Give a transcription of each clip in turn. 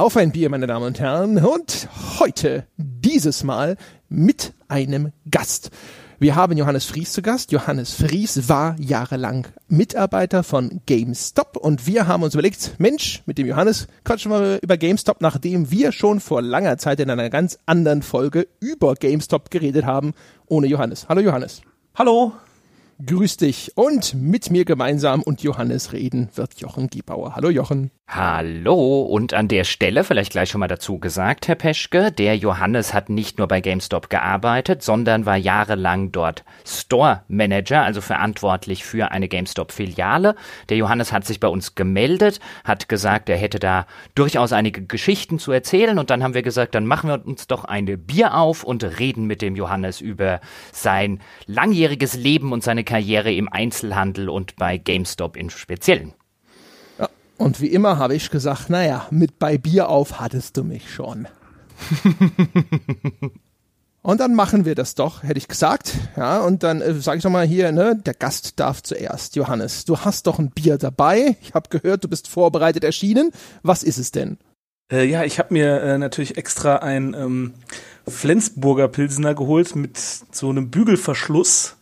Auf ein Bier, meine Damen und Herren. Und heute, dieses Mal, mit einem Gast. Wir haben Johannes Fries zu Gast. Johannes Fries war jahrelang Mitarbeiter von GameStop und wir haben uns überlegt, Mensch, mit dem Johannes quatschen wir über GameStop, nachdem wir schon vor langer Zeit in einer ganz anderen Folge über GameStop geredet haben, ohne Johannes. Hallo Johannes. Hallo. Grüß dich. Und mit mir gemeinsam und Johannes reden wird Jochen Giebauer. Hallo Jochen. Hallo und an der Stelle vielleicht gleich schon mal dazu gesagt, Herr Peschke, der Johannes hat nicht nur bei GameStop gearbeitet, sondern war jahrelang dort Store Manager, also verantwortlich für eine GameStop Filiale. Der Johannes hat sich bei uns gemeldet, hat gesagt, er hätte da durchaus einige Geschichten zu erzählen und dann haben wir gesagt, dann machen wir uns doch eine Bier auf und reden mit dem Johannes über sein langjähriges Leben und seine Karriere im Einzelhandel und bei GameStop im Speziellen. Und wie immer habe ich gesagt, naja, mit bei Bier auf hattest du mich schon. und dann machen wir das doch, hätte ich gesagt. Ja, und dann äh, sage ich doch mal hier, ne, der Gast darf zuerst. Johannes, du hast doch ein Bier dabei. Ich habe gehört, du bist vorbereitet erschienen. Was ist es denn? Äh, ja, ich habe mir äh, natürlich extra ein ähm, Flensburger Pilsener geholt mit so einem Bügelverschluss.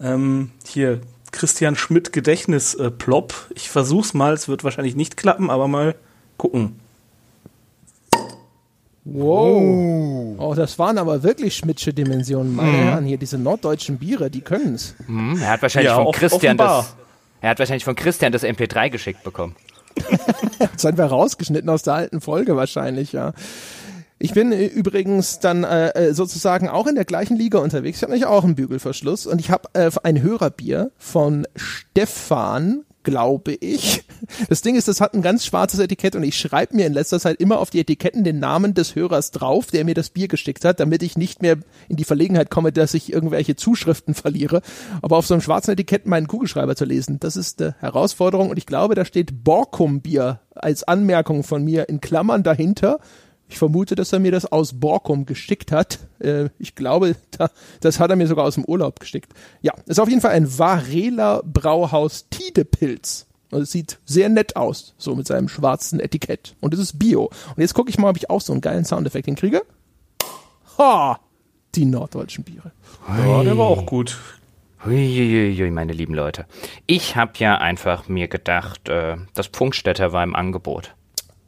Ähm, hier Christian Schmidt Gedächtnis äh, Plop. Ich versuch's mal, es wird wahrscheinlich nicht klappen, aber mal gucken. Wow. Oh, das waren aber wirklich Schmidtsche Dimensionen, meine mhm. Herren. Hier diese norddeutschen Biere, die können's. Mhm, er hat wahrscheinlich ja, von Christian das. Er hat wahrscheinlich von Christian das MP3 geschickt bekommen. das haben wir rausgeschnitten aus der alten Folge wahrscheinlich, ja. Ich bin äh, übrigens dann äh, äh, sozusagen auch in der gleichen Liga unterwegs. Ich habe nämlich auch einen Bügelverschluss und ich habe äh, ein Hörerbier von Stefan, glaube ich. Das Ding ist, das hat ein ganz schwarzes Etikett und ich schreibe mir in letzter Zeit immer auf die Etiketten den Namen des Hörers drauf, der mir das Bier geschickt hat, damit ich nicht mehr in die Verlegenheit komme, dass ich irgendwelche Zuschriften verliere. Aber auf so einem schwarzen Etikett meinen Kugelschreiber zu lesen, das ist eine Herausforderung und ich glaube, da steht Borkum Bier als Anmerkung von mir in Klammern dahinter ich vermute, dass er mir das aus Borkum geschickt hat. Äh, ich glaube, da, das hat er mir sogar aus dem Urlaub geschickt. Ja, ist auf jeden Fall ein Varela Brauhaus Tidepilz. Und es sieht sehr nett aus, so mit seinem schwarzen Etikett. Und es ist Bio. Und jetzt gucke ich mal, ob ich auch so einen geilen Soundeffekt hinkriege. Ha! Die norddeutschen Biere. Ja, der war auch gut. Huiuiui, meine lieben Leute. Ich habe ja einfach mir gedacht, äh, das Pfungstädter war im Angebot.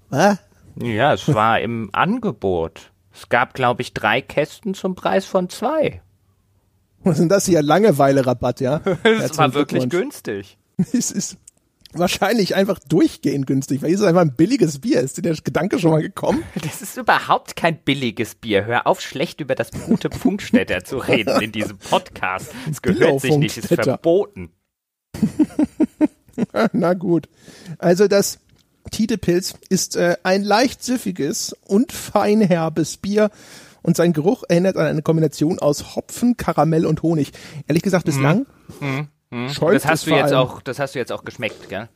Was? Ja, es war im Angebot. Es gab, glaube ich, drei Kästen zum Preis von zwei. Was sind das hier? Langeweile-Rabatt, ja? Es war wirklich günstig. Es ist wahrscheinlich einfach durchgehend günstig, weil hier ist einfach ein billiges Bier. Ist dir der Gedanke schon mal gekommen? Das ist überhaupt kein billiges Bier. Hör auf, schlecht über das gute Funkstädter zu reden in diesem Podcast. Es gehört sich nicht, ist verboten. Na gut. Also das Tidepilz ist äh, ein leicht süffiges und feinherbes Bier und sein Geruch erinnert an eine Kombination aus Hopfen, Karamell und Honig. Ehrlich gesagt bislang mhm. Mhm. Das hast du jetzt auch, das hast du jetzt auch geschmeckt, gell?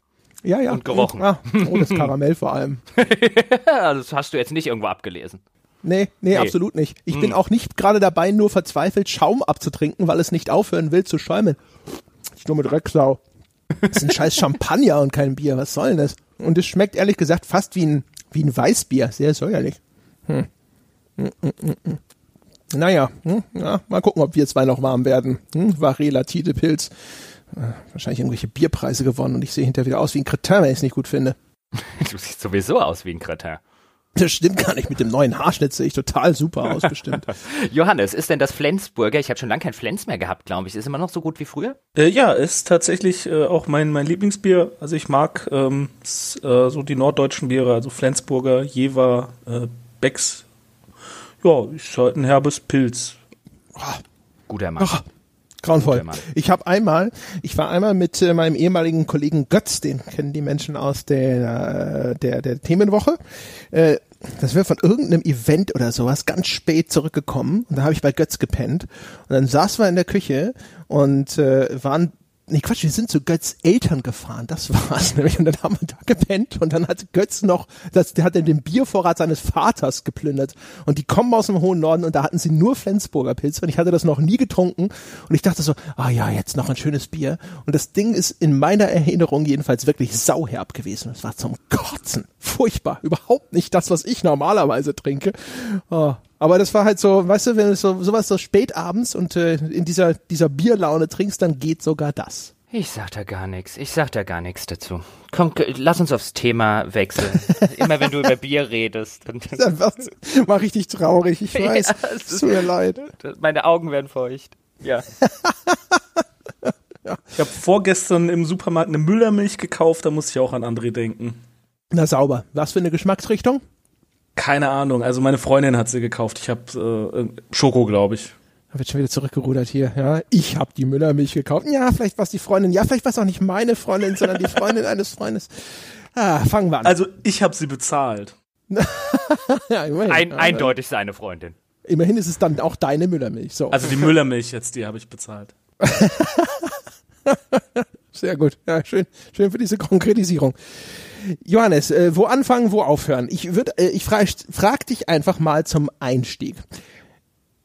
Ja, ja. Und gerochen. Ah, oh, das Karamell vor allem. das hast du jetzt nicht irgendwo abgelesen. Nee, nee, nee. absolut nicht. Ich mm. bin auch nicht gerade dabei, nur verzweifelt Schaum abzutrinken, weil es nicht aufhören will zu schäumen. Ich nur mit Drecksau. Das ist ein scheiß Champagner und kein Bier. Was soll denn das? Und es schmeckt ehrlich gesagt fast wie ein, wie ein Weißbier. Sehr säuerlich. Hm. Hm, hm, hm, hm. naja, hm, ja, mal gucken, ob wir zwei noch warm werden. Hm, Varela, Tidepilz. Äh, wahrscheinlich irgendwelche Bierpreise gewonnen und ich sehe hinterher wieder aus wie ein Kretin, wenn ich es nicht gut finde. Du siehst sowieso aus wie ein Kretin. Das stimmt gar nicht. Mit dem neuen Haarschnitt sehe ich total super aus, bestimmt. Johannes, ist denn das Flensburger? Ich habe schon lange kein Flens mehr gehabt, glaube ich. Ist immer noch so gut wie früher? Äh, ja, ist tatsächlich äh, auch mein, mein Lieblingsbier. Also ich mag ähm, äh, so die norddeutschen Biere, also Flensburger, Jever, äh, Becks. Ja, ist halt ein herbes Pilz. Oh, Guter Mann. Oh. Grauenvoll. Ich habe einmal, ich war einmal mit äh, meinem ehemaligen Kollegen Götz, den kennen die Menschen aus der äh, der, der Themenwoche. Äh, das wäre von irgendeinem Event oder sowas ganz spät zurückgekommen und da habe ich bei Götz gepennt und dann saßen wir in der Küche und äh, waren Nee, Quatsch, wir sind zu Götz Eltern gefahren, das war's nämlich. Und dann haben wir da gepennt und dann hat Götz noch, das, der hat den Biervorrat seines Vaters geplündert. Und die kommen aus dem hohen Norden und da hatten sie nur Flensburger Pilze und ich hatte das noch nie getrunken. Und ich dachte so, ah ja, jetzt noch ein schönes Bier. Und das Ding ist in meiner Erinnerung jedenfalls wirklich sauherb gewesen. Es war zum Kotzen. Furchtbar. Überhaupt nicht das, was ich normalerweise trinke. Oh. Aber das war halt so, weißt du, wenn du so sowas so spät abends und äh, in dieser dieser Bierlaune trinkst, dann geht sogar das. Ich sag da gar nichts. Ich sag da gar nichts dazu. Komm, lass uns aufs Thema wechseln. Immer wenn du über Bier redest. Dann, dann mach ich dich traurig. Ich weiß. Ja, es tut mir leid. Meine Augen werden feucht. Ja. ja. Ich habe vorgestern im Supermarkt eine Müllermilch gekauft, da muss ich auch an André denken. Na sauber. Was für eine Geschmacksrichtung? Keine Ahnung. Also meine Freundin hat sie gekauft. Ich habe äh, Schoko, glaube ich. Da wird schon wieder zurückgerudert hier. Ja, ich habe die Müllermilch gekauft. Ja, vielleicht war es die Freundin. Ja, vielleicht war es auch nicht meine Freundin, sondern die Freundin eines Freundes. Ah, fangen wir an. Also ich habe sie bezahlt. ja, immerhin. Ein, eindeutig seine Freundin. Immerhin ist es dann auch deine Müllermilch. So. Also die Müllermilch jetzt, die habe ich bezahlt. Sehr gut. Ja, schön, schön für diese Konkretisierung. Johannes, äh, wo anfangen, wo aufhören? Ich würde, äh, ich frage frag dich einfach mal zum Einstieg.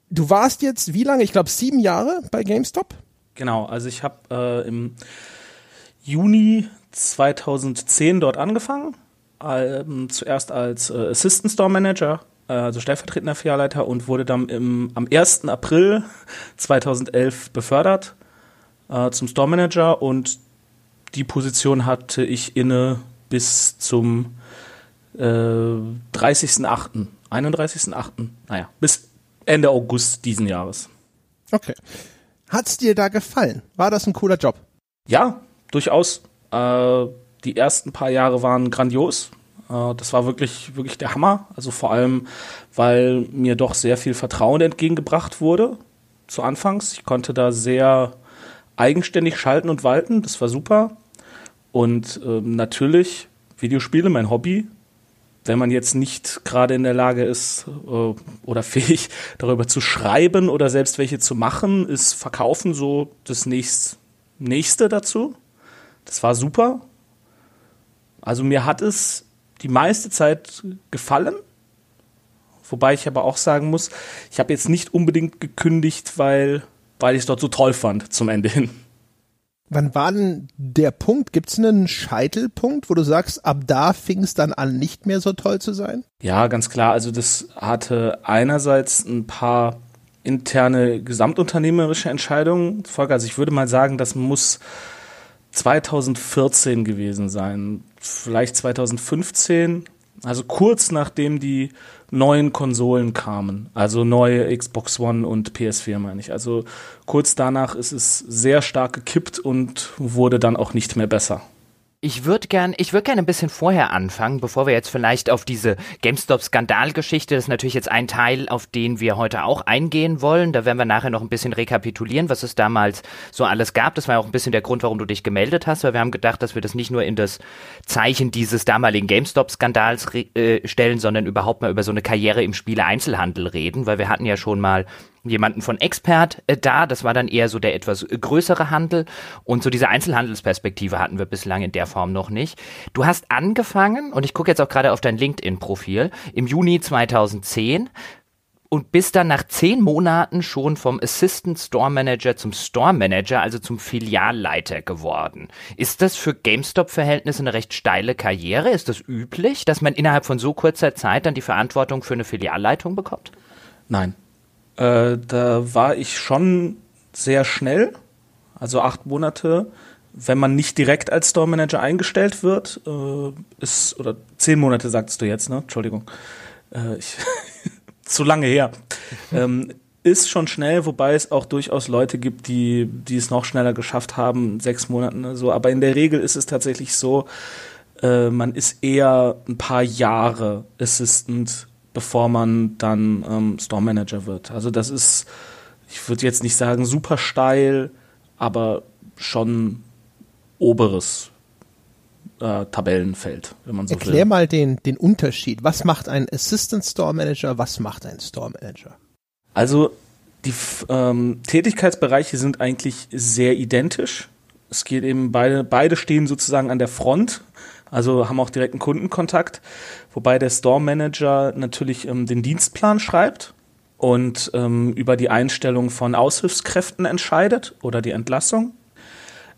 Du warst jetzt wie lange? Ich glaube sieben Jahre bei GameStop. Genau, also ich habe äh, im Juni 2010 dort angefangen. Ähm, zuerst als äh, Assistant Store Manager, äh, also stellvertretender Filialleiter und wurde dann im, am 1. April 2011 befördert äh, zum Store Manager und die Position hatte ich inne bis zum äh, 30.08., 31.08., naja, bis Ende August diesen Jahres. Okay. Hat's dir da gefallen? War das ein cooler Job? Ja, durchaus. Äh, die ersten paar Jahre waren grandios. Äh, das war wirklich, wirklich der Hammer. Also vor allem, weil mir doch sehr viel Vertrauen entgegengebracht wurde zu Anfangs. Ich konnte da sehr eigenständig schalten und walten. Das war super. Und ähm, natürlich Videospiele, mein Hobby. Wenn man jetzt nicht gerade in der Lage ist äh, oder fähig, darüber zu schreiben oder selbst welche zu machen, ist Verkaufen so das nächst, nächste dazu. Das war super. Also mir hat es die meiste Zeit gefallen. Wobei ich aber auch sagen muss, ich habe jetzt nicht unbedingt gekündigt, weil, weil ich es dort so toll fand zum Ende hin. Wann war denn der Punkt? Gibt es einen Scheitelpunkt, wo du sagst, ab da fing es dann an, nicht mehr so toll zu sein? Ja, ganz klar. Also das hatte einerseits ein paar interne gesamtunternehmerische Entscheidungen. Folge, also ich würde mal sagen, das muss 2014 gewesen sein, vielleicht 2015, also kurz nachdem die neuen Konsolen kamen, also neue Xbox One und PS4 meine ich. Also kurz danach ist es sehr stark gekippt und wurde dann auch nicht mehr besser. Ich würde gern, ich würde gerne ein bisschen vorher anfangen, bevor wir jetzt vielleicht auf diese GameStop-Skandalgeschichte, das ist natürlich jetzt ein Teil, auf den wir heute auch eingehen wollen. Da werden wir nachher noch ein bisschen rekapitulieren, was es damals so alles gab. Das war ja auch ein bisschen der Grund, warum du dich gemeldet hast, weil wir haben gedacht, dass wir das nicht nur in das Zeichen dieses damaligen GameStop-Skandals äh, stellen, sondern überhaupt mal über so eine Karriere im Spiele-Einzelhandel reden, weil wir hatten ja schon mal jemanden von Expert äh, da. Das war dann eher so der etwas größere Handel. Und so diese Einzelhandelsperspektive hatten wir bislang in der Form noch nicht. Du hast angefangen, und ich gucke jetzt auch gerade auf dein LinkedIn-Profil, im Juni 2010 und bist dann nach zehn Monaten schon vom Assistant Store Manager zum Store Manager, also zum Filialleiter geworden. Ist das für GameStop-Verhältnisse eine recht steile Karriere? Ist das üblich, dass man innerhalb von so kurzer Zeit dann die Verantwortung für eine Filialleitung bekommt? Nein, äh, da war ich schon sehr schnell, also acht Monate. Wenn man nicht direkt als Store Manager eingestellt wird, äh, ist, oder zehn Monate sagst du jetzt, ne? Entschuldigung. Äh, ich, zu lange her. ähm, ist schon schnell, wobei es auch durchaus Leute gibt, die, die es noch schneller geschafft haben, sechs Monaten so. Aber in der Regel ist es tatsächlich so, äh, man ist eher ein paar Jahre Assistant bevor man dann ähm, Store Manager wird. Also das ist, ich würde jetzt nicht sagen super steil, aber schon oberes äh, Tabellenfeld, wenn man so Erklär will. Erklär mal den, den Unterschied. Was macht ein Assistant Store Manager? Was macht ein Store Manager? Also die ähm, Tätigkeitsbereiche sind eigentlich sehr identisch. Es geht eben beide, beide stehen sozusagen an der Front also haben auch direkten Kundenkontakt, wobei der Store Manager natürlich ähm, den Dienstplan schreibt und ähm, über die Einstellung von Aushilfskräften entscheidet oder die Entlassung.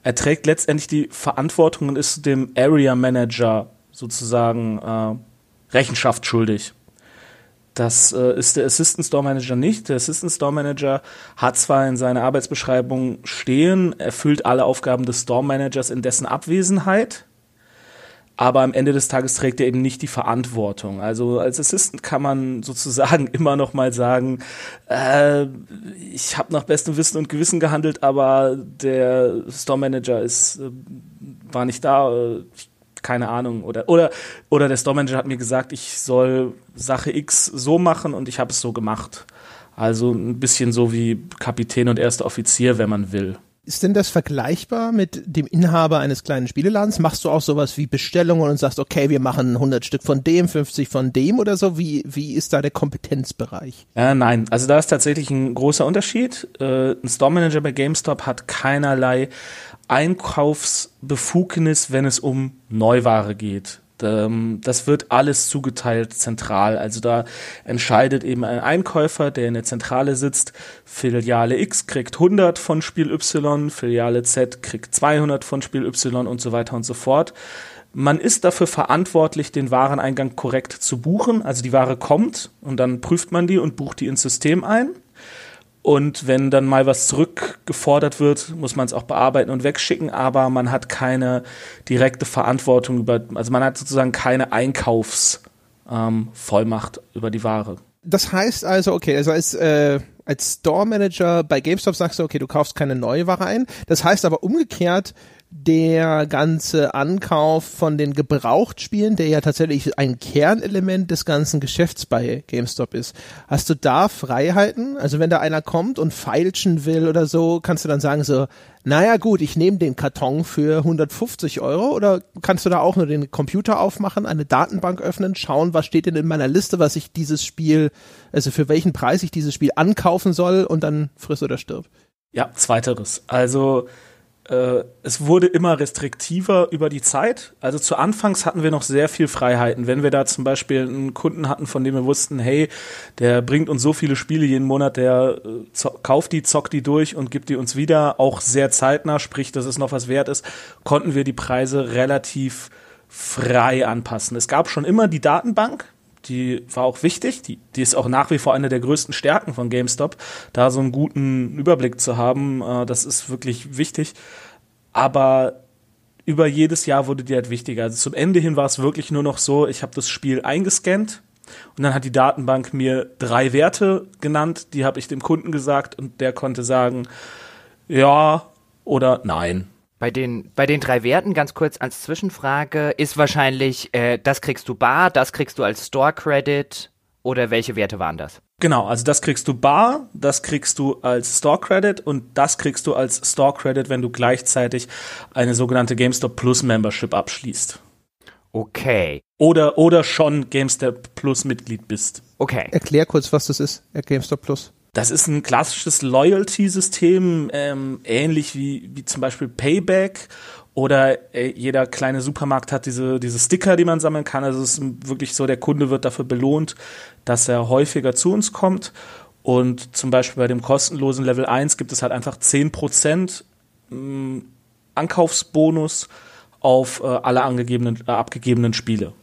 Er trägt letztendlich die Verantwortung und ist dem Area Manager sozusagen äh, Rechenschaft schuldig. Das äh, ist der Assistant Store Manager nicht. Der Assistant Store Manager hat zwar in seiner Arbeitsbeschreibung stehen, erfüllt alle Aufgaben des Store Managers in dessen Abwesenheit, aber am Ende des Tages trägt er eben nicht die Verantwortung. Also als Assistant kann man sozusagen immer noch mal sagen, äh, ich habe nach bestem Wissen und Gewissen gehandelt, aber der Store Manager ist äh, war nicht da. Äh, keine Ahnung oder oder oder der Store Manager hat mir gesagt, ich soll Sache X so machen und ich habe es so gemacht. Also ein bisschen so wie Kapitän und erster Offizier, wenn man will. Ist denn das vergleichbar mit dem Inhaber eines kleinen Spieleladens? Machst du auch sowas wie Bestellungen und sagst, okay, wir machen 100 Stück von dem, 50 von dem oder so? Wie, wie ist da der Kompetenzbereich? Äh, nein, also da ist tatsächlich ein großer Unterschied. Äh, ein Store Manager bei GameStop hat keinerlei Einkaufsbefugnis, wenn es um Neuware geht. Ähm, das wird alles zugeteilt zentral. Also da entscheidet eben ein Einkäufer, der in der Zentrale sitzt, Filiale X kriegt 100 von Spiel Y, Filiale Z kriegt 200 von Spiel Y und so weiter und so fort. Man ist dafür verantwortlich, den Wareneingang korrekt zu buchen. Also die Ware kommt und dann prüft man die und bucht die ins System ein. Und wenn dann mal was zurückgefordert wird, muss man es auch bearbeiten und wegschicken, aber man hat keine direkte Verantwortung über, also man hat sozusagen keine Einkaufsvollmacht ähm, über die Ware. Das heißt also, okay, also als, äh, als Store Manager bei GameStop sagst du, okay, du kaufst keine neue Ware ein. Das heißt aber umgekehrt, der ganze Ankauf von den Gebrauchtspielen, der ja tatsächlich ein Kernelement des ganzen Geschäfts bei GameStop ist. Hast du da Freiheiten? Also wenn da einer kommt und feilschen will oder so, kannst du dann sagen so, naja gut, ich nehme den Karton für 150 Euro oder kannst du da auch nur den Computer aufmachen, eine Datenbank öffnen, schauen, was steht denn in meiner Liste, was ich dieses Spiel, also für welchen Preis ich dieses Spiel ankaufen soll und dann friss oder stirb? Ja, zweiteres. Also es wurde immer restriktiver über die Zeit. Also zu Anfangs hatten wir noch sehr viel Freiheiten. Wenn wir da zum Beispiel einen Kunden hatten, von dem wir wussten, hey, der bringt uns so viele Spiele jeden Monat, der äh, kauft die, zockt die durch und gibt die uns wieder, auch sehr zeitnah, sprich, dass es noch was wert ist, konnten wir die Preise relativ frei anpassen. Es gab schon immer die Datenbank, die war auch wichtig, die, die ist auch nach wie vor eine der größten Stärken von GameStop, da so einen guten Überblick zu haben, äh, das ist wirklich wichtig. Aber über jedes Jahr wurde die halt wichtiger. Also zum Ende hin war es wirklich nur noch so, ich habe das Spiel eingescannt und dann hat die Datenbank mir drei Werte genannt, die habe ich dem Kunden gesagt und der konnte sagen, ja oder nein. Bei den, bei den drei Werten, ganz kurz als Zwischenfrage, ist wahrscheinlich, äh, das kriegst du bar, das kriegst du als Store Credit oder welche Werte waren das? Genau, also das kriegst du bar, das kriegst du als Store Credit und das kriegst du als Store Credit, wenn du gleichzeitig eine sogenannte GameStop Plus Membership abschließt. Okay. Oder, oder schon GameStop Plus Mitglied bist. Okay. Erklär kurz, was das ist, GameStop Plus. Das ist ein klassisches Loyalty-System, ähm, ähnlich wie, wie zum Beispiel Payback oder äh, jeder kleine Supermarkt hat diese, diese Sticker, die man sammeln kann. Also es ist wirklich so, der Kunde wird dafür belohnt, dass er häufiger zu uns kommt. Und zum Beispiel bei dem kostenlosen Level 1 gibt es halt einfach 10% mm, Ankaufsbonus auf äh, alle angegebenen, äh, abgegebenen Spiele.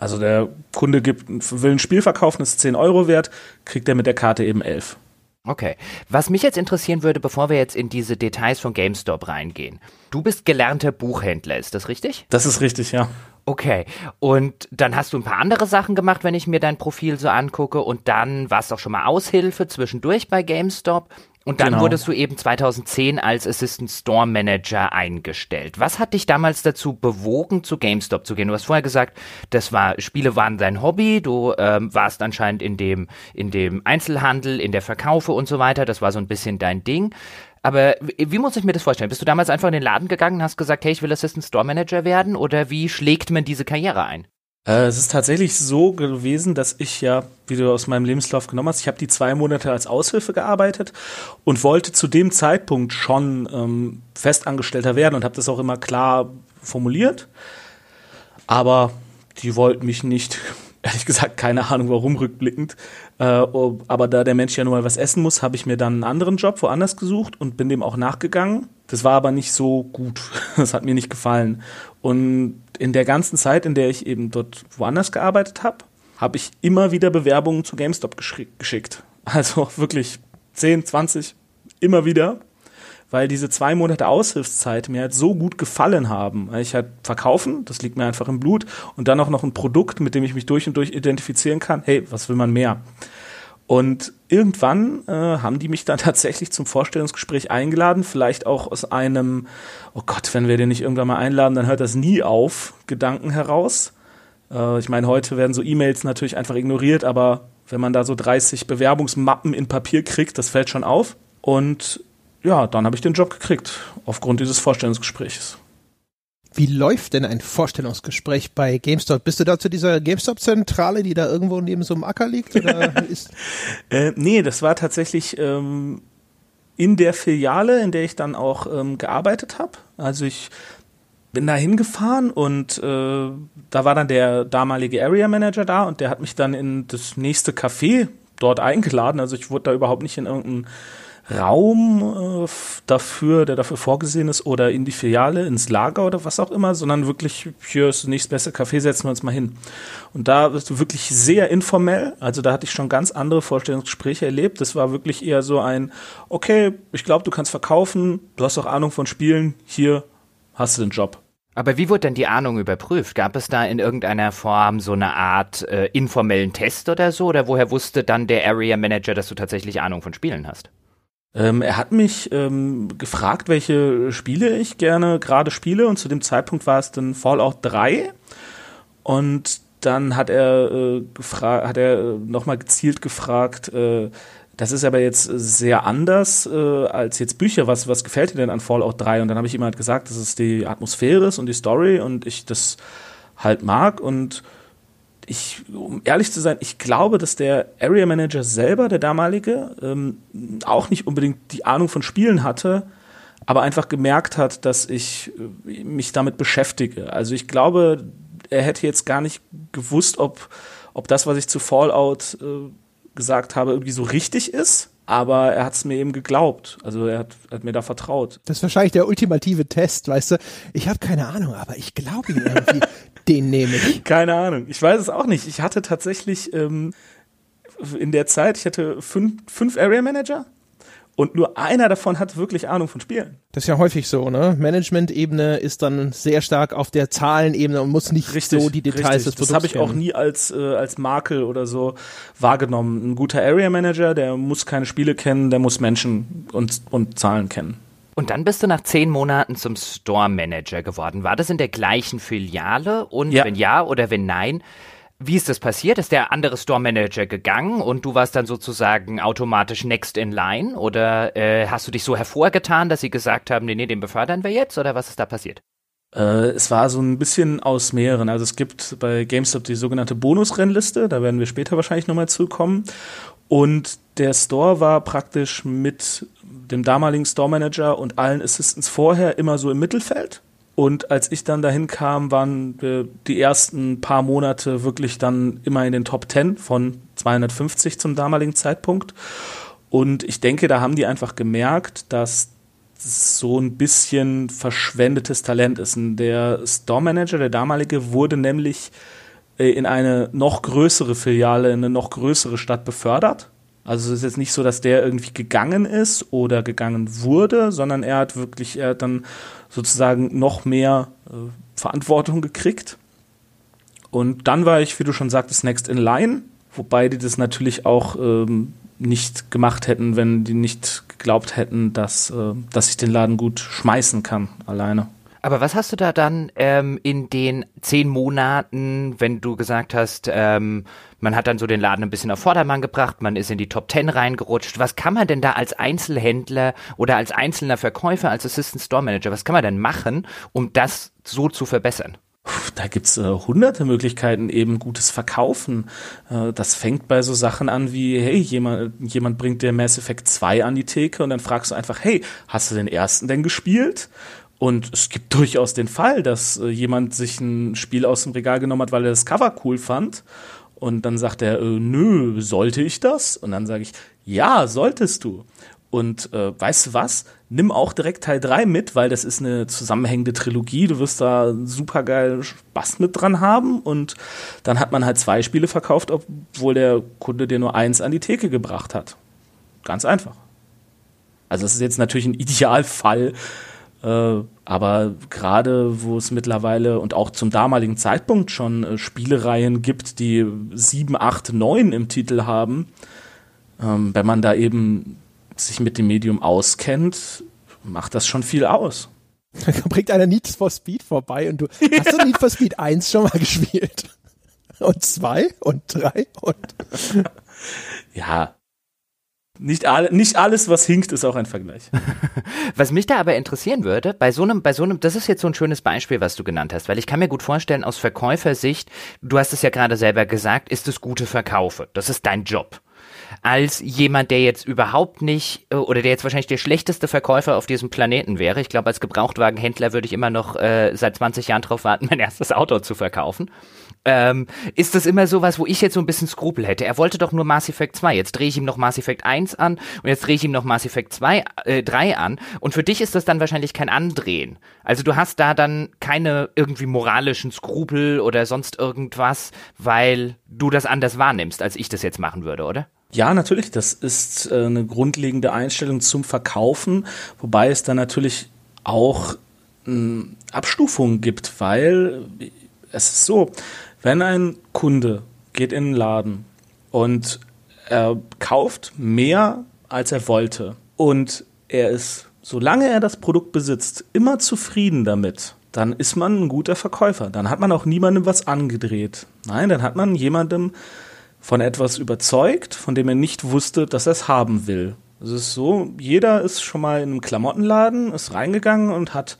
Also der Kunde gibt, will ein Spiel verkaufen, ist 10 Euro wert, kriegt er mit der Karte eben 11. Okay. Was mich jetzt interessieren würde, bevor wir jetzt in diese Details von GameStop reingehen. Du bist gelernter Buchhändler, ist das richtig? Das ist richtig, ja. Okay. Und dann hast du ein paar andere Sachen gemacht, wenn ich mir dein Profil so angucke. Und dann warst du auch schon mal Aushilfe zwischendurch bei GameStop. Und dann genau. wurdest du eben 2010 als Assistant Store Manager eingestellt. Was hat dich damals dazu bewogen, zu GameStop zu gehen? Du hast vorher gesagt, das war Spiele waren dein Hobby. Du ähm, warst anscheinend in dem in dem Einzelhandel, in der Verkaufe und so weiter. Das war so ein bisschen dein Ding. Aber wie, wie muss ich mir das vorstellen? Bist du damals einfach in den Laden gegangen und hast gesagt, hey, ich will Assistant Store Manager werden? Oder wie schlägt man diese Karriere ein? Äh, es ist tatsächlich so gewesen, dass ich ja, wie du aus meinem Lebenslauf genommen hast, ich habe die zwei Monate als Aushilfe gearbeitet und wollte zu dem Zeitpunkt schon ähm, Festangestellter werden und habe das auch immer klar formuliert. Aber die wollten mich nicht, ehrlich gesagt, keine Ahnung warum rückblickend. Äh, aber da der Mensch ja nur mal was essen muss, habe ich mir dann einen anderen Job woanders gesucht und bin dem auch nachgegangen. Das war aber nicht so gut. Das hat mir nicht gefallen. Und in der ganzen Zeit, in der ich eben dort woanders gearbeitet habe, habe ich immer wieder Bewerbungen zu GameStop geschickt. Also wirklich 10, 20, immer wieder weil diese zwei Monate Aushilfszeit mir halt so gut gefallen haben. Ich halt verkaufen, das liegt mir einfach im Blut, und dann auch noch ein Produkt, mit dem ich mich durch und durch identifizieren kann. Hey, was will man mehr? Und irgendwann äh, haben die mich dann tatsächlich zum Vorstellungsgespräch eingeladen, vielleicht auch aus einem, oh Gott, wenn wir den nicht irgendwann mal einladen, dann hört das nie auf, Gedanken heraus. Äh, ich meine, heute werden so E-Mails natürlich einfach ignoriert, aber wenn man da so 30 Bewerbungsmappen in Papier kriegt, das fällt schon auf. Und ja, dann habe ich den Job gekriegt, aufgrund dieses Vorstellungsgesprächs. Wie läuft denn ein Vorstellungsgespräch bei GameStop? Bist du da zu dieser GameStop-Zentrale, die da irgendwo neben so einem Acker liegt? Oder ist äh, nee, das war tatsächlich ähm, in der Filiale, in der ich dann auch ähm, gearbeitet habe. Also ich bin da hingefahren und äh, da war dann der damalige Area Manager da und der hat mich dann in das nächste Café dort eingeladen. Also ich wurde da überhaupt nicht in irgendein Raum äh, dafür, der dafür vorgesehen ist, oder in die Filiale, ins Lager oder was auch immer, sondern wirklich, hier ist das nächstbeste Café, setzen wir uns mal hin. Und da bist du wirklich sehr informell, also da hatte ich schon ganz andere Vorstellungsgespräche erlebt. Das war wirklich eher so ein, okay, ich glaube, du kannst verkaufen, du hast auch Ahnung von Spielen, hier hast du den Job. Aber wie wurde denn die Ahnung überprüft? Gab es da in irgendeiner Form so eine Art äh, informellen Test oder so? Oder woher wusste dann der Area Manager, dass du tatsächlich Ahnung von Spielen hast? Ähm, er hat mich ähm, gefragt, welche Spiele ich gerne gerade spiele und zu dem Zeitpunkt war es dann Fallout 3 und dann hat er äh, hat er nochmal gezielt gefragt, äh, das ist aber jetzt sehr anders äh, als jetzt Bücher. Was, was gefällt dir denn an Fallout 3? Und dann habe ich ihm halt gesagt, dass es die Atmosphäre ist und die Story und ich das halt mag und ich, um ehrlich zu sein, ich glaube, dass der Area Manager selber, der damalige, ähm, auch nicht unbedingt die Ahnung von Spielen hatte, aber einfach gemerkt hat, dass ich äh, mich damit beschäftige. Also ich glaube, er hätte jetzt gar nicht gewusst, ob, ob das, was ich zu Fallout äh, gesagt habe, irgendwie so richtig ist aber er hat es mir eben geglaubt. Also er hat, hat, mir da vertraut. Das ist wahrscheinlich der ultimative Test, weißt du. Ich habe keine Ahnung, aber ich glaube ihm irgendwie. den nehme ich. Keine Ahnung. Ich weiß es auch nicht. Ich hatte tatsächlich ähm, in der Zeit, ich hatte fünf, fünf Area Manager und nur einer davon hat wirklich Ahnung von Spielen. Das ist ja häufig so, ne? Management-Ebene ist dann sehr stark auf der Zahlenebene und muss nicht richtig, so die Details richtig. des Produkts Das habe ich auch nie als, äh, als Makel oder so wahrgenommen. Ein guter Area Manager, der muss keine Spiele kennen, der muss Menschen und, und Zahlen kennen. Und dann bist du nach zehn Monaten zum Store Manager geworden. War das in der gleichen Filiale? Und ja. wenn ja oder wenn nein, wie ist das passiert? Ist der andere Store Manager gegangen und du warst dann sozusagen automatisch next in line? Oder äh, hast du dich so hervorgetan, dass sie gesagt haben, nee, nee, den befördern wir jetzt? Oder was ist da passiert? Äh, es war so ein bisschen aus mehreren. Also es gibt bei GameStop die sogenannte Bonusrennliste, da werden wir später wahrscheinlich nochmal zukommen. Und der Store war praktisch mit dem damaligen Store Manager und allen Assistants vorher immer so im Mittelfeld. Und als ich dann dahin kam, waren die ersten paar Monate wirklich dann immer in den Top 10 von 250 zum damaligen Zeitpunkt. Und ich denke, da haben die einfach gemerkt, dass so ein bisschen verschwendetes Talent ist. Und der Store Manager, der damalige, wurde nämlich äh, in eine noch größere Filiale, in eine noch größere Stadt befördert. Also es ist jetzt nicht so, dass der irgendwie gegangen ist oder gegangen wurde, sondern er hat wirklich, er hat dann sozusagen noch mehr äh, Verantwortung gekriegt. Und dann war ich, wie du schon sagtest, next in line, wobei die das natürlich auch ähm, nicht gemacht hätten, wenn die nicht geglaubt hätten, dass, äh, dass ich den Laden gut schmeißen kann alleine. Aber was hast du da dann ähm, in den zehn Monaten, wenn du gesagt hast, ähm, man hat dann so den Laden ein bisschen auf Vordermann gebracht, man ist in die Top Ten reingerutscht. Was kann man denn da als Einzelhändler oder als einzelner Verkäufer, als Assistant Store Manager, was kann man denn machen, um das so zu verbessern? Da gibt's äh, hunderte Möglichkeiten, eben gutes Verkaufen. Äh, das fängt bei so Sachen an wie, hey, jemand, jemand bringt dir Mass Effect 2 an die Theke und dann fragst du einfach, hey, hast du den ersten denn gespielt? Und es gibt durchaus den Fall, dass äh, jemand sich ein Spiel aus dem Regal genommen hat, weil er das Cover cool fand und dann sagt er, äh, nö, sollte ich das? Und dann sage ich, ja, solltest du. Und äh, weißt du was? nimm auch direkt Teil 3 mit, weil das ist eine zusammenhängende Trilogie. Du wirst da super geil Spaß mit dran haben. Und dann hat man halt zwei Spiele verkauft, obwohl der Kunde dir nur eins an die Theke gebracht hat. Ganz einfach. Also das ist jetzt natürlich ein Idealfall, aber gerade wo es mittlerweile und auch zum damaligen Zeitpunkt schon äh, Spielereien gibt, die 7, 8, 9 im Titel haben, ähm, wenn man da eben sich mit dem Medium auskennt, macht das schon viel aus. Da bringt einer Need for Speed vorbei und du hast du Need for Speed 1 schon mal gespielt? Und 2 und 3 und ja, nicht, alle, nicht alles, was hinkt, ist auch ein Vergleich. was mich da aber interessieren würde, bei so einem, bei so einem, das ist jetzt so ein schönes Beispiel, was du genannt hast, weil ich kann mir gut vorstellen, aus Verkäufersicht, du hast es ja gerade selber gesagt, ist es gute Verkaufe. Das ist dein Job als jemand, der jetzt überhaupt nicht äh, oder der jetzt wahrscheinlich der schlechteste Verkäufer auf diesem Planeten wäre. Ich glaube, als Gebrauchtwagenhändler würde ich immer noch äh, seit 20 Jahren drauf warten, mein erstes Auto zu verkaufen. Ähm, ist das immer sowas, wo ich jetzt so ein bisschen Skrupel hätte? Er wollte doch nur Mass Effect 2. Jetzt drehe ich ihm noch Mass Effect 1 an und jetzt drehe ich ihm noch Mass Effect 2, äh, 3 an. Und für dich ist das dann wahrscheinlich kein Andrehen. Also du hast da dann keine irgendwie moralischen Skrupel oder sonst irgendwas, weil du das anders wahrnimmst, als ich das jetzt machen würde, oder? Ja, natürlich. Das ist äh, eine grundlegende Einstellung zum Verkaufen, wobei es dann natürlich auch äh, Abstufungen gibt, weil es ist so, wenn ein Kunde geht in den Laden und er kauft mehr, als er wollte und er ist, solange er das Produkt besitzt, immer zufrieden damit, dann ist man ein guter Verkäufer. Dann hat man auch niemandem was angedreht. Nein, dann hat man jemandem von etwas überzeugt, von dem er nicht wusste, dass er es haben will. Es ist so, jeder ist schon mal in einem Klamottenladen, ist reingegangen und hat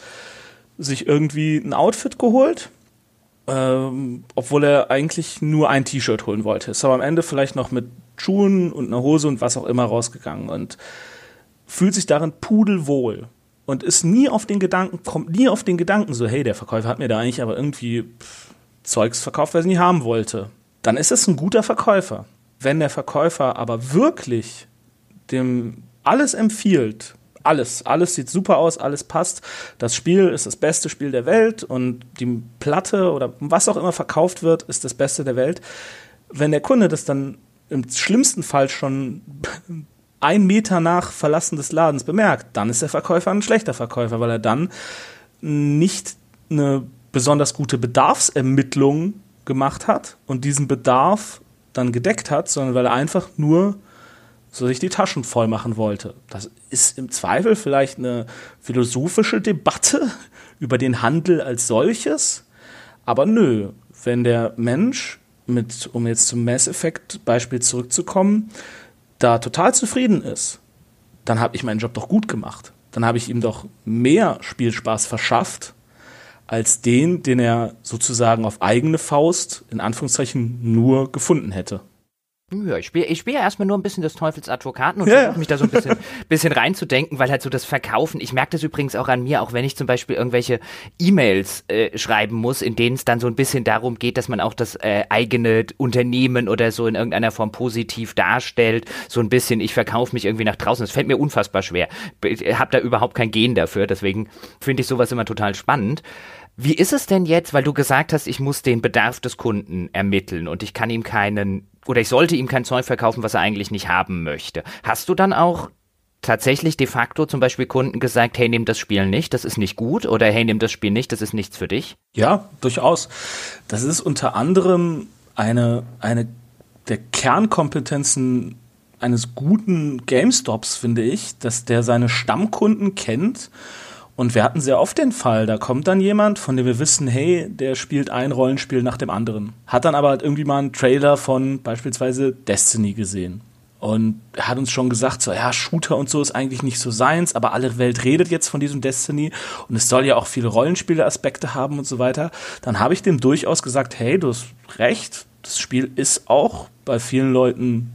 sich irgendwie ein Outfit geholt, ähm, obwohl er eigentlich nur ein T-Shirt holen wollte. Ist aber am Ende vielleicht noch mit Schuhen und einer Hose und was auch immer rausgegangen und fühlt sich darin pudelwohl und ist nie auf den Gedanken, kommt nie auf den Gedanken so, hey, der Verkäufer hat mir da eigentlich aber irgendwie Zeugs verkauft, was ich nicht haben wollte dann ist es ein guter Verkäufer. Wenn der Verkäufer aber wirklich dem alles empfiehlt, alles, alles sieht super aus, alles passt, das Spiel ist das beste Spiel der Welt und die Platte oder was auch immer verkauft wird, ist das Beste der Welt. Wenn der Kunde das dann im schlimmsten Fall schon ein Meter nach Verlassen des Ladens bemerkt, dann ist der Verkäufer ein schlechter Verkäufer, weil er dann nicht eine besonders gute Bedarfsermittlung gemacht hat und diesen Bedarf dann gedeckt hat, sondern weil er einfach nur so sich die Taschen voll machen wollte. Das ist im Zweifel vielleicht eine philosophische Debatte über den Handel als solches, aber nö, wenn der Mensch mit, um jetzt zum Mass Effect Beispiel zurückzukommen, da total zufrieden ist, dann habe ich meinen Job doch gut gemacht. Dann habe ich ihm doch mehr Spielspaß verschafft, als den, den er sozusagen auf eigene Faust, in Anführungszeichen, nur gefunden hätte. Ja, ich spiele ich spiel ja erstmal nur ein bisschen des Teufels Advokaten und ja, versuche mich da so ein bisschen, bisschen reinzudenken, weil halt so das Verkaufen, ich merke das übrigens auch an mir, auch wenn ich zum Beispiel irgendwelche E-Mails äh, schreiben muss, in denen es dann so ein bisschen darum geht, dass man auch das äh, eigene Unternehmen oder so in irgendeiner Form positiv darstellt, so ein bisschen, ich verkaufe mich irgendwie nach draußen. Das fällt mir unfassbar schwer. Ich habe da überhaupt kein Gen dafür, deswegen finde ich sowas immer total spannend. Wie ist es denn jetzt, weil du gesagt hast, ich muss den Bedarf des Kunden ermitteln und ich kann ihm keinen oder ich sollte ihm kein Zeug verkaufen, was er eigentlich nicht haben möchte. Hast du dann auch tatsächlich de facto zum Beispiel Kunden gesagt, hey, nimm das Spiel nicht, das ist nicht gut oder hey, nimm das Spiel nicht, das ist nichts für dich? Ja, durchaus. Das ist unter anderem eine, eine der Kernkompetenzen eines guten GameStops, finde ich, dass der seine Stammkunden kennt und wir hatten sehr oft den Fall, da kommt dann jemand, von dem wir wissen, hey, der spielt ein Rollenspiel nach dem anderen. Hat dann aber halt irgendwie mal einen Trailer von beispielsweise Destiny gesehen. Und hat uns schon gesagt, so, ja, Shooter und so ist eigentlich nicht so seins, aber alle Welt redet jetzt von diesem Destiny und es soll ja auch viele Rollenspiele-Aspekte haben und so weiter. Dann habe ich dem durchaus gesagt, hey, du hast recht, das Spiel ist auch bei vielen Leuten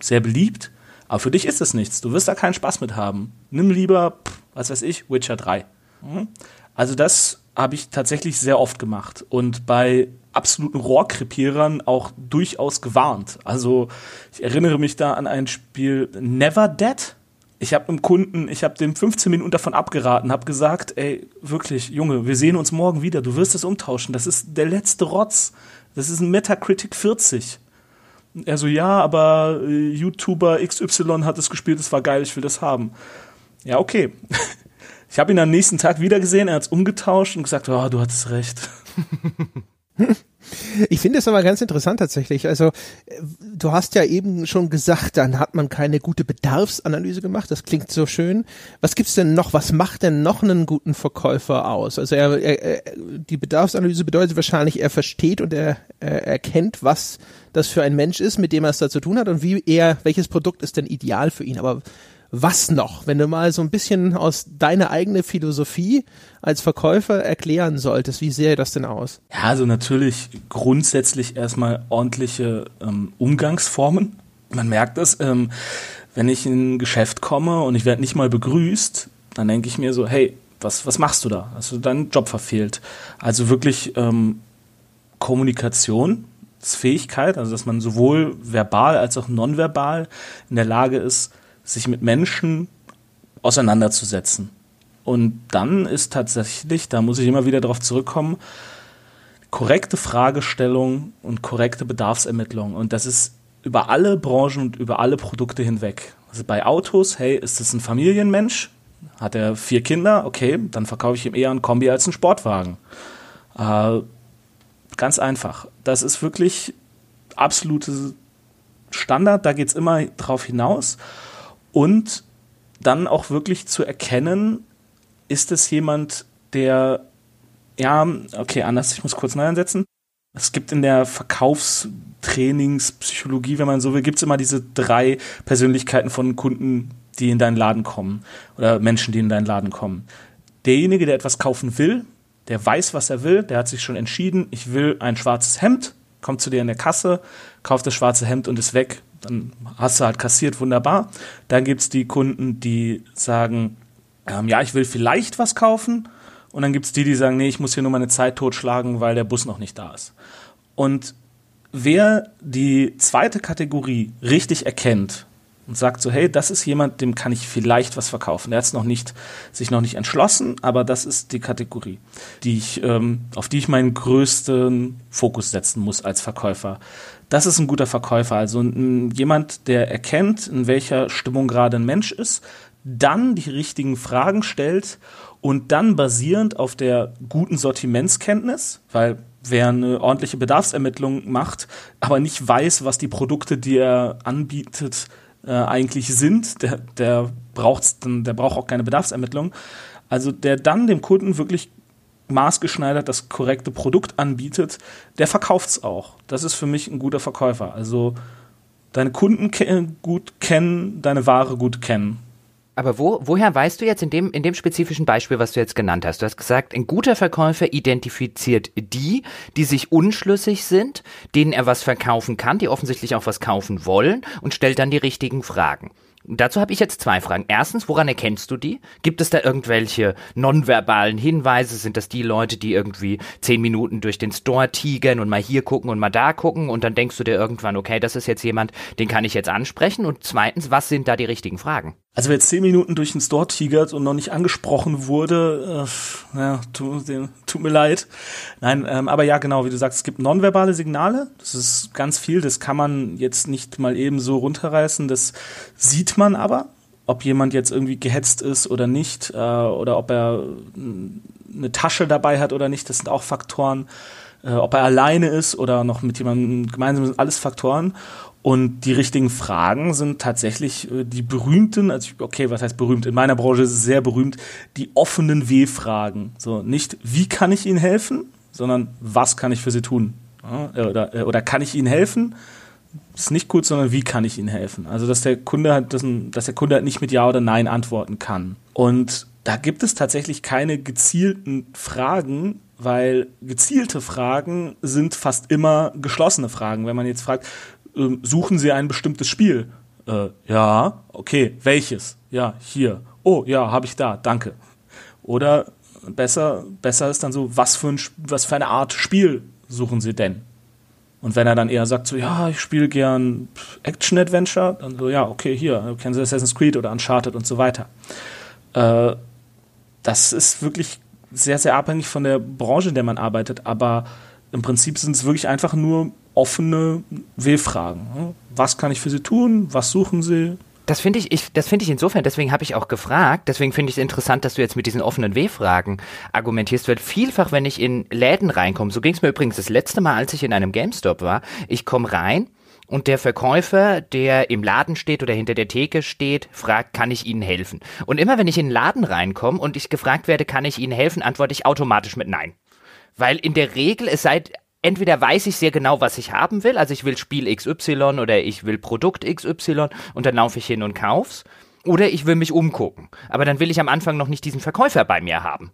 sehr beliebt, aber für dich ist es nichts. Du wirst da keinen Spaß mit haben. Nimm lieber, pff, was weiß ich, Witcher 3. Mhm. Also das habe ich tatsächlich sehr oft gemacht und bei absoluten Rohrkrepierern auch durchaus gewarnt. Also ich erinnere mich da an ein Spiel Never Dead. ich habe einem Kunden, ich habe dem 15 Minuten davon abgeraten, habe gesagt, ey, wirklich, Junge, wir sehen uns morgen wieder, du wirst es umtauschen, das ist der letzte Rotz, das ist ein Metacritic 40. Er so, ja, aber äh, YouTuber XY hat es gespielt, es war geil, ich will das haben. Ja, okay. Ich habe ihn am nächsten Tag wieder gesehen, er hat es umgetauscht und gesagt, oh, du hattest recht. Ich finde es aber ganz interessant tatsächlich. Also du hast ja eben schon gesagt, dann hat man keine gute Bedarfsanalyse gemacht. Das klingt so schön. Was gibt's denn noch? Was macht denn noch einen guten Verkäufer aus? Also er, er, die Bedarfsanalyse bedeutet wahrscheinlich, er versteht und er, er erkennt, was das für ein Mensch ist, mit dem er es da zu tun hat und wie er, welches Produkt ist denn ideal für ihn. Aber was noch, wenn du mal so ein bisschen aus deiner eigenen Philosophie als Verkäufer erklären solltest, wie sähe das denn aus? Ja, also natürlich grundsätzlich erstmal ordentliche ähm, Umgangsformen. Man merkt es, ähm, wenn ich in ein Geschäft komme und ich werde nicht mal begrüßt, dann denke ich mir so, hey, was, was machst du da? Hast du deinen Job verfehlt? Also wirklich ähm, Kommunikationsfähigkeit, also dass man sowohl verbal als auch nonverbal in der Lage ist, sich mit Menschen auseinanderzusetzen. Und dann ist tatsächlich, da muss ich immer wieder darauf zurückkommen, korrekte Fragestellung und korrekte Bedarfsermittlung. Und das ist über alle Branchen und über alle Produkte hinweg. Also bei Autos, hey, ist das ein Familienmensch? Hat er vier Kinder? Okay, dann verkaufe ich ihm eher ein Kombi als einen Sportwagen. Äh, ganz einfach. Das ist wirklich absolute Standard, da geht es immer drauf hinaus und dann auch wirklich zu erkennen, ist es jemand, der, ja, okay, anders, ich muss kurz neu ansetzen. Es gibt in der Verkaufstrainingspsychologie, wenn man so will, gibt es immer diese drei Persönlichkeiten von Kunden, die in deinen Laden kommen oder Menschen, die in deinen Laden kommen. Derjenige, der etwas kaufen will, der weiß, was er will, der hat sich schon entschieden, ich will ein schwarzes Hemd, kommt zu dir in der Kasse, kauft das schwarze Hemd und ist weg dann hast du halt kassiert, wunderbar. Dann gibt es die Kunden, die sagen, ähm, ja, ich will vielleicht was kaufen. Und dann gibt es die, die sagen, nee, ich muss hier nur meine Zeit totschlagen, weil der Bus noch nicht da ist. Und wer die zweite Kategorie richtig erkennt und sagt so, hey, das ist jemand, dem kann ich vielleicht was verkaufen. Der hat noch nicht, sich noch nicht entschlossen, aber das ist die Kategorie, die ich, ähm, auf die ich meinen größten Fokus setzen muss als Verkäufer das ist ein guter Verkäufer. Also jemand, der erkennt, in welcher Stimmung gerade ein Mensch ist, dann die richtigen Fragen stellt und dann basierend auf der guten Sortimentskenntnis, weil wer eine ordentliche Bedarfsermittlung macht, aber nicht weiß, was die Produkte, die er anbietet, äh, eigentlich sind, der, der braucht der braucht auch keine Bedarfsermittlung. Also der dann dem Kunden wirklich maßgeschneidert das korrekte Produkt anbietet, der verkauft es auch. Das ist für mich ein guter Verkäufer. Also deine Kunden ke gut kennen, deine Ware gut kennen. Aber wo, woher weißt du jetzt in dem, in dem spezifischen Beispiel, was du jetzt genannt hast? Du hast gesagt, ein guter Verkäufer identifiziert die, die sich unschlüssig sind, denen er was verkaufen kann, die offensichtlich auch was kaufen wollen und stellt dann die richtigen Fragen. Dazu habe ich jetzt zwei Fragen. Erstens, woran erkennst du die? Gibt es da irgendwelche nonverbalen Hinweise? Sind das die Leute, die irgendwie zehn Minuten durch den Store tigern und mal hier gucken und mal da gucken und dann denkst du dir irgendwann, okay, das ist jetzt jemand, den kann ich jetzt ansprechen? Und zweitens, was sind da die richtigen Fragen? Also wer zehn Minuten durch den Store tigert und noch nicht angesprochen wurde, äh, ja, tut, tut mir leid. Nein, ähm, aber ja, genau, wie du sagst, es gibt nonverbale Signale. Das ist ganz viel. Das kann man jetzt nicht mal eben so runterreißen. Das sieht man aber, ob jemand jetzt irgendwie gehetzt ist oder nicht, äh, oder ob er eine Tasche dabei hat oder nicht. Das sind auch Faktoren. Äh, ob er alleine ist oder noch mit jemandem gemeinsam sind alles Faktoren. Und die richtigen Fragen sind tatsächlich äh, die berühmten, also okay, was heißt berühmt? In meiner Branche ist es sehr berühmt, die offenen W-Fragen. So, nicht wie kann ich Ihnen helfen, sondern was kann ich für Sie tun? Oder, äh, oder kann ich Ihnen helfen? Ist nicht gut, sondern wie kann ich Ihnen helfen? Also, dass der Kunde halt, dass, dass der Kunde halt nicht mit Ja oder Nein antworten kann. Und da gibt es tatsächlich keine gezielten Fragen, weil gezielte Fragen sind fast immer geschlossene Fragen. Wenn man jetzt fragt, äh, suchen Sie ein bestimmtes Spiel? Äh, ja, okay, welches? Ja, hier. Oh, ja, habe ich da, danke. Oder besser, besser ist dann so, was für, ein, was für eine Art Spiel suchen Sie denn? Und wenn er dann eher sagt, so, ja, ich spiele gern Action-Adventure, dann so, ja, okay, hier, du kennst Assassin's Creed oder Uncharted und so weiter. Äh, das ist wirklich sehr, sehr abhängig von der Branche, in der man arbeitet, aber im Prinzip sind es wirklich einfach nur offene W-Fragen. Was kann ich für Sie tun? Was suchen Sie? Das finde ich, ich, das finde ich insofern, deswegen habe ich auch gefragt, deswegen finde ich es interessant, dass du jetzt mit diesen offenen W-Fragen argumentierst, weil vielfach, wenn ich in Läden reinkomme, so ging es mir übrigens das letzte Mal, als ich in einem GameStop war, ich komme rein und der Verkäufer, der im Laden steht oder hinter der Theke steht, fragt, kann ich Ihnen helfen? Und immer wenn ich in den Laden reinkomme und ich gefragt werde, kann ich Ihnen helfen, antworte ich automatisch mit Nein. Weil in der Regel, es sei entweder weiß ich sehr genau, was ich haben will, also ich will Spiel XY oder ich will Produkt XY und dann laufe ich hin und kauf's, oder ich will mich umgucken. Aber dann will ich am Anfang noch nicht diesen Verkäufer bei mir haben.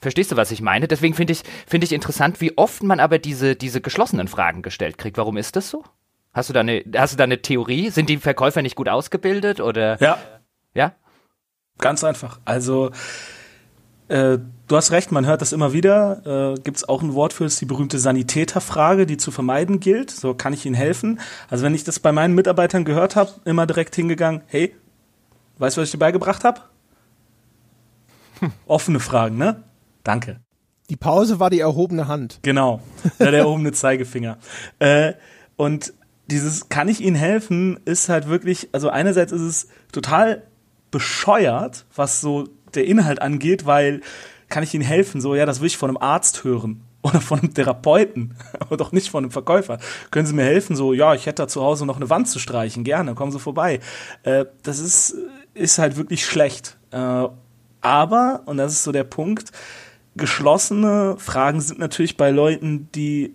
Verstehst du, was ich meine? Deswegen finde ich, finde ich interessant, wie oft man aber diese, diese geschlossenen Fragen gestellt kriegt. Warum ist das so? Hast du da eine, hast du da eine Theorie? Sind die Verkäufer nicht gut ausgebildet oder? Ja. Ja? Ganz einfach. Also, äh, du hast recht, man hört das immer wieder. Äh, Gibt es auch ein Wort für, es die berühmte Sanitäterfrage, die zu vermeiden gilt. So, kann ich Ihnen helfen? Also wenn ich das bei meinen Mitarbeitern gehört habe, immer direkt hingegangen, hey, weißt du, was ich dir beigebracht habe? Hm. Offene Fragen, ne? Danke. Die Pause war die erhobene Hand. Genau, der erhobene Zeigefinger. Äh, und dieses kann ich Ihnen helfen ist halt wirklich, also einerseits ist es total bescheuert, was so der Inhalt angeht, weil kann ich Ihnen helfen? So, ja, das will ich von einem Arzt hören oder von einem Therapeuten aber doch nicht von einem Verkäufer. Können Sie mir helfen? So, ja, ich hätte da zu Hause noch eine Wand zu streichen. Gerne, kommen Sie vorbei. Äh, das ist, ist halt wirklich schlecht. Äh, aber, und das ist so der Punkt, geschlossene Fragen sind natürlich bei Leuten, die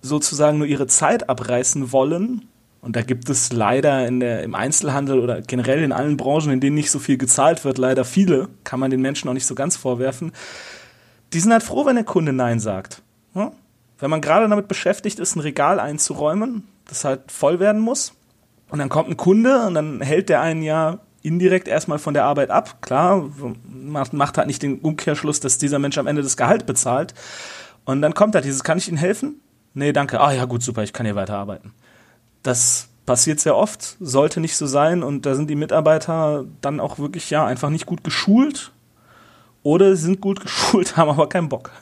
sozusagen nur ihre Zeit abreißen wollen und da gibt es leider in der, im Einzelhandel oder generell in allen Branchen, in denen nicht so viel gezahlt wird, leider viele, kann man den Menschen auch nicht so ganz vorwerfen. Die sind halt froh, wenn der Kunde Nein sagt. Ja? Wenn man gerade damit beschäftigt ist, ein Regal einzuräumen, das halt voll werden muss, und dann kommt ein Kunde und dann hält der einen ja indirekt erstmal von der Arbeit ab. Klar, macht, macht halt nicht den Umkehrschluss, dass dieser Mensch am Ende das Gehalt bezahlt. Und dann kommt halt dieses, kann ich Ihnen helfen? Nee, danke. Ah ja, gut, super, ich kann hier weiterarbeiten. Das passiert sehr oft, sollte nicht so sein und da sind die Mitarbeiter dann auch wirklich ja einfach nicht gut geschult oder sind gut geschult, haben aber keinen Bock.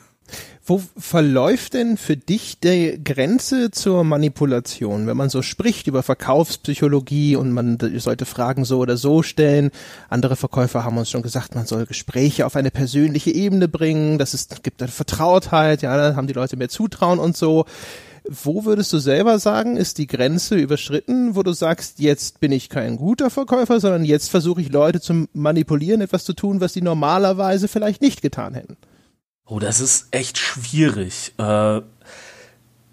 Wo verläuft denn für dich die Grenze zur Manipulation, wenn man so spricht über Verkaufspsychologie und man sollte Fragen so oder so stellen? Andere Verkäufer haben uns schon gesagt, man soll Gespräche auf eine persönliche Ebene bringen, das ist, gibt eine Vertrautheit, ja, da haben die Leute mehr Zutrauen und so. Wo würdest du selber sagen, ist die Grenze überschritten, wo du sagst, jetzt bin ich kein guter Verkäufer, sondern jetzt versuche ich Leute zu manipulieren, etwas zu tun, was sie normalerweise vielleicht nicht getan hätten? Oh, das ist echt schwierig. Äh,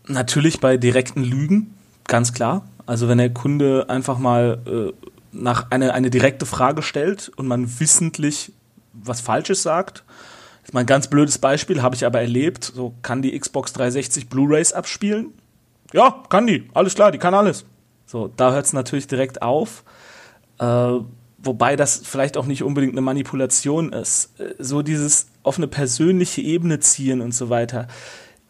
natürlich bei direkten Lügen, ganz klar. Also wenn der Kunde einfach mal äh, nach eine, eine direkte Frage stellt und man wissentlich was Falsches sagt, ist mal ein ganz blödes Beispiel, habe ich aber erlebt. So kann die Xbox 360 Blu-rays abspielen? Ja, kann die. Alles klar, die kann alles. So, da hört es natürlich direkt auf. Äh, wobei das vielleicht auch nicht unbedingt eine Manipulation ist. Äh, so dieses auf eine persönliche Ebene ziehen und so weiter.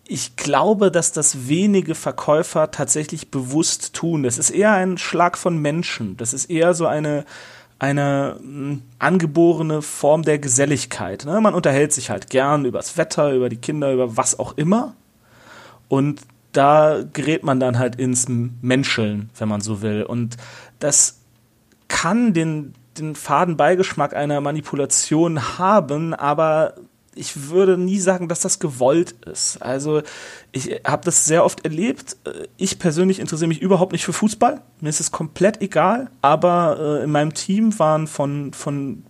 Ich glaube, dass das wenige Verkäufer tatsächlich bewusst tun. Das ist eher ein Schlag von Menschen. Das ist eher so eine, eine hm, angeborene Form der Geselligkeit. Ne? Man unterhält sich halt gern über das Wetter, über die Kinder, über was auch immer. Und da gerät man dann halt ins Menscheln, wenn man so will. Und das kann den, den faden Beigeschmack einer Manipulation haben, aber ich würde nie sagen, dass das gewollt ist. Also ich habe das sehr oft erlebt. Ich persönlich interessiere mich überhaupt nicht für Fußball. Mir ist es komplett egal. Aber äh, in meinem Team waren von, von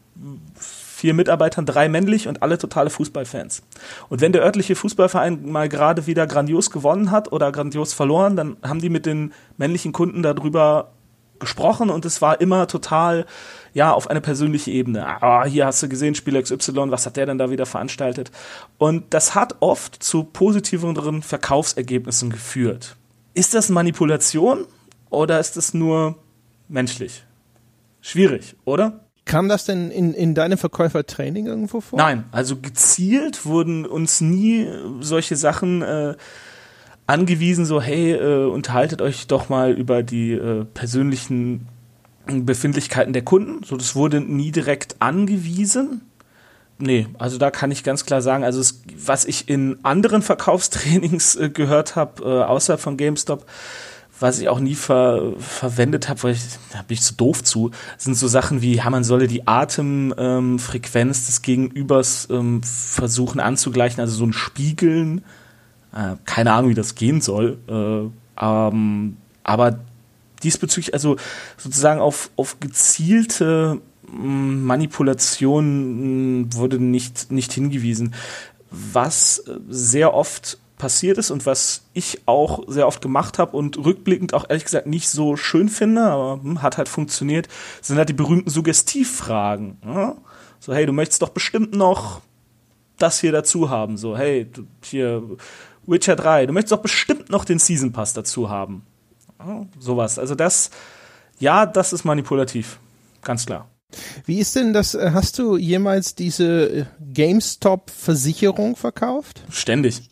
vier Mitarbeitern drei männlich und alle totale Fußballfans. Und wenn der örtliche Fußballverein mal gerade wieder grandios gewonnen hat oder grandios verloren, dann haben die mit den männlichen Kunden darüber gesprochen und es war immer total, ja, auf eine persönliche Ebene. Ah, hier hast du gesehen, Spieler XY, was hat der denn da wieder veranstaltet? Und das hat oft zu positiveren Verkaufsergebnissen geführt. Ist das Manipulation oder ist es nur menschlich? Schwierig, oder? Kam das denn in, in deinem Verkäufertraining irgendwo vor? Nein, also gezielt wurden uns nie solche Sachen äh, angewiesen, so hey, äh, unterhaltet euch doch mal über die äh, persönlichen Befindlichkeiten der Kunden. So, das wurde nie direkt angewiesen. Nee, also da kann ich ganz klar sagen, also es, was ich in anderen Verkaufstrainings äh, gehört habe, äh, außerhalb von GameStop, was ich auch nie ver verwendet habe, weil ich, da bin ich zu doof zu, sind so Sachen wie, ja, man solle die Atemfrequenz ähm, des Gegenübers ähm, versuchen anzugleichen, also so ein Spiegeln. Äh, keine Ahnung, wie das gehen soll. Äh, ähm, aber diesbezüglich, also sozusagen auf, auf gezielte mm, Manipulation mm, wurde nicht, nicht hingewiesen. Was sehr oft passiert ist und was ich auch sehr oft gemacht habe und rückblickend auch ehrlich gesagt nicht so schön finde, aber hm, hat halt funktioniert, sind halt die berühmten Suggestivfragen. Ja? So, hey, du möchtest doch bestimmt noch das hier dazu haben. So, hey, hier Witcher 3, du möchtest doch bestimmt noch den Season Pass dazu haben. Sowas. Also das, ja, das ist manipulativ. Ganz klar. Wie ist denn das? Äh, hast du jemals diese äh, GameStop-Versicherung verkauft? Ständig.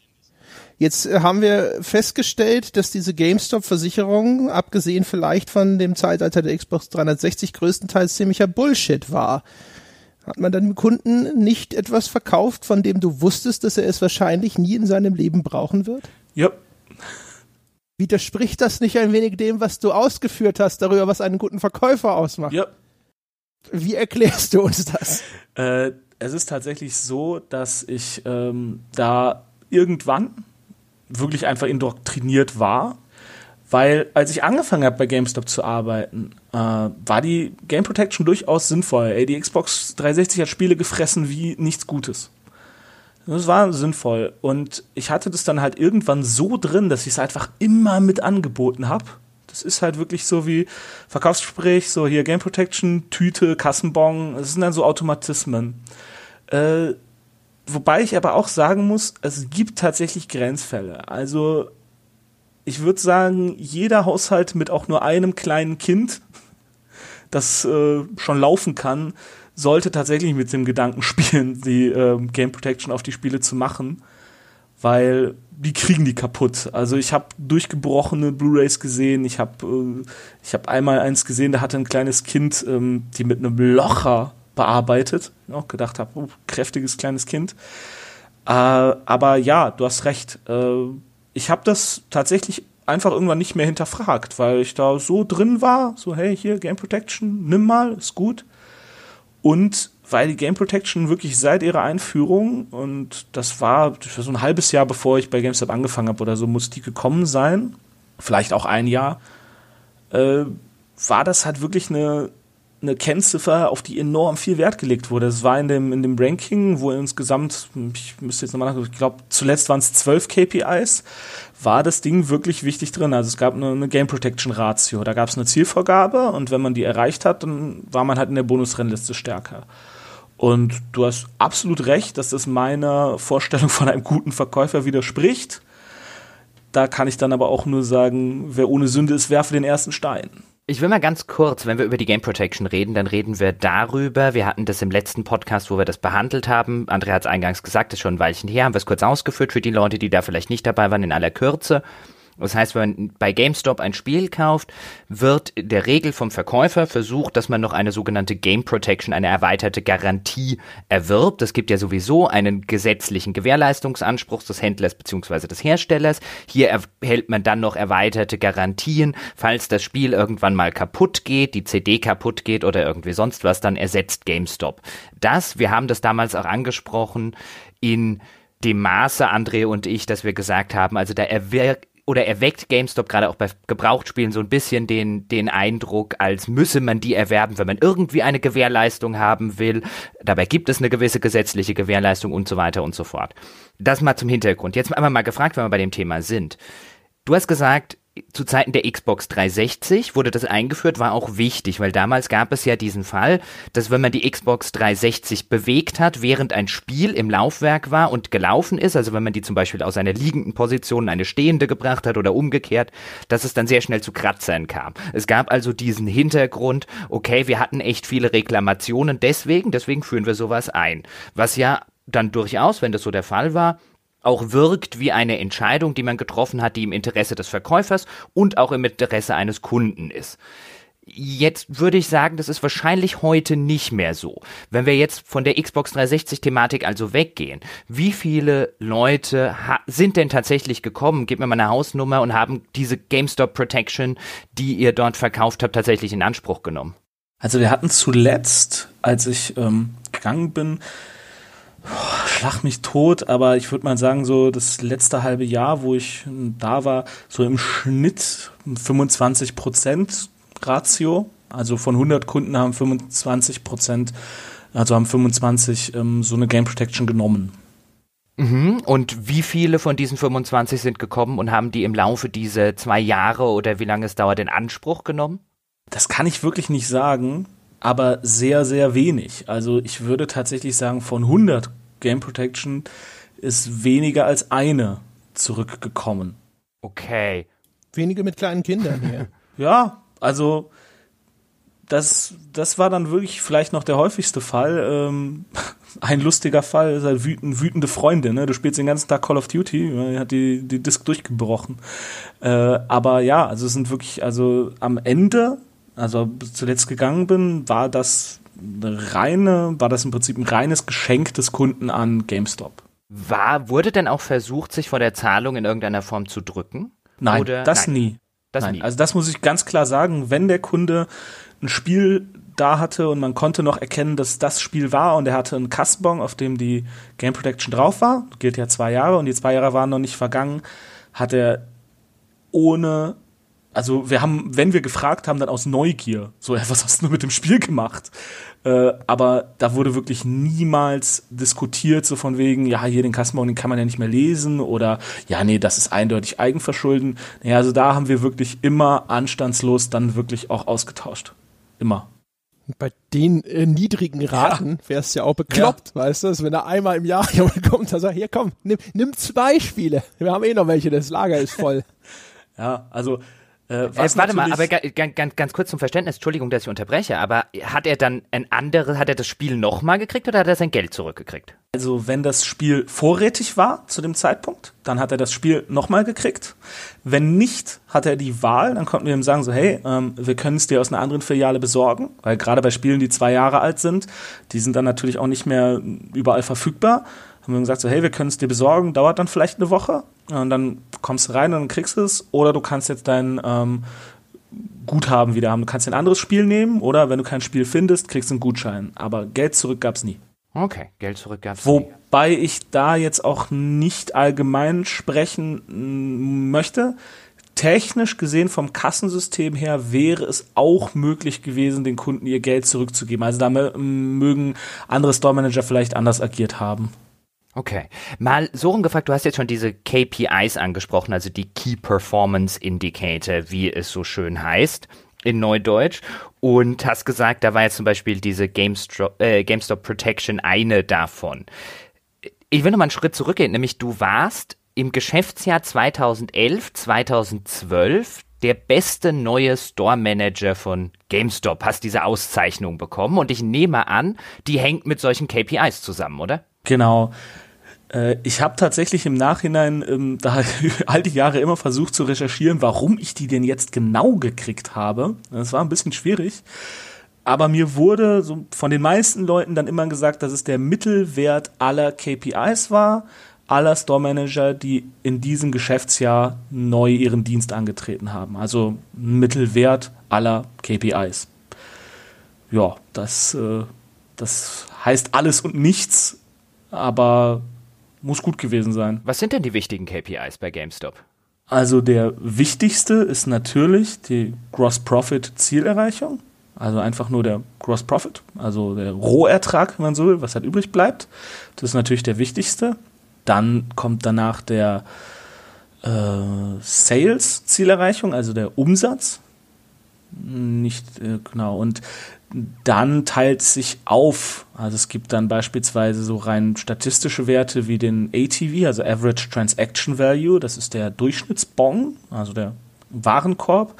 Jetzt äh, haben wir festgestellt, dass diese GameStop-Versicherung, abgesehen vielleicht von dem Zeitalter der Xbox 360, größtenteils ziemlicher Bullshit war. Hat man dann dem Kunden nicht etwas verkauft, von dem du wusstest, dass er es wahrscheinlich nie in seinem Leben brauchen wird? Ja. Widerspricht das nicht ein wenig dem, was du ausgeführt hast, darüber, was einen guten Verkäufer ausmacht? Ja. Wie erklärst du uns das? Äh, es ist tatsächlich so, dass ich ähm, da irgendwann wirklich einfach indoktriniert war. Weil als ich angefangen habe bei GameStop zu arbeiten, äh, war die Game Protection durchaus sinnvoll. Ey, die Xbox 360 hat Spiele gefressen wie nichts Gutes. Das war sinnvoll. Und ich hatte das dann halt irgendwann so drin, dass ich es einfach immer mit angeboten habe. Das ist halt wirklich so wie Verkaufsgespräch, so hier Game Protection, Tüte, Kassenbon. Das sind dann so Automatismen. Äh, Wobei ich aber auch sagen muss, es gibt tatsächlich Grenzfälle. Also ich würde sagen, jeder Haushalt mit auch nur einem kleinen Kind, das äh, schon laufen kann, sollte tatsächlich mit dem Gedanken spielen, die äh, Game Protection auf die Spiele zu machen, weil die kriegen die kaputt. Also ich habe durchgebrochene Blu-rays gesehen, ich habe äh, ich habe einmal eins gesehen, da hatte ein kleines Kind, ähm, die mit einem Locher bearbeitet. Auch gedacht habe, oh, kräftiges kleines Kind. Äh, aber ja, du hast recht. Äh, ich habe das tatsächlich einfach irgendwann nicht mehr hinterfragt, weil ich da so drin war, so hey, hier Game Protection, nimm mal, ist gut. Und weil die Game Protection wirklich seit ihrer Einführung, und das war, so ein halbes Jahr bevor ich bei GameStop angefangen habe oder so, muss die gekommen sein, vielleicht auch ein Jahr, äh, war das halt wirklich eine, eine Kennziffer, auf die enorm viel Wert gelegt wurde. Es war in dem, in dem Ranking, wo insgesamt, ich müsste jetzt nochmal nachgucken, ich glaube, zuletzt waren es zwölf KPIs, war das Ding wirklich wichtig drin. Also es gab eine, eine Game Protection Ratio. Da gab es eine Zielvorgabe und wenn man die erreicht hat, dann war man halt in der Bonusrennliste stärker. Und du hast absolut recht, dass das meiner Vorstellung von einem guten Verkäufer widerspricht. Da kann ich dann aber auch nur sagen, wer ohne Sünde ist, werfe den ersten Stein. Ich will mal ganz kurz, wenn wir über die Game Protection reden, dann reden wir darüber. Wir hatten das im letzten Podcast, wo wir das behandelt haben. André hat es eingangs gesagt, ist schon ein Weilchen her, haben wir es kurz ausgeführt für die Leute, die da vielleicht nicht dabei waren, in aller Kürze. Das heißt, wenn man bei GameStop ein Spiel kauft, wird der Regel vom Verkäufer versucht, dass man noch eine sogenannte Game Protection, eine erweiterte Garantie erwirbt. Es gibt ja sowieso einen gesetzlichen Gewährleistungsanspruch des Händlers bzw. des Herstellers. Hier erhält man dann noch erweiterte Garantien, falls das Spiel irgendwann mal kaputt geht, die CD kaputt geht oder irgendwie sonst was, dann ersetzt GameStop. Das, wir haben das damals auch angesprochen, in dem Maße, André und ich, dass wir gesagt haben, also da erwirkt oder erweckt GameStop gerade auch bei Gebrauchtspielen so ein bisschen den, den Eindruck, als müsse man die erwerben, wenn man irgendwie eine Gewährleistung haben will. Dabei gibt es eine gewisse gesetzliche Gewährleistung und so weiter und so fort. Das mal zum Hintergrund. Jetzt einmal mal gefragt, wenn wir bei dem Thema sind. Du hast gesagt, zu Zeiten der Xbox 360 wurde das eingeführt, war auch wichtig, weil damals gab es ja diesen Fall, dass wenn man die Xbox 360 bewegt hat, während ein Spiel im Laufwerk war und gelaufen ist, also wenn man die zum Beispiel aus einer liegenden Position in eine stehende gebracht hat oder umgekehrt, dass es dann sehr schnell zu Kratzern kam. Es gab also diesen Hintergrund, okay, wir hatten echt viele Reklamationen deswegen, deswegen führen wir sowas ein. Was ja dann durchaus, wenn das so der Fall war, auch wirkt wie eine Entscheidung, die man getroffen hat, die im Interesse des Verkäufers und auch im Interesse eines Kunden ist. Jetzt würde ich sagen, das ist wahrscheinlich heute nicht mehr so. Wenn wir jetzt von der Xbox 360-Thematik also weggehen, wie viele Leute sind denn tatsächlich gekommen, gebt mir mal eine Hausnummer und haben diese GameStop Protection, die ihr dort verkauft habt, tatsächlich in Anspruch genommen? Also wir hatten zuletzt, als ich ähm, gegangen bin, schlag mich tot, aber ich würde mal sagen, so das letzte halbe Jahr, wo ich da war, so im Schnitt 25 Prozent Ratio. Also von 100 Kunden haben 25 Prozent, also haben 25 ähm, so eine Game Protection genommen. Mhm. Und wie viele von diesen 25 sind gekommen und haben die im Laufe dieser zwei Jahre oder wie lange es dauert in Anspruch genommen? Das kann ich wirklich nicht sagen, aber sehr, sehr wenig. Also ich würde tatsächlich sagen, von 100 Game Protection ist weniger als eine zurückgekommen. Okay. Wenige mit kleinen Kindern hier. ja, also das, das war dann wirklich vielleicht noch der häufigste Fall. Ähm, ein lustiger Fall ist halt wütend, wütende Freunde. Ne? Du spielst den ganzen Tag Call of Duty, hat die, die Disk durchgebrochen. Äh, aber ja, also es sind wirklich, also am Ende, also zuletzt gegangen bin, war das eine reine, war das im Prinzip ein reines Geschenk des Kunden an GameStop. War, wurde denn auch versucht, sich vor der Zahlung in irgendeiner Form zu drücken? Nein, Oder? das Nein. nie. Das Nein, nie. Also das muss ich ganz klar sagen, wenn der Kunde ein Spiel da hatte und man konnte noch erkennen, dass das Spiel war und er hatte einen Kassenbon, auf dem die Game Protection drauf war, gilt ja zwei Jahre und die zwei Jahre waren noch nicht vergangen, hat er ohne also wir haben, wenn wir gefragt haben, dann aus Neugier, so, was hast du mit dem Spiel gemacht? Äh, aber da wurde wirklich niemals diskutiert, so von wegen, ja, hier den Kassenbon, den kann man ja nicht mehr lesen oder ja, nee, das ist eindeutig Eigenverschulden. Naja, also da haben wir wirklich immer anstandslos dann wirklich auch ausgetauscht. Immer. Bei den äh, niedrigen Raten ja. wäre es ja auch bekloppt, ja. weißt du, wenn da einmal im Jahr jemand kommt und sagt, hier komm, nimm, nimm zwei Spiele. Wir haben eh noch welche, das Lager ist voll. ja, also äh, äh, warte mal, aber ganz, ganz, ganz kurz zum Verständnis, Entschuldigung, dass ich unterbreche, aber hat er dann ein anderes, hat er das Spiel nochmal gekriegt oder hat er sein Geld zurückgekriegt? Also wenn das Spiel vorrätig war zu dem Zeitpunkt, dann hat er das Spiel nochmal gekriegt. Wenn nicht, hat er die Wahl, dann konnten wir ihm sagen, so hey, ähm, wir können es dir aus einer anderen Filiale besorgen, weil gerade bei Spielen, die zwei Jahre alt sind, die sind dann natürlich auch nicht mehr überall verfügbar haben wir gesagt, so, hey, wir können es dir besorgen, dauert dann vielleicht eine Woche und dann kommst du rein und dann kriegst du es oder du kannst jetzt dein ähm, Guthaben wieder haben. Du kannst ein anderes Spiel nehmen oder wenn du kein Spiel findest, kriegst du einen Gutschein. Aber Geld zurück gab es nie. Okay, Geld zurück gab es nie. Wobei ich da jetzt auch nicht allgemein sprechen mm, möchte. Technisch gesehen vom Kassensystem her wäre es auch möglich gewesen, den Kunden ihr Geld zurückzugeben. Also da mögen andere Store Manager vielleicht anders agiert haben. Okay. Mal so rumgefragt, du hast jetzt schon diese KPIs angesprochen, also die Key Performance Indicator, wie es so schön heißt in Neudeutsch und hast gesagt, da war jetzt zum Beispiel diese GameStop, äh, GameStop Protection eine davon. Ich will noch mal einen Schritt zurückgehen, nämlich du warst im Geschäftsjahr 2011, 2012 der beste neue Store Manager von GameStop, hast diese Auszeichnung bekommen und ich nehme an, die hängt mit solchen KPIs zusammen, oder? Genau. Äh, ich habe tatsächlich im Nachhinein ähm, da all die Jahre immer versucht zu recherchieren, warum ich die denn jetzt genau gekriegt habe. Das war ein bisschen schwierig. Aber mir wurde so von den meisten Leuten dann immer gesagt, dass es der Mittelwert aller KPIs war, aller Store Manager, die in diesem Geschäftsjahr neu ihren Dienst angetreten haben. Also Mittelwert aller KPIs. Ja, das, äh, das heißt alles und nichts, aber muss gut gewesen sein. Was sind denn die wichtigen KPIs bei GameStop? Also der wichtigste ist natürlich die Gross Profit Zielerreichung. Also einfach nur der Gross Profit, also der Rohertrag, wenn man so will, was halt übrig bleibt. Das ist natürlich der wichtigste. Dann kommt danach der äh, Sales Zielerreichung, also der Umsatz. Nicht äh, genau. Und dann teilt sich auf. Also es gibt dann beispielsweise so rein statistische Werte wie den ATV, also Average Transaction Value, das ist der Durchschnittsbon, also der Warenkorb.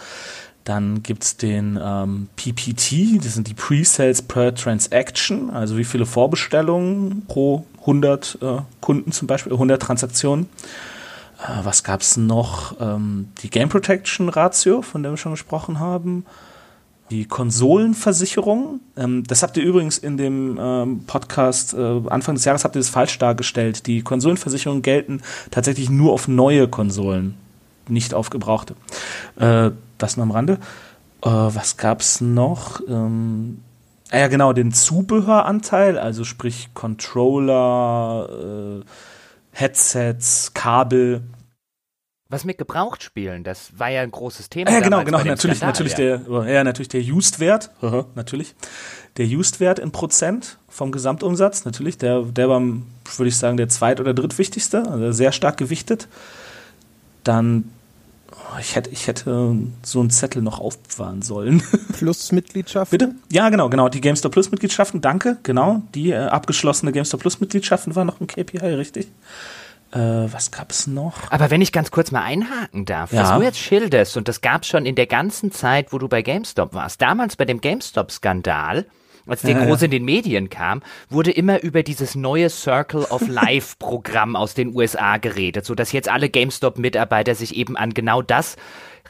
Dann gibt's den ähm, PPT, das sind die Pre-Sales per Transaction, also wie viele Vorbestellungen pro 100 äh, Kunden zum Beispiel, 100 Transaktionen. Äh, was gab's noch? Ähm, die Game Protection Ratio, von der wir schon gesprochen haben. Die Konsolenversicherung. Ähm, das habt ihr übrigens in dem ähm, Podcast äh, Anfang des Jahres habt ihr das falsch dargestellt. Die Konsolenversicherungen gelten tatsächlich nur auf neue Konsolen, nicht auf gebrauchte. Äh, das nur am Rande. Äh, was gab's noch? Ähm, ah ja, genau, den Zubehöranteil, also sprich Controller, äh, Headsets, Kabel. Was mit Gebrauchtspielen, das war ja ein großes Thema. Ja, genau, genau, natürlich, Skandal, natürlich ja. der, ja, natürlich der Used-Wert, natürlich. Der Used-Wert in Prozent vom Gesamtumsatz, natürlich, der, der war, würde ich sagen, der zweit- oder drittwichtigste, also sehr stark gewichtet. Dann Oh, ich hätte, ich hätte so einen Zettel noch aufbewahren sollen. Plus-Mitgliedschaften? Bitte? Ja, genau, genau. Die GameStop Plus-Mitgliedschaften, danke, genau. Die äh, abgeschlossene GameStop Plus-Mitgliedschaften waren noch ein KPI, richtig? Äh, was gab's noch? Aber wenn ich ganz kurz mal einhaken darf, ja. was du jetzt schilderst, und das gab's schon in der ganzen Zeit, wo du bei GameStop warst, damals bei dem GameStop-Skandal, als der groß in den Medien kam, wurde immer über dieses neue Circle of Life Programm aus den USA geredet, so dass jetzt alle GameStop Mitarbeiter sich eben an genau das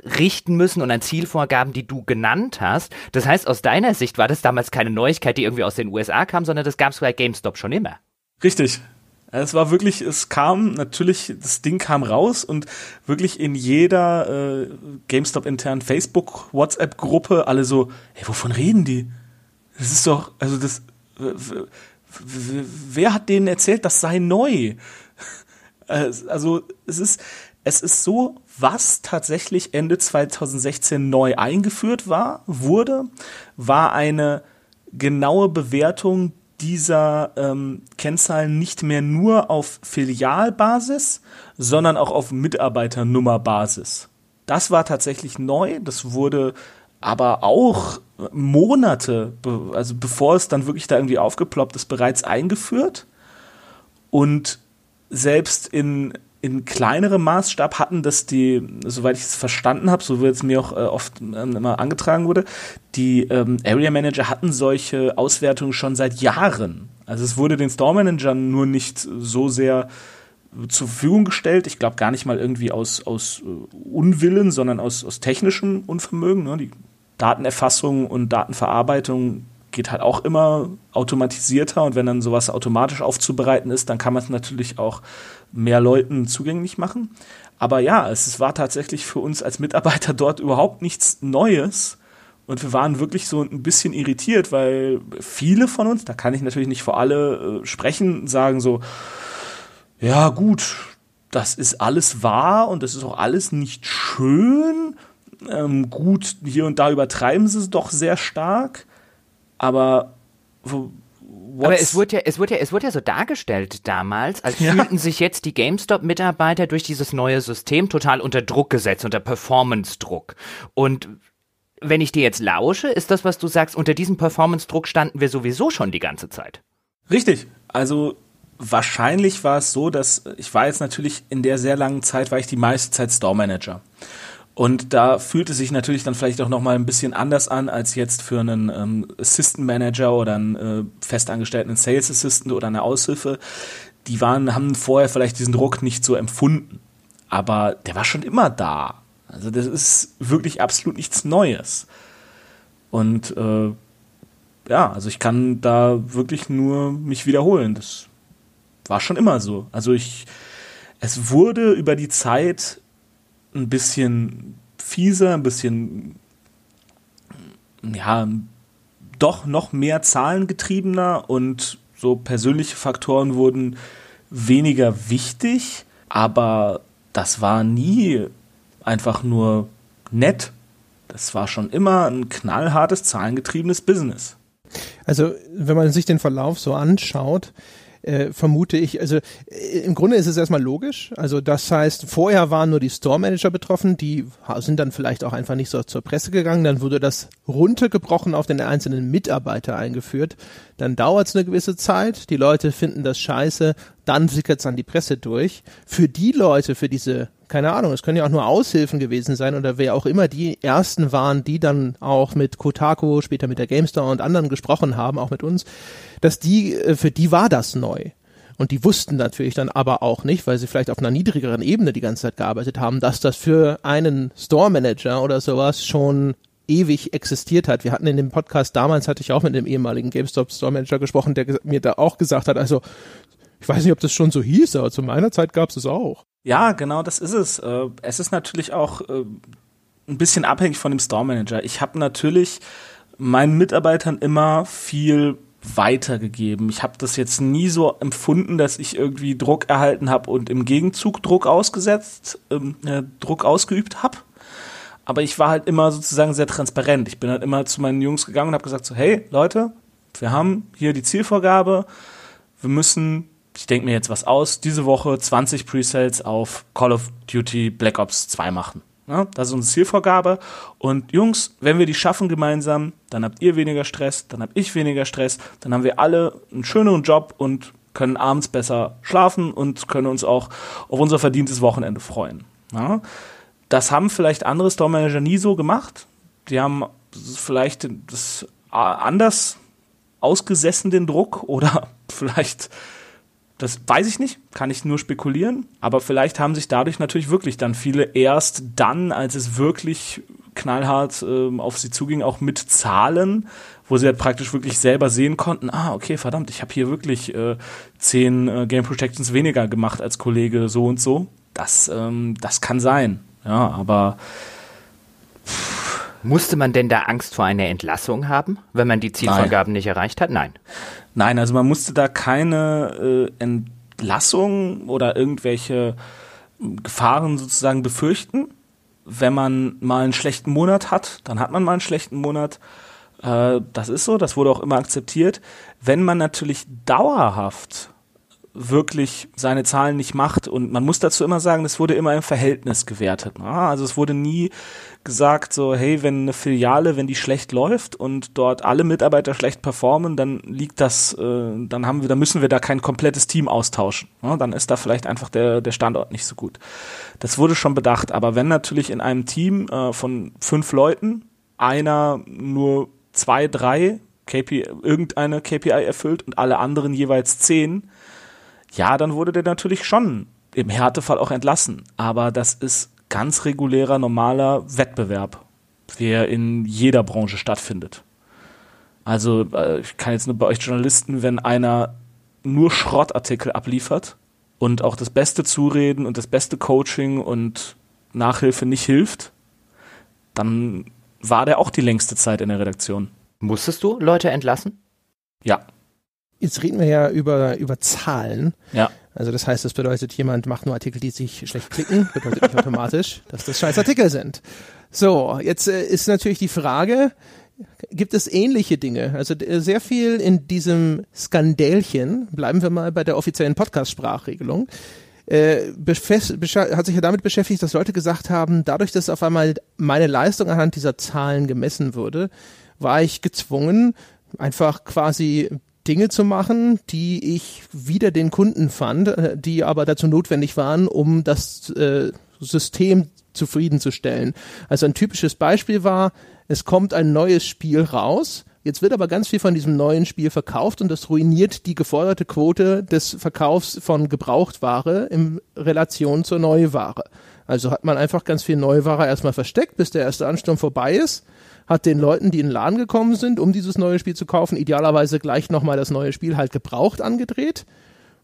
richten müssen und an Zielvorgaben, die du genannt hast. Das heißt, aus deiner Sicht war das damals keine Neuigkeit, die irgendwie aus den USA kam, sondern das gab es bei GameStop schon immer. Richtig. Es war wirklich, es kam natürlich, das Ding kam raus und wirklich in jeder äh, GameStop internen Facebook, WhatsApp-Gruppe alle so, hey, wovon reden die? Das ist doch, also das, wer hat denen erzählt, das sei neu? Also es ist, es ist so, was tatsächlich Ende 2016 neu eingeführt war, wurde, war eine genaue Bewertung dieser ähm, Kennzahlen nicht mehr nur auf Filialbasis, sondern auch auf Mitarbeiternummerbasis. Das war tatsächlich neu. Das wurde aber auch Monate, also bevor es dann wirklich da irgendwie aufgeploppt ist, bereits eingeführt. Und selbst in, in kleinerem Maßstab hatten das die, soweit ich es verstanden habe, so wie es mir auch äh, oft ähm, immer angetragen wurde, die ähm, Area Manager hatten solche Auswertungen schon seit Jahren. Also es wurde den Store Managern nur nicht so sehr zur Verfügung gestellt. Ich glaube gar nicht mal irgendwie aus, aus äh, Unwillen, sondern aus, aus technischem Unvermögen. Ne? Die Datenerfassung und Datenverarbeitung geht halt auch immer automatisierter und wenn dann sowas automatisch aufzubereiten ist, dann kann man es natürlich auch mehr Leuten zugänglich machen. Aber ja, es war tatsächlich für uns als Mitarbeiter dort überhaupt nichts Neues. Und wir waren wirklich so ein bisschen irritiert, weil viele von uns, da kann ich natürlich nicht für alle äh, sprechen, sagen so, ja gut, das ist alles wahr und das ist auch alles nicht schön ähm, gut, hier und da übertreiben sie es doch sehr stark, aber aber es wurde ja, es wurde ja, es wurde ja so dargestellt damals, als ja. fühlten sich jetzt die GameStop-Mitarbeiter durch dieses neue System total unter Druck gesetzt, unter Performance-Druck. Und wenn ich dir jetzt lausche, ist das, was du sagst, unter diesem Performance-Druck standen wir sowieso schon die ganze Zeit. Richtig. Also wahrscheinlich war es so, dass ich war jetzt natürlich in der sehr langen Zeit, war ich die meiste Zeit Store Manager. Und da fühlt es sich natürlich dann vielleicht auch nochmal ein bisschen anders an als jetzt für einen ähm, Assistant Manager oder einen äh, festangestellten Sales Assistant oder eine Aushilfe. Die waren, haben vorher vielleicht diesen Druck nicht so empfunden. Aber der war schon immer da. Also das ist wirklich absolut nichts Neues. Und äh, ja, also ich kann da wirklich nur mich wiederholen. Das war schon immer so. Also ich, es wurde über die Zeit ein bisschen fieser, ein bisschen, ja, doch noch mehr zahlengetriebener und so persönliche Faktoren wurden weniger wichtig, aber das war nie einfach nur nett. Das war schon immer ein knallhartes, zahlengetriebenes Business. Also, wenn man sich den Verlauf so anschaut, äh, vermute ich. Also äh, im Grunde ist es erstmal logisch. Also das heißt, vorher waren nur die Store Manager betroffen, die sind dann vielleicht auch einfach nicht so zur Presse gegangen. Dann wurde das runtergebrochen auf den einzelnen Mitarbeiter eingeführt. Dann dauert es eine gewisse Zeit. Die Leute finden das scheiße. Dann sickert es an die Presse durch. Für die Leute, für diese keine Ahnung, es können ja auch nur Aushilfen gewesen sein oder wer auch immer die ersten waren, die dann auch mit Kotaku, später mit der GameStar und anderen gesprochen haben, auch mit uns, dass die, äh, für die war das neu. Und die wussten natürlich dann aber auch nicht, weil sie vielleicht auf einer niedrigeren Ebene die ganze Zeit gearbeitet haben, dass das für einen Store Manager oder sowas schon ewig existiert hat. Wir hatten in dem Podcast damals, hatte ich auch mit dem ehemaligen GameStop Store Manager gesprochen, der mir da auch gesagt hat, also ich weiß nicht, ob das schon so hieß, aber zu meiner Zeit gab es es auch. Ja, genau, das ist es. Äh, es ist natürlich auch äh, ein bisschen abhängig von dem Store Manager. Ich habe natürlich meinen Mitarbeitern immer viel weitergegeben. Ich habe das jetzt nie so empfunden, dass ich irgendwie Druck erhalten habe und im Gegenzug Druck ausgesetzt, ähm, äh, Druck ausgeübt habe. Aber ich war halt immer sozusagen sehr transparent. Ich bin halt immer zu meinen Jungs gegangen und habe gesagt so, hey Leute, wir haben hier die Zielvorgabe, wir müssen, ich denke mir jetzt was aus, diese Woche 20 Presales auf Call of Duty Black Ops 2 machen. Ja, das ist unsere Zielvorgabe. Und Jungs, wenn wir die schaffen gemeinsam, dann habt ihr weniger Stress, dann hab ich weniger Stress, dann haben wir alle einen schöneren Job und können abends besser schlafen und können uns auch auf unser verdientes Wochenende freuen. Ja, das haben vielleicht andere Store Manager nie so gemacht. Die haben vielleicht das anders ausgesessen, den Druck, oder vielleicht das weiß ich nicht, kann ich nur spekulieren. Aber vielleicht haben sich dadurch natürlich wirklich dann viele erst dann, als es wirklich knallhart äh, auf sie zuging, auch mit Zahlen, wo sie halt praktisch wirklich selber sehen konnten, ah, okay, verdammt, ich habe hier wirklich äh, zehn äh, Game Protections weniger gemacht als Kollege so und so. Das, ähm, das kann sein. Ja, aber musste man denn da Angst vor einer Entlassung haben, wenn man die Zielvorgaben Nein. nicht erreicht hat? Nein. Nein, also man musste da keine äh, Entlassung oder irgendwelche Gefahren sozusagen befürchten. Wenn man mal einen schlechten Monat hat, dann hat man mal einen schlechten Monat. Äh, das ist so, das wurde auch immer akzeptiert. Wenn man natürlich dauerhaft wirklich seine Zahlen nicht macht. Und man muss dazu immer sagen, das wurde immer im Verhältnis gewertet. Ne? Also es wurde nie gesagt, so, hey, wenn eine Filiale, wenn die schlecht läuft und dort alle Mitarbeiter schlecht performen, dann liegt das, äh, dann haben wir, dann müssen wir da kein komplettes Team austauschen. Ne? Dann ist da vielleicht einfach der, der Standort nicht so gut. Das wurde schon bedacht. Aber wenn natürlich in einem Team äh, von fünf Leuten einer nur zwei, drei KPI, irgendeine KPI erfüllt und alle anderen jeweils zehn, ja, dann wurde der natürlich schon im Härtefall auch entlassen. Aber das ist ganz regulärer, normaler Wettbewerb, der in jeder Branche stattfindet. Also äh, ich kann jetzt nur bei euch Journalisten, wenn einer nur Schrottartikel abliefert und auch das beste Zureden und das beste Coaching und Nachhilfe nicht hilft, dann war der auch die längste Zeit in der Redaktion. Musstest du Leute entlassen? Ja. Jetzt reden wir ja über, über Zahlen. Ja. Also das heißt, das bedeutet, jemand macht nur Artikel, die sich schlecht klicken, bedeutet nicht automatisch, dass das scheiß Artikel sind. So, jetzt äh, ist natürlich die Frage, gibt es ähnliche Dinge? Also sehr viel in diesem Skandälchen, bleiben wir mal bei der offiziellen Podcast-Sprachregelung, äh, hat sich ja damit beschäftigt, dass Leute gesagt haben, dadurch, dass auf einmal meine Leistung anhand dieser Zahlen gemessen würde, war ich gezwungen, einfach quasi Dinge zu machen, die ich wieder den Kunden fand, äh, die aber dazu notwendig waren, um das äh, System zufriedenzustellen. Also ein typisches Beispiel war, es kommt ein neues Spiel raus, jetzt wird aber ganz viel von diesem neuen Spiel verkauft und das ruiniert die geforderte Quote des Verkaufs von Gebrauchtware in Relation zur Neuware. Also hat man einfach ganz viel Neuware erstmal versteckt, bis der erste Ansturm vorbei ist hat den Leuten, die in den Laden gekommen sind, um dieses neue Spiel zu kaufen, idealerweise gleich nochmal das neue Spiel halt gebraucht angedreht.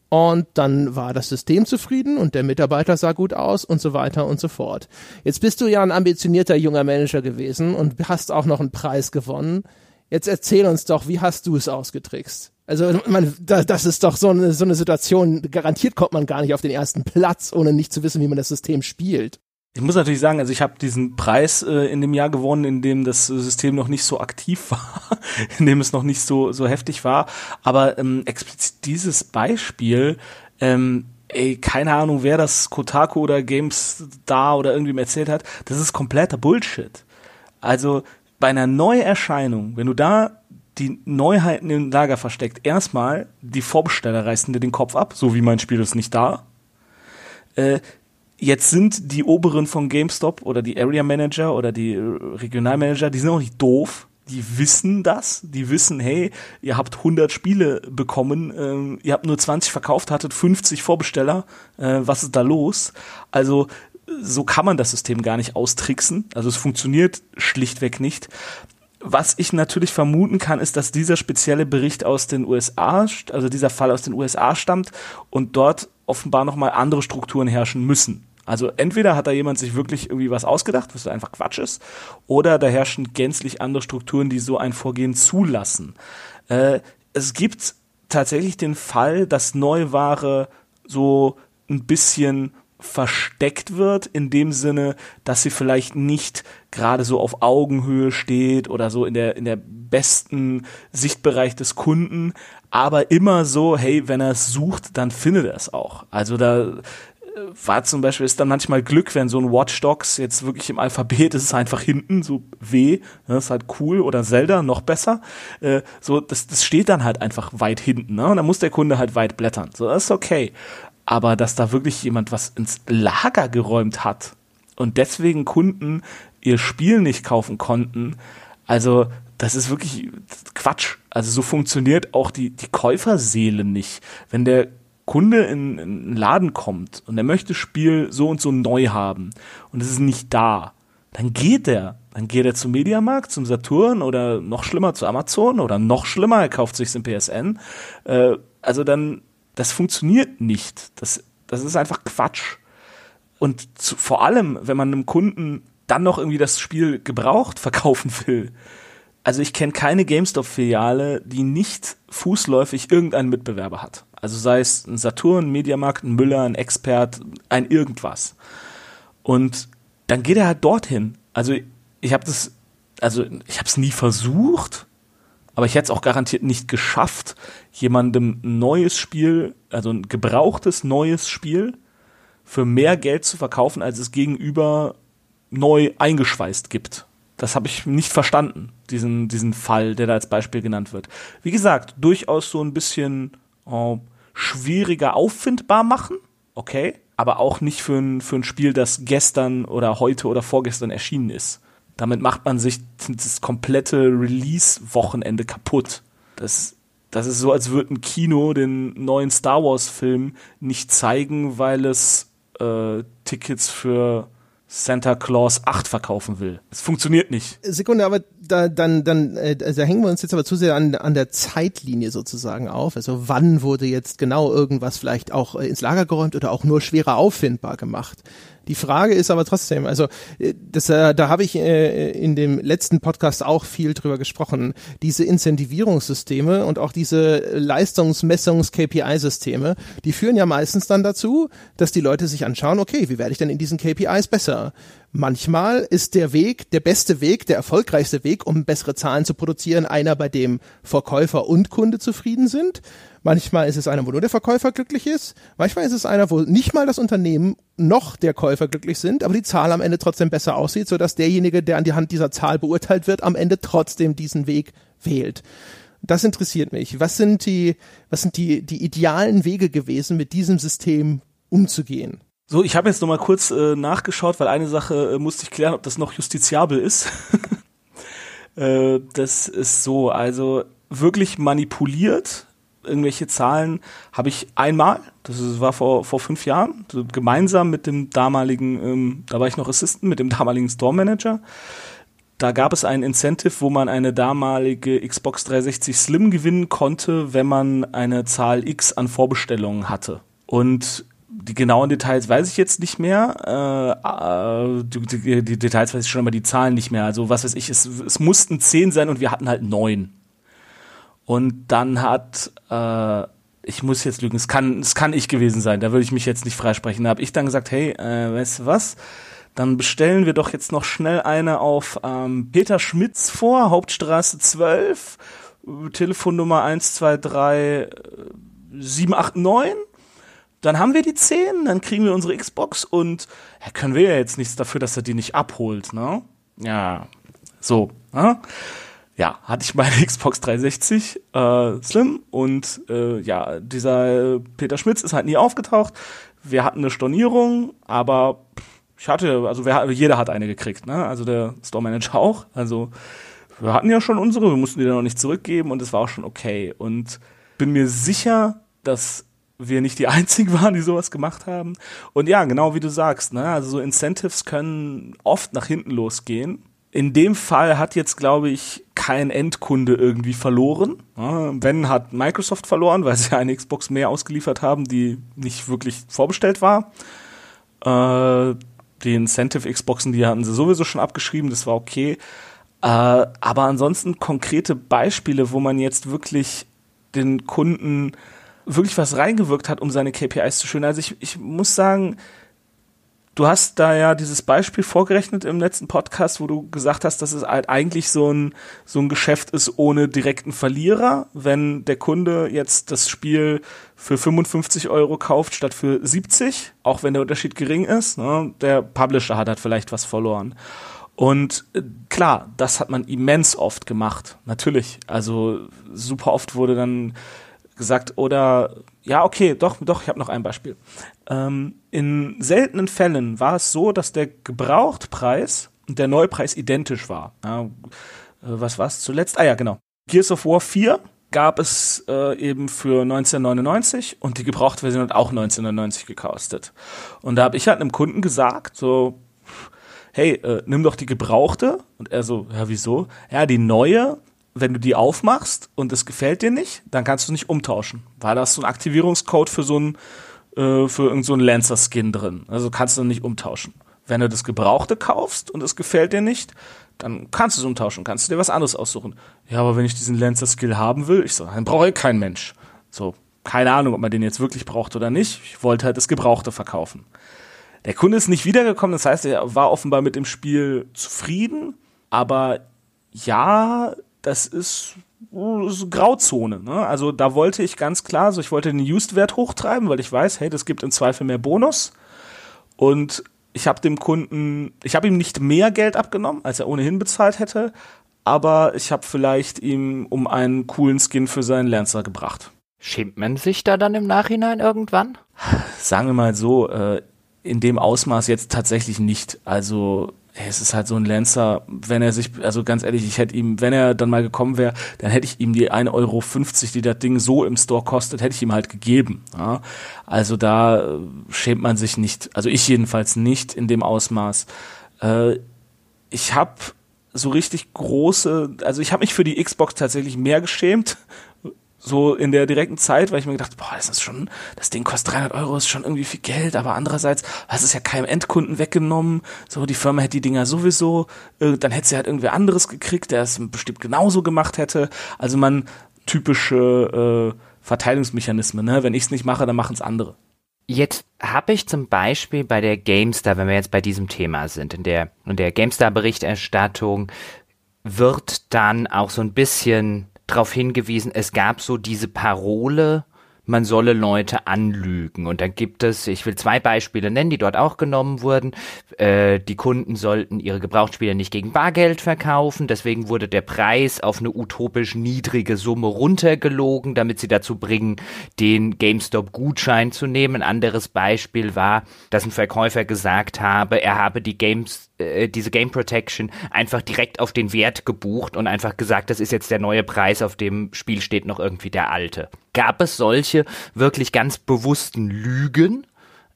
Und dann war das System zufrieden und der Mitarbeiter sah gut aus und so weiter und so fort. Jetzt bist du ja ein ambitionierter junger Manager gewesen und hast auch noch einen Preis gewonnen. Jetzt erzähl uns doch, wie hast du es ausgetrickst? Also man, das ist doch so eine, so eine Situation, garantiert kommt man gar nicht auf den ersten Platz, ohne nicht zu wissen, wie man das System spielt. Ich muss natürlich sagen, also ich habe diesen Preis äh, in dem Jahr gewonnen, in dem das System noch nicht so aktiv war, in dem es noch nicht so so heftig war. Aber ähm, explizit dieses Beispiel, ähm, ey, keine Ahnung, wer das Kotaku oder Games da oder irgendwem erzählt hat, das ist kompletter Bullshit. Also bei einer Neuerscheinung, wenn du da die Neuheiten im Lager versteckt, erstmal die Vorbesteller reißen dir den Kopf ab, so wie mein Spiel ist nicht da. Äh, Jetzt sind die Oberen von GameStop oder die Area Manager oder die Regionalmanager, die sind auch nicht doof. Die wissen das. Die wissen, hey, ihr habt 100 Spiele bekommen, äh, ihr habt nur 20 verkauft, hattet 50 Vorbesteller. Äh, was ist da los? Also so kann man das System gar nicht austricksen. Also es funktioniert schlichtweg nicht. Was ich natürlich vermuten kann, ist, dass dieser spezielle Bericht aus den USA, also dieser Fall aus den USA stammt und dort offenbar nochmal andere Strukturen herrschen müssen. Also entweder hat da jemand sich wirklich irgendwie was ausgedacht, was einfach Quatsch ist, oder da herrschen gänzlich andere Strukturen, die so ein Vorgehen zulassen. Äh, es gibt tatsächlich den Fall, dass Neuware so ein bisschen versteckt wird, in dem Sinne, dass sie vielleicht nicht gerade so auf Augenhöhe steht oder so in der, in der besten Sichtbereich des Kunden, aber immer so, hey, wenn er es sucht, dann findet er es auch. Also da war zum Beispiel, ist dann manchmal Glück, wenn so ein Watch Dogs jetzt wirklich im Alphabet ist, ist es einfach hinten, so W, ne, ist halt cool, oder Zelda, noch besser. Äh, so, das, das steht dann halt einfach weit hinten, ne? Und dann muss der Kunde halt weit blättern. So, das ist okay aber dass da wirklich jemand was ins Lager geräumt hat und deswegen Kunden ihr Spiel nicht kaufen konnten, also das ist wirklich Quatsch. Also so funktioniert auch die, die Käuferseele nicht. Wenn der Kunde in, in einen Laden kommt und er möchte Spiel so und so neu haben und es ist nicht da, dann geht er. Dann geht er zum Mediamarkt, zum Saturn oder noch schlimmer zu Amazon oder noch schlimmer, er kauft sich's im PSN. Äh, also dann das funktioniert nicht. Das, das ist einfach Quatsch. Und zu, vor allem, wenn man einem Kunden dann noch irgendwie das Spiel gebraucht verkaufen will. Also ich kenne keine GameStop-Filiale, die nicht fußläufig irgendeinen Mitbewerber hat. Also sei es ein Saturn, ein Mediamarkt, ein Müller, ein Expert, ein irgendwas. Und dann geht er halt dorthin. Also ich habe das, also ich habe es nie versucht, aber ich hätte es auch garantiert nicht geschafft, jemandem ein neues Spiel, also ein gebrauchtes neues Spiel für mehr Geld zu verkaufen, als es gegenüber neu eingeschweißt gibt. Das habe ich nicht verstanden, diesen, diesen Fall, der da als Beispiel genannt wird. Wie gesagt, durchaus so ein bisschen äh, schwieriger auffindbar machen, okay, aber auch nicht für ein, für ein Spiel, das gestern oder heute oder vorgestern erschienen ist. Damit macht man sich das komplette Release-Wochenende kaputt. Das, das ist so, als würde ein Kino den neuen Star Wars-Film nicht zeigen, weil es äh, Tickets für Santa Claus 8 verkaufen will. Es funktioniert nicht. Sekunde, aber da, dann, dann, äh, da hängen wir uns jetzt aber zu sehr an, an der Zeitlinie sozusagen auf. Also wann wurde jetzt genau irgendwas vielleicht auch äh, ins Lager geräumt oder auch nur schwerer auffindbar gemacht? Die Frage ist aber trotzdem, also äh, das, äh, da habe ich äh, in dem letzten Podcast auch viel drüber gesprochen. Diese Incentivierungssysteme und auch diese Leistungsmessungs-KPI-Systeme, die führen ja meistens dann dazu, dass die Leute sich anschauen, okay, wie werde ich denn in diesen KPIs besser? Manchmal ist der Weg, der beste Weg, der erfolgreichste Weg, um bessere Zahlen zu produzieren, einer, bei dem Verkäufer und Kunde zufrieden sind. Manchmal ist es einer, wo nur der Verkäufer glücklich ist. Manchmal ist es einer, wo nicht mal das Unternehmen noch der Käufer glücklich sind, aber die Zahl am Ende trotzdem besser aussieht, sodass derjenige, der an die Hand dieser Zahl beurteilt wird, am Ende trotzdem diesen Weg wählt. Das interessiert mich. Was sind die, was sind die, die idealen Wege gewesen, mit diesem System umzugehen? So, ich habe jetzt noch mal kurz äh, nachgeschaut, weil eine Sache äh, musste ich klären, ob das noch justiziabel ist. äh, das ist so, also wirklich manipuliert irgendwelche Zahlen habe ich einmal, das war vor, vor fünf Jahren, so gemeinsam mit dem damaligen, ähm, da war ich noch Assistant, mit dem damaligen Store Manager. Da gab es ein Incentive, wo man eine damalige Xbox 360 Slim gewinnen konnte, wenn man eine Zahl X an Vorbestellungen hatte. Und die genauen Details weiß ich jetzt nicht mehr. Äh, äh, die, die, die, Details weiß ich schon, aber die Zahlen nicht mehr. Also was weiß ich, es, es mussten zehn sein und wir hatten halt neun. Und dann hat, äh, ich muss jetzt lügen, es kann, es kann ich gewesen sein, da würde ich mich jetzt nicht freisprechen. Da habe ich dann gesagt, hey, äh, weißt du was? Dann bestellen wir doch jetzt noch schnell eine auf ähm, Peter Schmitz vor, Hauptstraße 12, Telefonnummer 123 789 dann haben wir die 10, dann kriegen wir unsere Xbox und ja, können wir ja jetzt nichts dafür, dass er die nicht abholt, ne? Ja, so. Ne? Hatte ich meine Xbox 360 äh, Slim und äh, ja, dieser Peter Schmitz ist halt nie aufgetaucht. Wir hatten eine Stornierung, aber ich hatte, also wer, jeder hat eine gekriegt, ne? Also der Store Manager auch. Also wir hatten ja schon unsere, wir mussten die dann noch nicht zurückgeben und es war auch schon okay. Und bin mir sicher, dass wir nicht die einzigen waren, die sowas gemacht haben. Und ja, genau wie du sagst, ne? Also so Incentives können oft nach hinten losgehen. In dem Fall hat jetzt, glaube ich, kein Endkunde irgendwie verloren. Wenn hat Microsoft verloren, weil sie eine Xbox mehr ausgeliefert haben, die nicht wirklich vorbestellt war. Äh, die Incentive Xboxen, die hatten sie sowieso schon abgeschrieben, das war okay. Äh, aber ansonsten konkrete Beispiele, wo man jetzt wirklich den Kunden wirklich was reingewirkt hat, um seine KPIs zu schönen. Also ich, ich muss sagen, du hast da ja dieses Beispiel vorgerechnet im letzten Podcast, wo du gesagt hast, dass es halt eigentlich so ein, so ein Geschäft ist ohne direkten Verlierer. Wenn der Kunde jetzt das Spiel für 55 Euro kauft statt für 70, auch wenn der Unterschied gering ist, ne, der Publisher hat halt vielleicht was verloren. Und äh, klar, das hat man immens oft gemacht. Natürlich. Also super oft wurde dann gesagt, oder ja, okay, doch, doch, ich habe noch ein Beispiel. Ähm, in seltenen Fällen war es so, dass der Gebrauchtpreis und der Neupreis identisch war. Ja, äh, was war es zuletzt? Ah ja, genau. Gears of War 4 gab es äh, eben für 1999 und die Gebrauchtversion hat auch 1999 gekostet. Und da habe ich halt einem Kunden gesagt, so, hey, äh, nimm doch die gebrauchte. Und er so, ja, wieso? Ja, die neue wenn du die aufmachst und es gefällt dir nicht, dann kannst du nicht umtauschen. Weil da so ein Aktivierungscode für so ein, äh, für irgendeinen so Lancer-Skin drin. Also kannst du nicht umtauschen. Wenn du das Gebrauchte kaufst und es gefällt dir nicht, dann kannst du es umtauschen, kannst du dir was anderes aussuchen. Ja, aber wenn ich diesen Lancer-Skill haben will, ich so, dann brauche ich kein Mensch. So, keine Ahnung, ob man den jetzt wirklich braucht oder nicht. Ich wollte halt das Gebrauchte verkaufen. Der Kunde ist nicht wiedergekommen, das heißt, er war offenbar mit dem Spiel zufrieden, aber ja, das ist, das ist Grauzone. Ne? Also da wollte ich ganz klar, so ich wollte den Used-Wert hochtreiben, weil ich weiß, hey, das gibt im Zweifel mehr Bonus. Und ich habe dem Kunden, ich habe ihm nicht mehr Geld abgenommen, als er ohnehin bezahlt hätte, aber ich habe vielleicht ihm um einen coolen Skin für seinen Lancer gebracht. Schämt man sich da dann im Nachhinein irgendwann? Sagen wir mal so, äh, in dem Ausmaß jetzt tatsächlich nicht. Also es ist halt so ein Lancer, wenn er sich, also ganz ehrlich, ich hätte ihm, wenn er dann mal gekommen wäre, dann hätte ich ihm die 1,50 Euro, die das Ding so im Store kostet, hätte ich ihm halt gegeben. Ja? Also da äh, schämt man sich nicht, also ich jedenfalls nicht in dem Ausmaß. Äh, ich habe so richtig große, also ich habe mich für die Xbox tatsächlich mehr geschämt, so in der direkten Zeit, weil ich mir gedacht, boah, das ist schon, das Ding kostet 300 Euro, ist schon irgendwie viel Geld, aber andererseits, das ist ja keinem Endkunden weggenommen, so, die Firma hätte die Dinger sowieso, äh, dann hätte sie halt irgendwer anderes gekriegt, der es bestimmt genauso gemacht hätte, also man, typische äh, Verteilungsmechanismen, ne, wenn ich es nicht mache, dann machen es andere. Jetzt habe ich zum Beispiel bei der GameStar, wenn wir jetzt bei diesem Thema sind, in der, in der GameStar-Berichterstattung wird dann auch so ein bisschen darauf hingewiesen, es gab so diese Parole, man solle Leute anlügen. Und da gibt es, ich will zwei Beispiele nennen, die dort auch genommen wurden. Äh, die Kunden sollten ihre Gebrauchsspiele nicht gegen Bargeld verkaufen, deswegen wurde der Preis auf eine utopisch niedrige Summe runtergelogen, damit sie dazu bringen, den GameStop-Gutschein zu nehmen. Ein anderes Beispiel war, dass ein Verkäufer gesagt habe, er habe die Games äh, diese Game Protection einfach direkt auf den Wert gebucht und einfach gesagt, das ist jetzt der neue Preis, auf dem Spiel steht noch irgendwie der alte. Gab es solche wirklich ganz bewussten Lügen,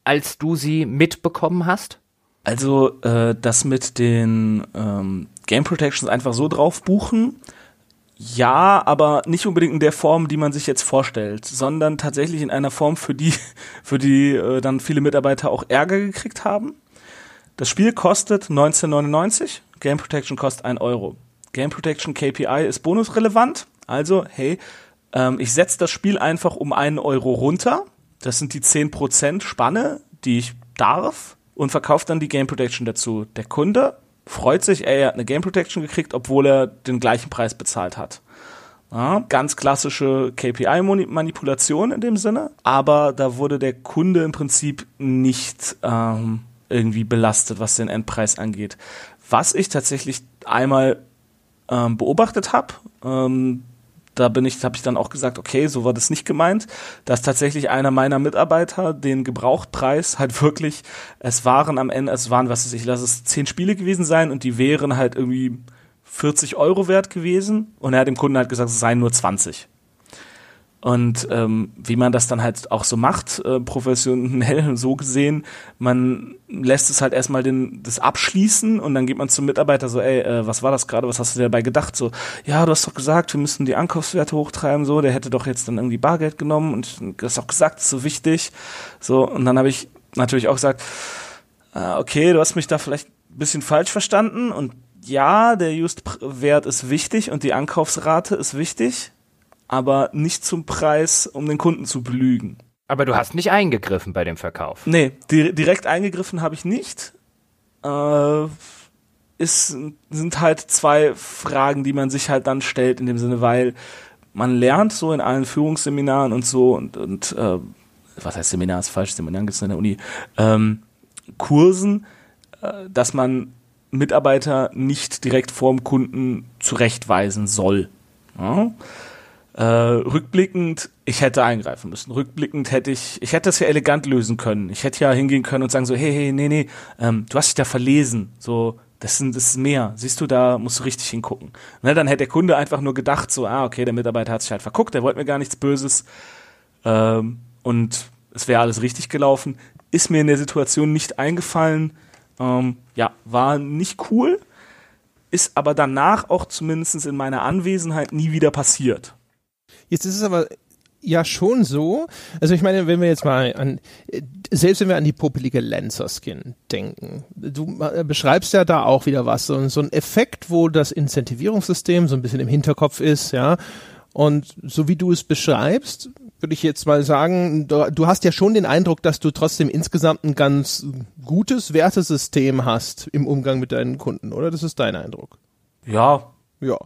als du sie mitbekommen hast? Also äh, das mit den ähm, Game Protections einfach so drauf buchen, ja, aber nicht unbedingt in der Form, die man sich jetzt vorstellt, sondern tatsächlich in einer Form, für die, für die äh, dann viele Mitarbeiter auch Ärger gekriegt haben. Das Spiel kostet 19,99, Game Protection kostet 1 Euro. Game Protection KPI ist bonusrelevant, also hey, ähm, ich setze das Spiel einfach um 1 Euro runter, das sind die 10% Spanne, die ich darf und verkaufe dann die Game Protection dazu. Der Kunde freut sich, ey, er hat eine Game Protection gekriegt, obwohl er den gleichen Preis bezahlt hat. Ja, ganz klassische KPI-Manipulation in dem Sinne, aber da wurde der Kunde im Prinzip nicht ähm, irgendwie belastet, was den Endpreis angeht. Was ich tatsächlich einmal ähm, beobachtet habe. Ähm, da bin ich, habe ich dann auch gesagt, okay, so war das nicht gemeint, dass tatsächlich einer meiner Mitarbeiter den Gebrauchtpreis halt wirklich, es waren am Ende, es waren, was weiß ich, lass es zehn Spiele gewesen sein und die wären halt irgendwie 40 Euro wert gewesen und er hat dem Kunden halt gesagt, es seien nur 20. Und ähm, wie man das dann halt auch so macht, äh, professionell so gesehen, man lässt es halt erstmal den, das abschließen und dann geht man zum Mitarbeiter so, ey, äh, was war das gerade, was hast du dir dabei gedacht? So, ja, du hast doch gesagt, wir müssen die Ankaufswerte hochtreiben, so, der hätte doch jetzt dann irgendwie Bargeld genommen und du hast auch gesagt, das ist so wichtig. So, und dann habe ich natürlich auch gesagt, äh, okay, du hast mich da vielleicht ein bisschen falsch verstanden und ja, der Just-Wert ist wichtig und die Ankaufsrate ist wichtig aber nicht zum Preis, um den Kunden zu belügen. Aber du hast nicht eingegriffen bei dem Verkauf. Nee, di direkt eingegriffen habe ich nicht. Äh, ist, sind halt zwei Fragen, die man sich halt dann stellt in dem Sinne, weil man lernt so in allen Führungsseminaren und so und, und äh, was heißt Seminar ist falsch, Seminar gibt es in der Uni, ähm, Kursen, äh, dass man Mitarbeiter nicht direkt vorm Kunden zurechtweisen soll. Ja? Äh, rückblickend, ich hätte eingreifen müssen. Rückblickend hätte ich, ich hätte das ja elegant lösen können. Ich hätte ja hingehen können und sagen so, hey, hey, nee, nee, ähm, du hast dich da verlesen. So, das, sind, das ist mehr. Siehst du, da musst du richtig hingucken. Ne, dann hätte der Kunde einfach nur gedacht so, ah, okay, der Mitarbeiter hat sich halt verguckt, der wollte mir gar nichts Böses. Ähm, und es wäre alles richtig gelaufen. Ist mir in der Situation nicht eingefallen. Ähm, ja, war nicht cool. Ist aber danach auch zumindest in meiner Anwesenheit nie wieder passiert. Jetzt ist es aber ja schon so. Also ich meine, wenn wir jetzt mal an, selbst wenn wir an die popelige Lancer-Skin denken, du beschreibst ja da auch wieder was, so, so ein Effekt, wo das Incentivierungssystem so ein bisschen im Hinterkopf ist, ja. Und so wie du es beschreibst, würde ich jetzt mal sagen, du, du hast ja schon den Eindruck, dass du trotzdem insgesamt ein ganz gutes Wertesystem hast im Umgang mit deinen Kunden, oder? Das ist dein Eindruck. Ja. Ja.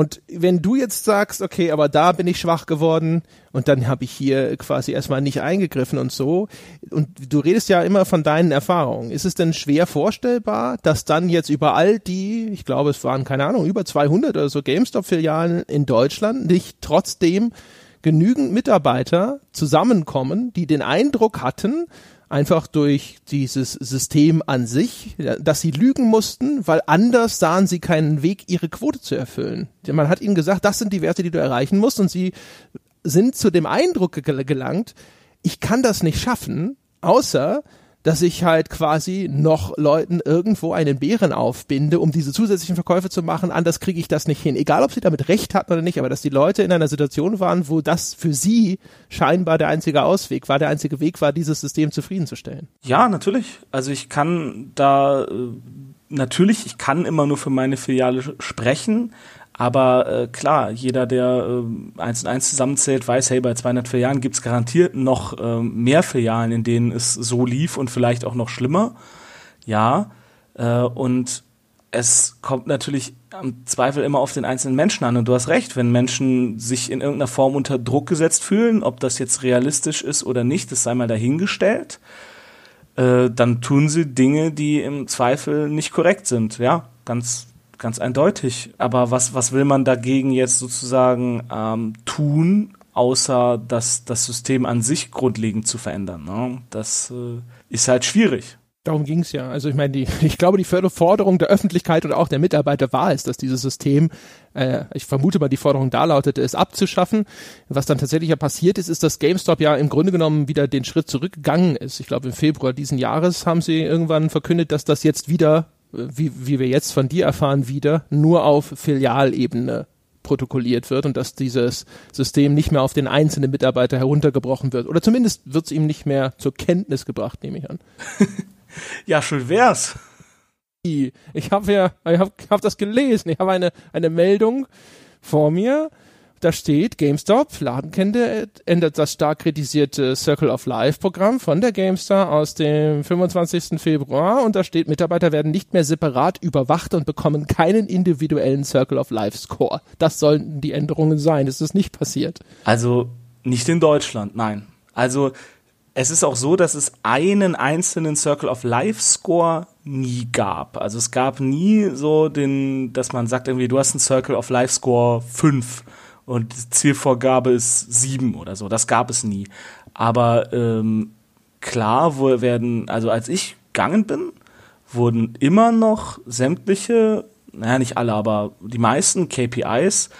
Und wenn du jetzt sagst, okay, aber da bin ich schwach geworden und dann habe ich hier quasi erstmal nicht eingegriffen und so, und du redest ja immer von deinen Erfahrungen, ist es denn schwer vorstellbar, dass dann jetzt über all die, ich glaube, es waren keine Ahnung, über 200 oder so GameStop-Filialen in Deutschland nicht trotzdem genügend Mitarbeiter zusammenkommen, die den Eindruck hatten, einfach durch dieses System an sich, dass sie lügen mussten, weil anders sahen sie keinen Weg, ihre Quote zu erfüllen. Man hat ihnen gesagt, das sind die Werte, die du erreichen musst und sie sind zu dem Eindruck gelangt, ich kann das nicht schaffen, außer dass ich halt quasi noch Leuten irgendwo einen Bären aufbinde, um diese zusätzlichen Verkäufe zu machen. Anders kriege ich das nicht hin. Egal, ob sie damit recht hatten oder nicht, aber dass die Leute in einer Situation waren, wo das für sie scheinbar der einzige Ausweg war, der einzige Weg war, dieses System zufriedenzustellen. Ja, natürlich. Also ich kann da äh, natürlich, ich kann immer nur für meine Filiale sprechen, aber äh, klar, jeder, der äh, eins und eins zusammenzählt, weiß, hey, bei 204 Jahren gibt's garantiert noch äh, mehr Filialen, in denen es so lief und vielleicht auch noch schlimmer. Ja, äh, und es kommt natürlich am Zweifel immer auf den einzelnen Menschen an. Und du hast recht, wenn Menschen sich in irgendeiner Form unter Druck gesetzt fühlen, ob das jetzt realistisch ist oder nicht, das sei mal dahingestellt, äh, dann tun sie Dinge, die im Zweifel nicht korrekt sind. Ja, ganz ganz eindeutig. Aber was, was will man dagegen jetzt sozusagen ähm, tun, außer das, das System an sich grundlegend zu verändern? Ne? Das äh, ist halt schwierig. Darum ging's ja. Also ich meine, ich glaube, die Forderung der Öffentlichkeit und auch der Mitarbeiter war es, dass dieses System, äh, ich vermute mal, die Forderung da lautete, es abzuschaffen. Was dann tatsächlich ja passiert ist, ist, dass GameStop ja im Grunde genommen wieder den Schritt zurückgegangen ist. Ich glaube, im Februar diesen Jahres haben sie irgendwann verkündet, dass das jetzt wieder wie, wie wir jetzt von dir erfahren, wieder nur auf Filialebene protokolliert wird und dass dieses System nicht mehr auf den einzelnen Mitarbeiter heruntergebrochen wird. Oder zumindest wird es ihm nicht mehr zur Kenntnis gebracht, nehme ich an. ja, schön wär's. Ich habe ja, ich habe hab das gelesen. Ich habe eine, eine Meldung vor mir da steht GameStop, Ladenkette ändert das stark kritisierte Circle of Life Programm von der GameStar aus dem 25. Februar und da steht, Mitarbeiter werden nicht mehr separat überwacht und bekommen keinen individuellen Circle of Life Score. Das sollten die Änderungen sein. Ist das nicht passiert? Also nicht in Deutschland, nein. Also Es ist auch so, dass es einen einzelnen Circle of Life Score nie gab. Also es gab nie so den, dass man sagt irgendwie, du hast einen Circle of Life Score 5 und die Zielvorgabe ist 7 oder so. Das gab es nie. Aber ähm, klar wo werden, also als ich gegangen bin, wurden immer noch sämtliche, naja nicht alle, aber die meisten KPIs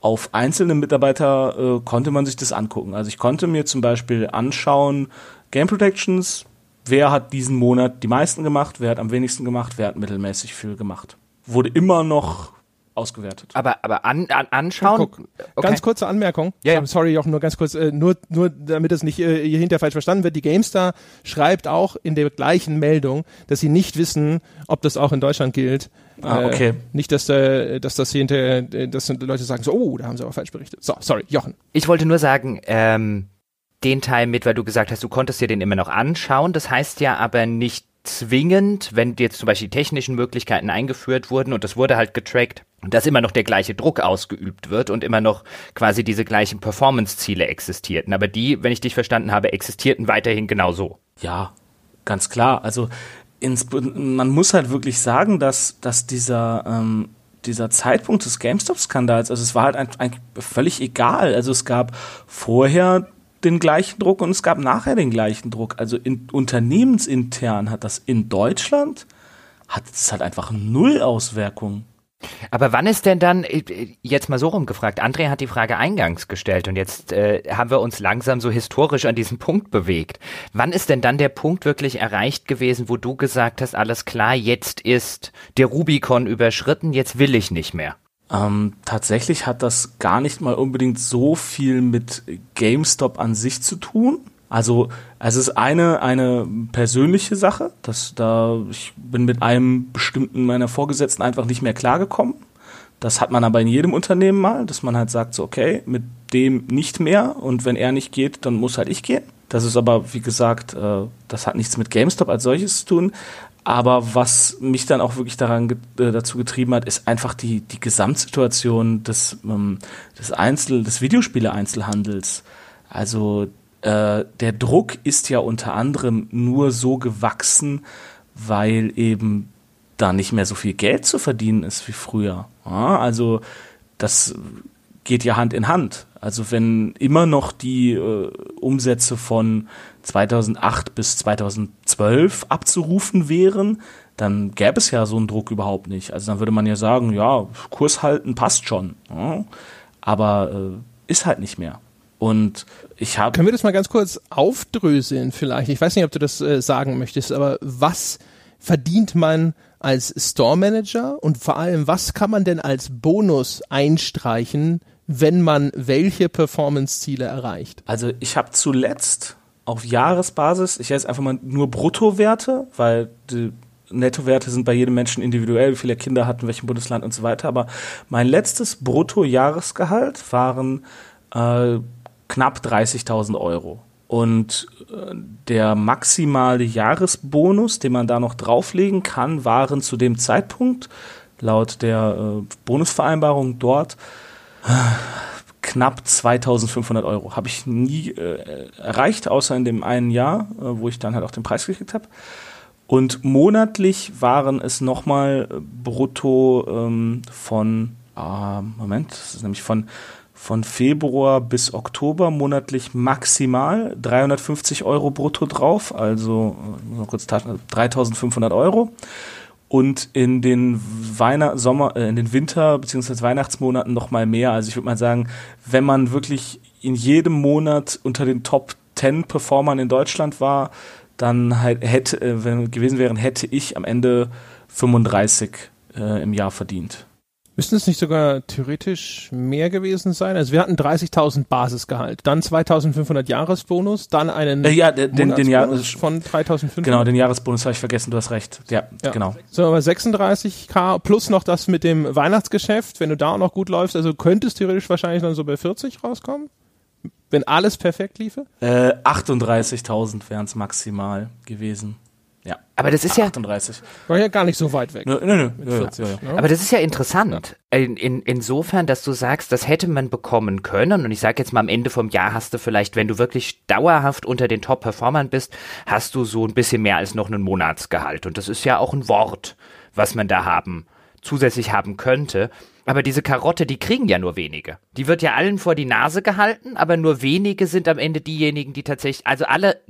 auf einzelne Mitarbeiter äh, konnte man sich das angucken. Also ich konnte mir zum Beispiel anschauen, Game Protections, wer hat diesen Monat die meisten gemacht, wer hat am wenigsten gemacht, wer hat mittelmäßig viel gemacht. Wurde immer noch ausgewertet. Aber, aber an, an, anschauen. Guck, okay. Ganz kurze Anmerkung. Ja, ja. Sorry, Jochen, nur ganz kurz, äh, nur, nur damit es nicht äh, hier hinter falsch verstanden wird. Die GameStar schreibt auch in der gleichen Meldung, dass sie nicht wissen, ob das auch in Deutschland gilt. Ah, okay. Äh, nicht, dass, äh, dass das hier hinter, äh, dass die Leute sagen so, oh, da haben sie aber falsch berichtet. So, sorry, Jochen. Ich wollte nur sagen, ähm, den Teil mit, weil du gesagt hast, du konntest dir den immer noch anschauen. Das heißt ja aber nicht zwingend, wenn jetzt zum Beispiel die technischen Möglichkeiten eingeführt wurden und das wurde halt getrackt, dass immer noch der gleiche Druck ausgeübt wird und immer noch quasi diese gleichen Performance-Ziele existierten. Aber die, wenn ich dich verstanden habe, existierten weiterhin genauso. Ja, ganz klar. Also ins, man muss halt wirklich sagen, dass, dass dieser, ähm, dieser Zeitpunkt des GameStop-Skandals, also es war halt eigentlich völlig egal. Also es gab vorher den gleichen Druck und es gab nachher den gleichen Druck. Also in, unternehmensintern hat das in Deutschland, hat es halt einfach null Auswirkungen. Aber wann ist denn dann, äh, jetzt mal so rumgefragt, André hat die Frage eingangs gestellt und jetzt äh, haben wir uns langsam so historisch an diesen Punkt bewegt. Wann ist denn dann der Punkt wirklich erreicht gewesen, wo du gesagt hast, alles klar, jetzt ist der Rubikon überschritten, jetzt will ich nicht mehr? Ähm, tatsächlich hat das gar nicht mal unbedingt so viel mit GameStop an sich zu tun. Also es ist eine eine persönliche Sache, dass da ich bin mit einem bestimmten meiner Vorgesetzten einfach nicht mehr klargekommen. Das hat man aber in jedem Unternehmen mal, dass man halt sagt so okay mit dem nicht mehr und wenn er nicht geht, dann muss halt ich gehen. Das ist aber wie gesagt, äh, das hat nichts mit GameStop als solches zu tun. Aber was mich dann auch wirklich daran ge äh, dazu getrieben hat, ist einfach die, die Gesamtsituation des, ähm, des Einzel-, des Videospiele-Einzelhandels. Also äh, der Druck ist ja unter anderem nur so gewachsen, weil eben da nicht mehr so viel Geld zu verdienen ist wie früher. Ja, also das geht ja Hand in Hand. Also wenn immer noch die äh, Umsätze von 2008 bis 2012 abzurufen wären, dann gäbe es ja so einen Druck überhaupt nicht. Also dann würde man ja sagen, ja, Kurs halten passt schon. Ja, aber äh, ist halt nicht mehr. Und ich habe. Können wir das mal ganz kurz aufdröseln vielleicht? Ich weiß nicht, ob du das äh, sagen möchtest, aber was verdient man als Store Manager und vor allem, was kann man denn als Bonus einstreichen, wenn man welche Performance-Ziele erreicht? Also ich habe zuletzt auf Jahresbasis, ich jetzt einfach mal nur Bruttowerte, weil die Nettowerte sind bei jedem Menschen individuell, wie viele Kinder hatten, welchem Bundesland und so weiter. Aber mein letztes Bruttojahresgehalt waren äh, knapp 30.000 Euro. Und äh, der maximale Jahresbonus, den man da noch drauflegen kann, waren zu dem Zeitpunkt laut der äh, Bonusvereinbarung dort knapp 2500 Euro. Habe ich nie äh, erreicht, außer in dem einen Jahr, äh, wo ich dann halt auch den Preis gekriegt habe. Und monatlich waren es nochmal brutto ähm, von, ah, Moment, das ist nämlich von, von Februar bis Oktober monatlich maximal 350 Euro brutto drauf, also äh, kurz 3500 Euro und in den Weihnacht Sommer äh, in den Winter beziehungsweise Weihnachtsmonaten noch mal mehr. Also ich würde mal sagen, wenn man wirklich in jedem Monat unter den Top 10 Performern in Deutschland war, dann halt hätte äh, wenn gewesen wären, hätte ich am Ende 35 äh, im Jahr verdient. Müssten es nicht sogar theoretisch mehr gewesen sein? Also wir hatten 30.000 Basisgehalt, dann 2.500 Jahresbonus, dann einen äh, ja, den, den, den Jahr von 3.500. Genau, den Jahresbonus habe ich vergessen, du hast recht. Ja, ja. genau. So, aber 36k plus noch das mit dem Weihnachtsgeschäft, wenn du da auch noch gut läufst, also könntest theoretisch wahrscheinlich dann so bei 40 rauskommen? Wenn alles perfekt liefe? Äh, 38.000 wären es maximal gewesen. Ja. Aber das ist ja, 38. War ja gar nicht so weit weg. Nö, nö, nö. Mit Ja, 40, ja, ja. ne? aber das ist ja interessant. In, in, insofern, dass du sagst, das hätte man bekommen können. Und ich sage jetzt mal, am Ende vom Jahr hast du vielleicht, wenn du wirklich dauerhaft unter den Top-Performern bist, hast du so ein bisschen mehr als noch einen Monatsgehalt. Und das ist ja auch ein Wort, was man da haben, zusätzlich haben könnte. Aber diese Karotte, die kriegen ja nur wenige. Die wird ja allen vor die Nase gehalten, aber nur wenige sind am Ende diejenigen, die tatsächlich, also alle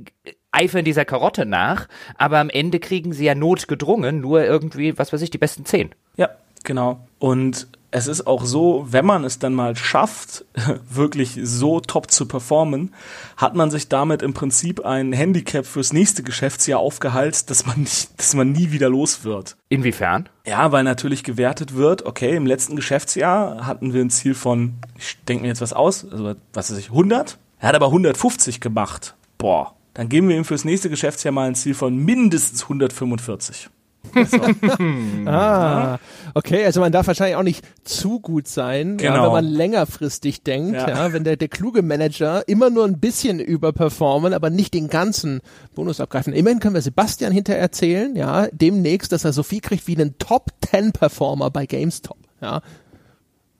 eifern dieser Karotte nach, aber am Ende kriegen sie ja notgedrungen nur irgendwie, was weiß ich, die besten zehn. Ja, genau. Und es ist auch so, wenn man es dann mal schafft, wirklich so top zu performen, hat man sich damit im Prinzip ein Handicap fürs nächste Geschäftsjahr aufgehalten, dass man nicht, dass man nie wieder los wird. Inwiefern? Ja, weil natürlich gewertet wird, okay, im letzten Geschäftsjahr hatten wir ein Ziel von, ich denke mir jetzt was aus, also was weiß ich, 100. Er hat aber 150 gemacht. Boah, dann geben wir ihm fürs nächste Geschäftsjahr mal ein Ziel von mindestens 145. Ah, okay, also man darf wahrscheinlich auch nicht zu gut sein, ja, Genau. wenn man längerfristig denkt, ja. Ja. wenn der, der kluge Manager immer nur ein bisschen überperformen, aber nicht den ganzen Bonus abgreifen. Immerhin können wir Sebastian hinterher erzählen, ja, demnächst, dass er so viel kriegt wie einen Top 10 Performer bei GameStop, ja.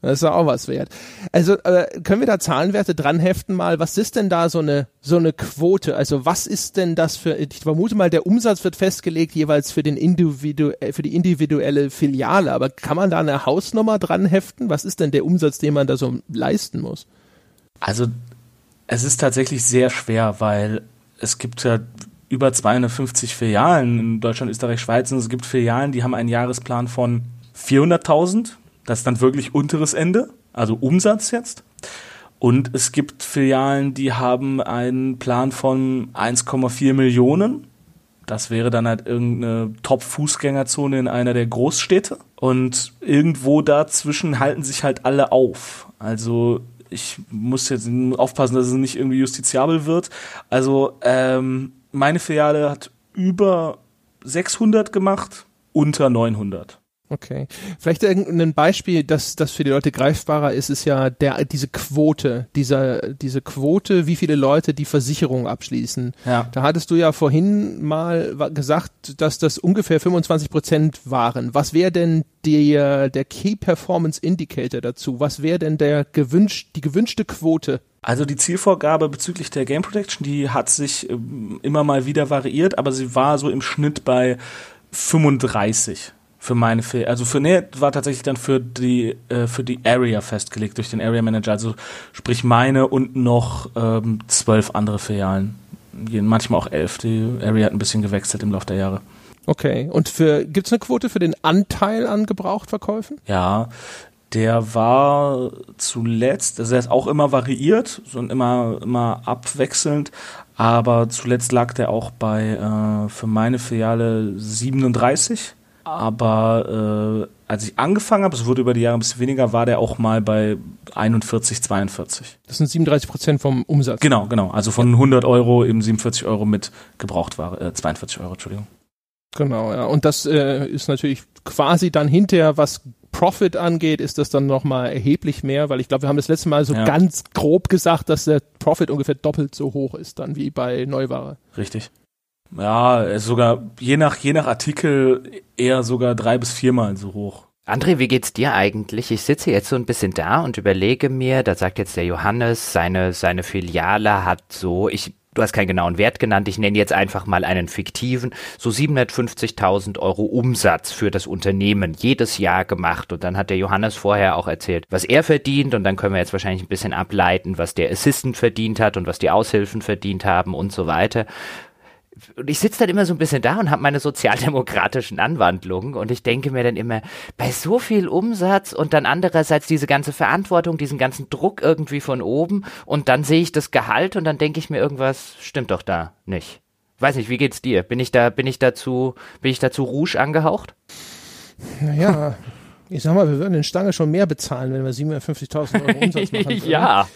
Das ist ja auch was wert. Also äh, können wir da Zahlenwerte dran heften mal? Was ist denn da so eine so eine Quote? Also was ist denn das für? Ich vermute mal, der Umsatz wird festgelegt jeweils für den Individu für die individuelle Filiale. Aber kann man da eine Hausnummer dran heften? Was ist denn der Umsatz, den man da so leisten muss? Also es ist tatsächlich sehr schwer, weil es gibt ja über 250 Filialen in Deutschland, Österreich, Schweiz und es gibt Filialen, die haben einen Jahresplan von 400.000. Das ist dann wirklich unteres Ende, also Umsatz jetzt. Und es gibt Filialen, die haben einen Plan von 1,4 Millionen. Das wäre dann halt irgendeine Top-Fußgängerzone in einer der Großstädte. Und irgendwo dazwischen halten sich halt alle auf. Also ich muss jetzt aufpassen, dass es nicht irgendwie justiziabel wird. Also ähm, meine Filiale hat über 600 gemacht, unter 900. Okay. Vielleicht irgendein Beispiel, dass das für die Leute greifbarer ist, ist ja der diese Quote, dieser diese Quote, wie viele Leute die Versicherung abschließen. Ja. Da hattest du ja vorhin mal gesagt, dass das ungefähr 25 Prozent waren. Was wäre denn der der Key Performance Indicator dazu? Was wäre denn der gewünscht die gewünschte Quote? Also die Zielvorgabe bezüglich der Game Protection, die hat sich ähm, immer mal wieder variiert, aber sie war so im Schnitt bei 35 für meine Fil also für nee, war tatsächlich dann für die äh, für die Area festgelegt durch den Area Manager, also sprich meine und noch ähm, zwölf andere Filialen, manchmal auch elf. Die Area hat ein bisschen gewechselt im Laufe der Jahre. Okay. Und für gibt's eine Quote für den Anteil an Gebrauchtverkäufen? Ja, der war zuletzt, also er ist auch immer variiert so und immer, immer abwechselnd, aber zuletzt lag der auch bei äh, für meine Filiale 37. Aber äh, als ich angefangen habe, es wurde über die Jahre ein bisschen weniger, war der auch mal bei 41, 42. Das sind 37 Prozent vom Umsatz. Genau, genau. Also von 100 Euro eben 47 Euro mit Gebrauchtware, äh, 42 Euro, Entschuldigung. Genau, ja. Und das äh, ist natürlich quasi dann hinterher, was Profit angeht, ist das dann nochmal erheblich mehr, weil ich glaube, wir haben das letzte Mal so Ja. ganz grob gesagt, dass der Profit ungefähr doppelt so hoch ist dann wie bei Neuware. Richtig. Ja, sogar je nach, je nach Artikel eher sogar drei bis viermal so hoch. André, wie geht's dir eigentlich? Ich sitze jetzt so ein bisschen da und überlege mir, da sagt jetzt der Johannes, seine, seine Filiale hat so, ich, du hast keinen genauen Wert genannt, ich nenne jetzt einfach mal einen fiktiven, so 750.000 Euro Umsatz für das Unternehmen jedes Jahr gemacht. Und dann hat der Johannes vorher auch erzählt, was er verdient und dann können wir jetzt wahrscheinlich ein bisschen ableiten, was der Assistant verdient hat und was die Aushilfen verdient haben und so weiter. Und ich sitze dann immer so ein bisschen da und habe meine sozialdemokratischen Anwandlungen und ich denke mir dann immer, bei so viel Umsatz und dann andererseits diese ganze Verantwortung, diesen ganzen Druck irgendwie von oben und dann sehe ich das Gehalt und dann denke ich mir, irgendwas stimmt doch da nicht. Weiß nicht, wie geht's dir? Bin ich da, bin ich dazu, bin ich dazu Rouge angehaucht? Naja, ich sag mal, wir würden den Stange schon mehr bezahlen, wenn wir 750.000 Euro Umsatz machen würden. ja.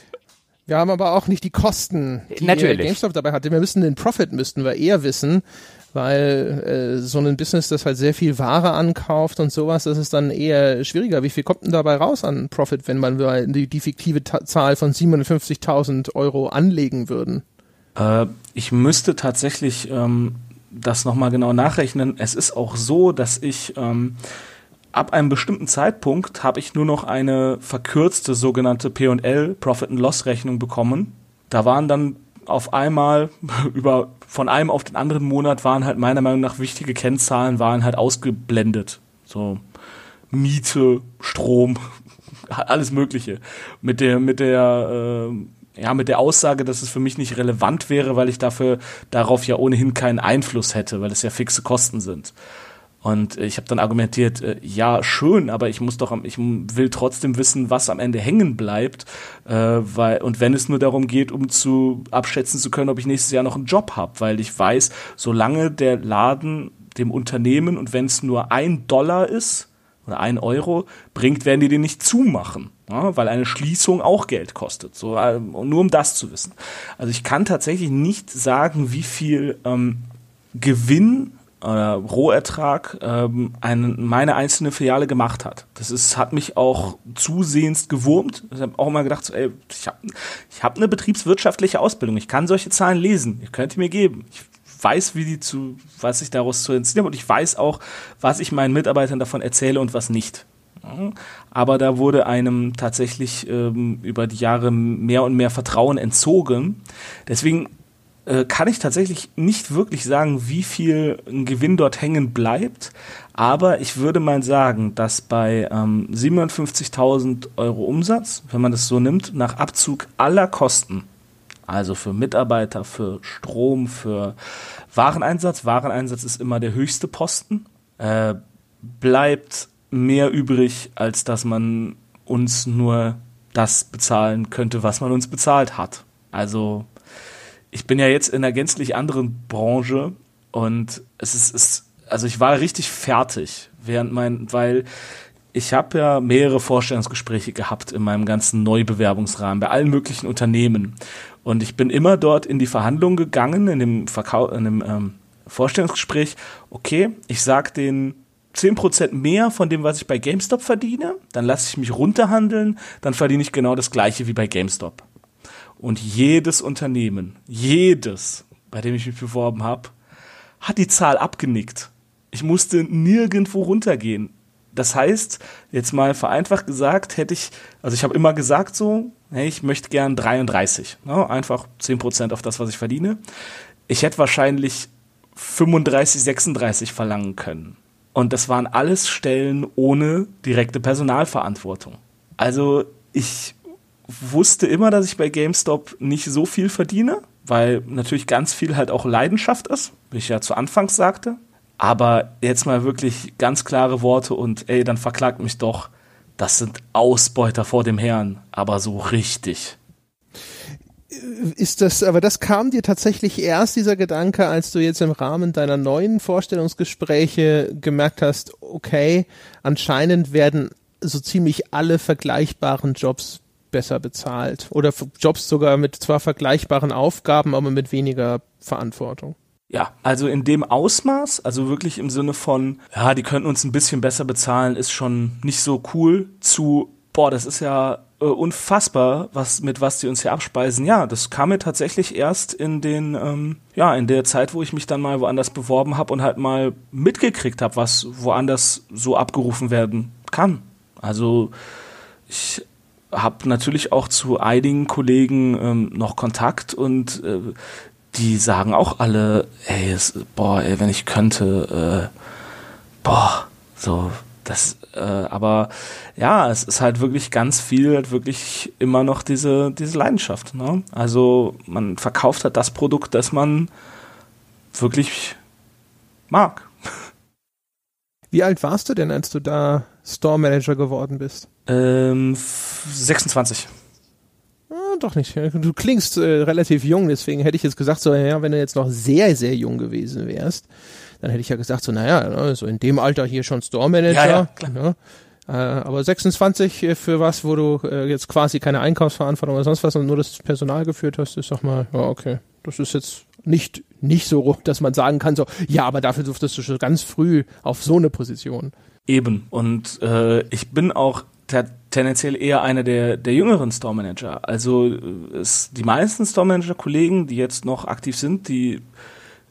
Wir haben aber auch nicht die Kosten, die Natürlich. GameStop dabei hatte. Wir müssen den Profit müssten wir eher wissen, weil äh, so ein Business, das halt sehr viel Ware ankauft und sowas, das ist dann eher schwieriger. Wie viel kommt denn dabei raus an Profit, wenn man die, die fiktive Ta Zahl von 750.000 Euro anlegen würden? Äh, ich müsste tatsächlich ähm, das nochmal genau nachrechnen. Es ist auch so, dass ich ähm, ab einem bestimmten Zeitpunkt habe ich nur noch eine verkürzte sogenannte P&L, Profit and Loss Rechnung bekommen. Da waren dann auf einmal über von einem auf den anderen Monat waren halt meiner Meinung nach wichtige Kennzahlen waren halt ausgeblendet. So Miete, Strom, alles Mögliche. Mit der mit der äh, ja mit der Aussage, dass es für mich nicht relevant wäre, weil ich dafür darauf ja ohnehin keinen Einfluss hätte, weil es ja fixe Kosten sind. Und ich habe dann argumentiert, äh, ja, schön, aber ich muss doch, ich will trotzdem wissen, was am Ende hängen bleibt. Äh, weil, und wenn es nur darum geht, um zu abschätzen zu können, ob ich nächstes Jahr noch einen Job habe, weil ich weiß, solange der Laden dem Unternehmen und wenn es nur ein Dollar ist oder ein Euro bringt, werden die den nicht zumachen. Ja, weil eine Schließung auch Geld kostet. So, äh, nur um das zu wissen. Also ich kann tatsächlich nicht sagen, wie viel ähm, Gewinn oder Rohertrag ähm, eine, meine einzelne Filiale gemacht hat. Das ist, hat mich auch zusehends gewurmt. Ich habe auch immer gedacht, so, ey, ich habe ich hab eine betriebswirtschaftliche Ausbildung. Ich kann solche Zahlen lesen. Ihr könnt die mir geben. Ich weiß, wie die zu, was ich daraus zu entziehen habe und ich weiß auch, was ich meinen Mitarbeitern davon erzähle und was nicht. Aber da wurde einem tatsächlich ähm, über die Jahre mehr und mehr Vertrauen entzogen. Deswegen äh, kann ich tatsächlich nicht wirklich sagen, wie viel Gewinn dort hängen bleibt. Aber ich würde mal sagen, dass bei ähm, 57.000 Euro Umsatz, wenn man das so nimmt, nach Abzug aller Kosten, also für Mitarbeiter, für Strom, für Wareneinsatz, Wareneinsatz ist immer der höchste Posten, äh, bleibt mehr übrig, als dass man uns nur das bezahlen könnte, was man uns bezahlt hat. Also ich bin ja jetzt in einer gänzlich anderen Branche und es ist, ist also ich war richtig fertig während mein, weil ich habe ja mehrere Vorstellungsgespräche gehabt in meinem ganzen Neubewerbungsrahmen bei allen möglichen Unternehmen und ich bin immer dort in die Verhandlungen gegangen in dem Verkauf, in dem ähm, Vorstellungsgespräch. Okay, ich sag den 10% mehr von dem, was ich bei GameStop verdiene, dann lasse ich mich runterhandeln, dann verdiene ich genau das gleiche wie bei GameStop. Und jedes Unternehmen, jedes, bei dem ich mich beworben habe, hat die Zahl abgenickt. Ich musste nirgendwo runtergehen. Das heißt, jetzt mal vereinfacht gesagt, hätte ich, also ich habe immer gesagt so, hey, ich möchte gern 33, ne? einfach 10% auf das, was ich verdiene. Ich hätte wahrscheinlich 35, 36 verlangen können. Und das waren alles Stellen ohne direkte Personalverantwortung. Also ich wusste immer, dass ich bei GameStop nicht so viel verdiene, weil natürlich ganz viel halt auch Leidenschaft ist, wie ich ja zu Anfangs sagte. Aber jetzt mal wirklich ganz klare Worte und ey, dann verklagt mich doch. Das sind Ausbeuter vor dem Herrn, aber so richtig. Ist das, aber das kam dir tatsächlich erst dieser Gedanke, als du jetzt im Rahmen deiner neuen Vorstellungsgespräche gemerkt hast, okay, anscheinend werden so ziemlich alle vergleichbaren Jobs besser bezahlt oder Jobs sogar mit zwar vergleichbaren Aufgaben, aber mit weniger Verantwortung. Ja, also in dem Ausmaß, also wirklich im Sinne von, ja, die könnten uns ein bisschen besser bezahlen, ist schon nicht so cool, zu, boah, das ist ja äh, unfassbar, was, mit was die uns hier abspeisen. Ja, das kam mir tatsächlich erst in den, ähm, ja, in der Zeit, wo ich mich dann mal woanders beworben habe und halt mal mitgekriegt habe, was woanders so abgerufen werden kann. Also ich habe natürlich auch zu einigen Kollegen ähm, noch Kontakt und äh, die sagen auch alle, ey, es, boah, ey, wenn ich könnte, äh, boah, so, das, äh, aber ja, es ist halt wirklich ganz viel, halt wirklich immer noch diese, diese Leidenschaft. Ne? Also man verkauft halt das Produkt, das man wirklich mag. Wie alt warst du denn, als du da Store Manager geworden bist? Ähm, 26. Ah, doch nicht. Du klingst äh, relativ jung, deswegen hätte ich jetzt gesagt, so, ja, wenn du jetzt noch sehr, sehr jung gewesen wärst, dann hätte ich ja gesagt, so, naja, ne, so in dem Alter hier schon Store Manager. Ja, ja, klar. Ne? Äh, aber 26 äh, für was, wo du äh, jetzt quasi keine Einkaufsverantwortung oder sonst was, sondern nur das Personal geführt hast, ist doch mal, ja, okay. Das ist jetzt nicht, nicht so, dass man sagen kann, so, ja, aber dafür durftest du schon ganz früh auf so eine Position. Eben. Und äh, ich bin auch tendenziell eher einer der, der jüngeren Store Manager. Also es, die meisten Store Manager Kollegen, die jetzt noch aktiv sind, die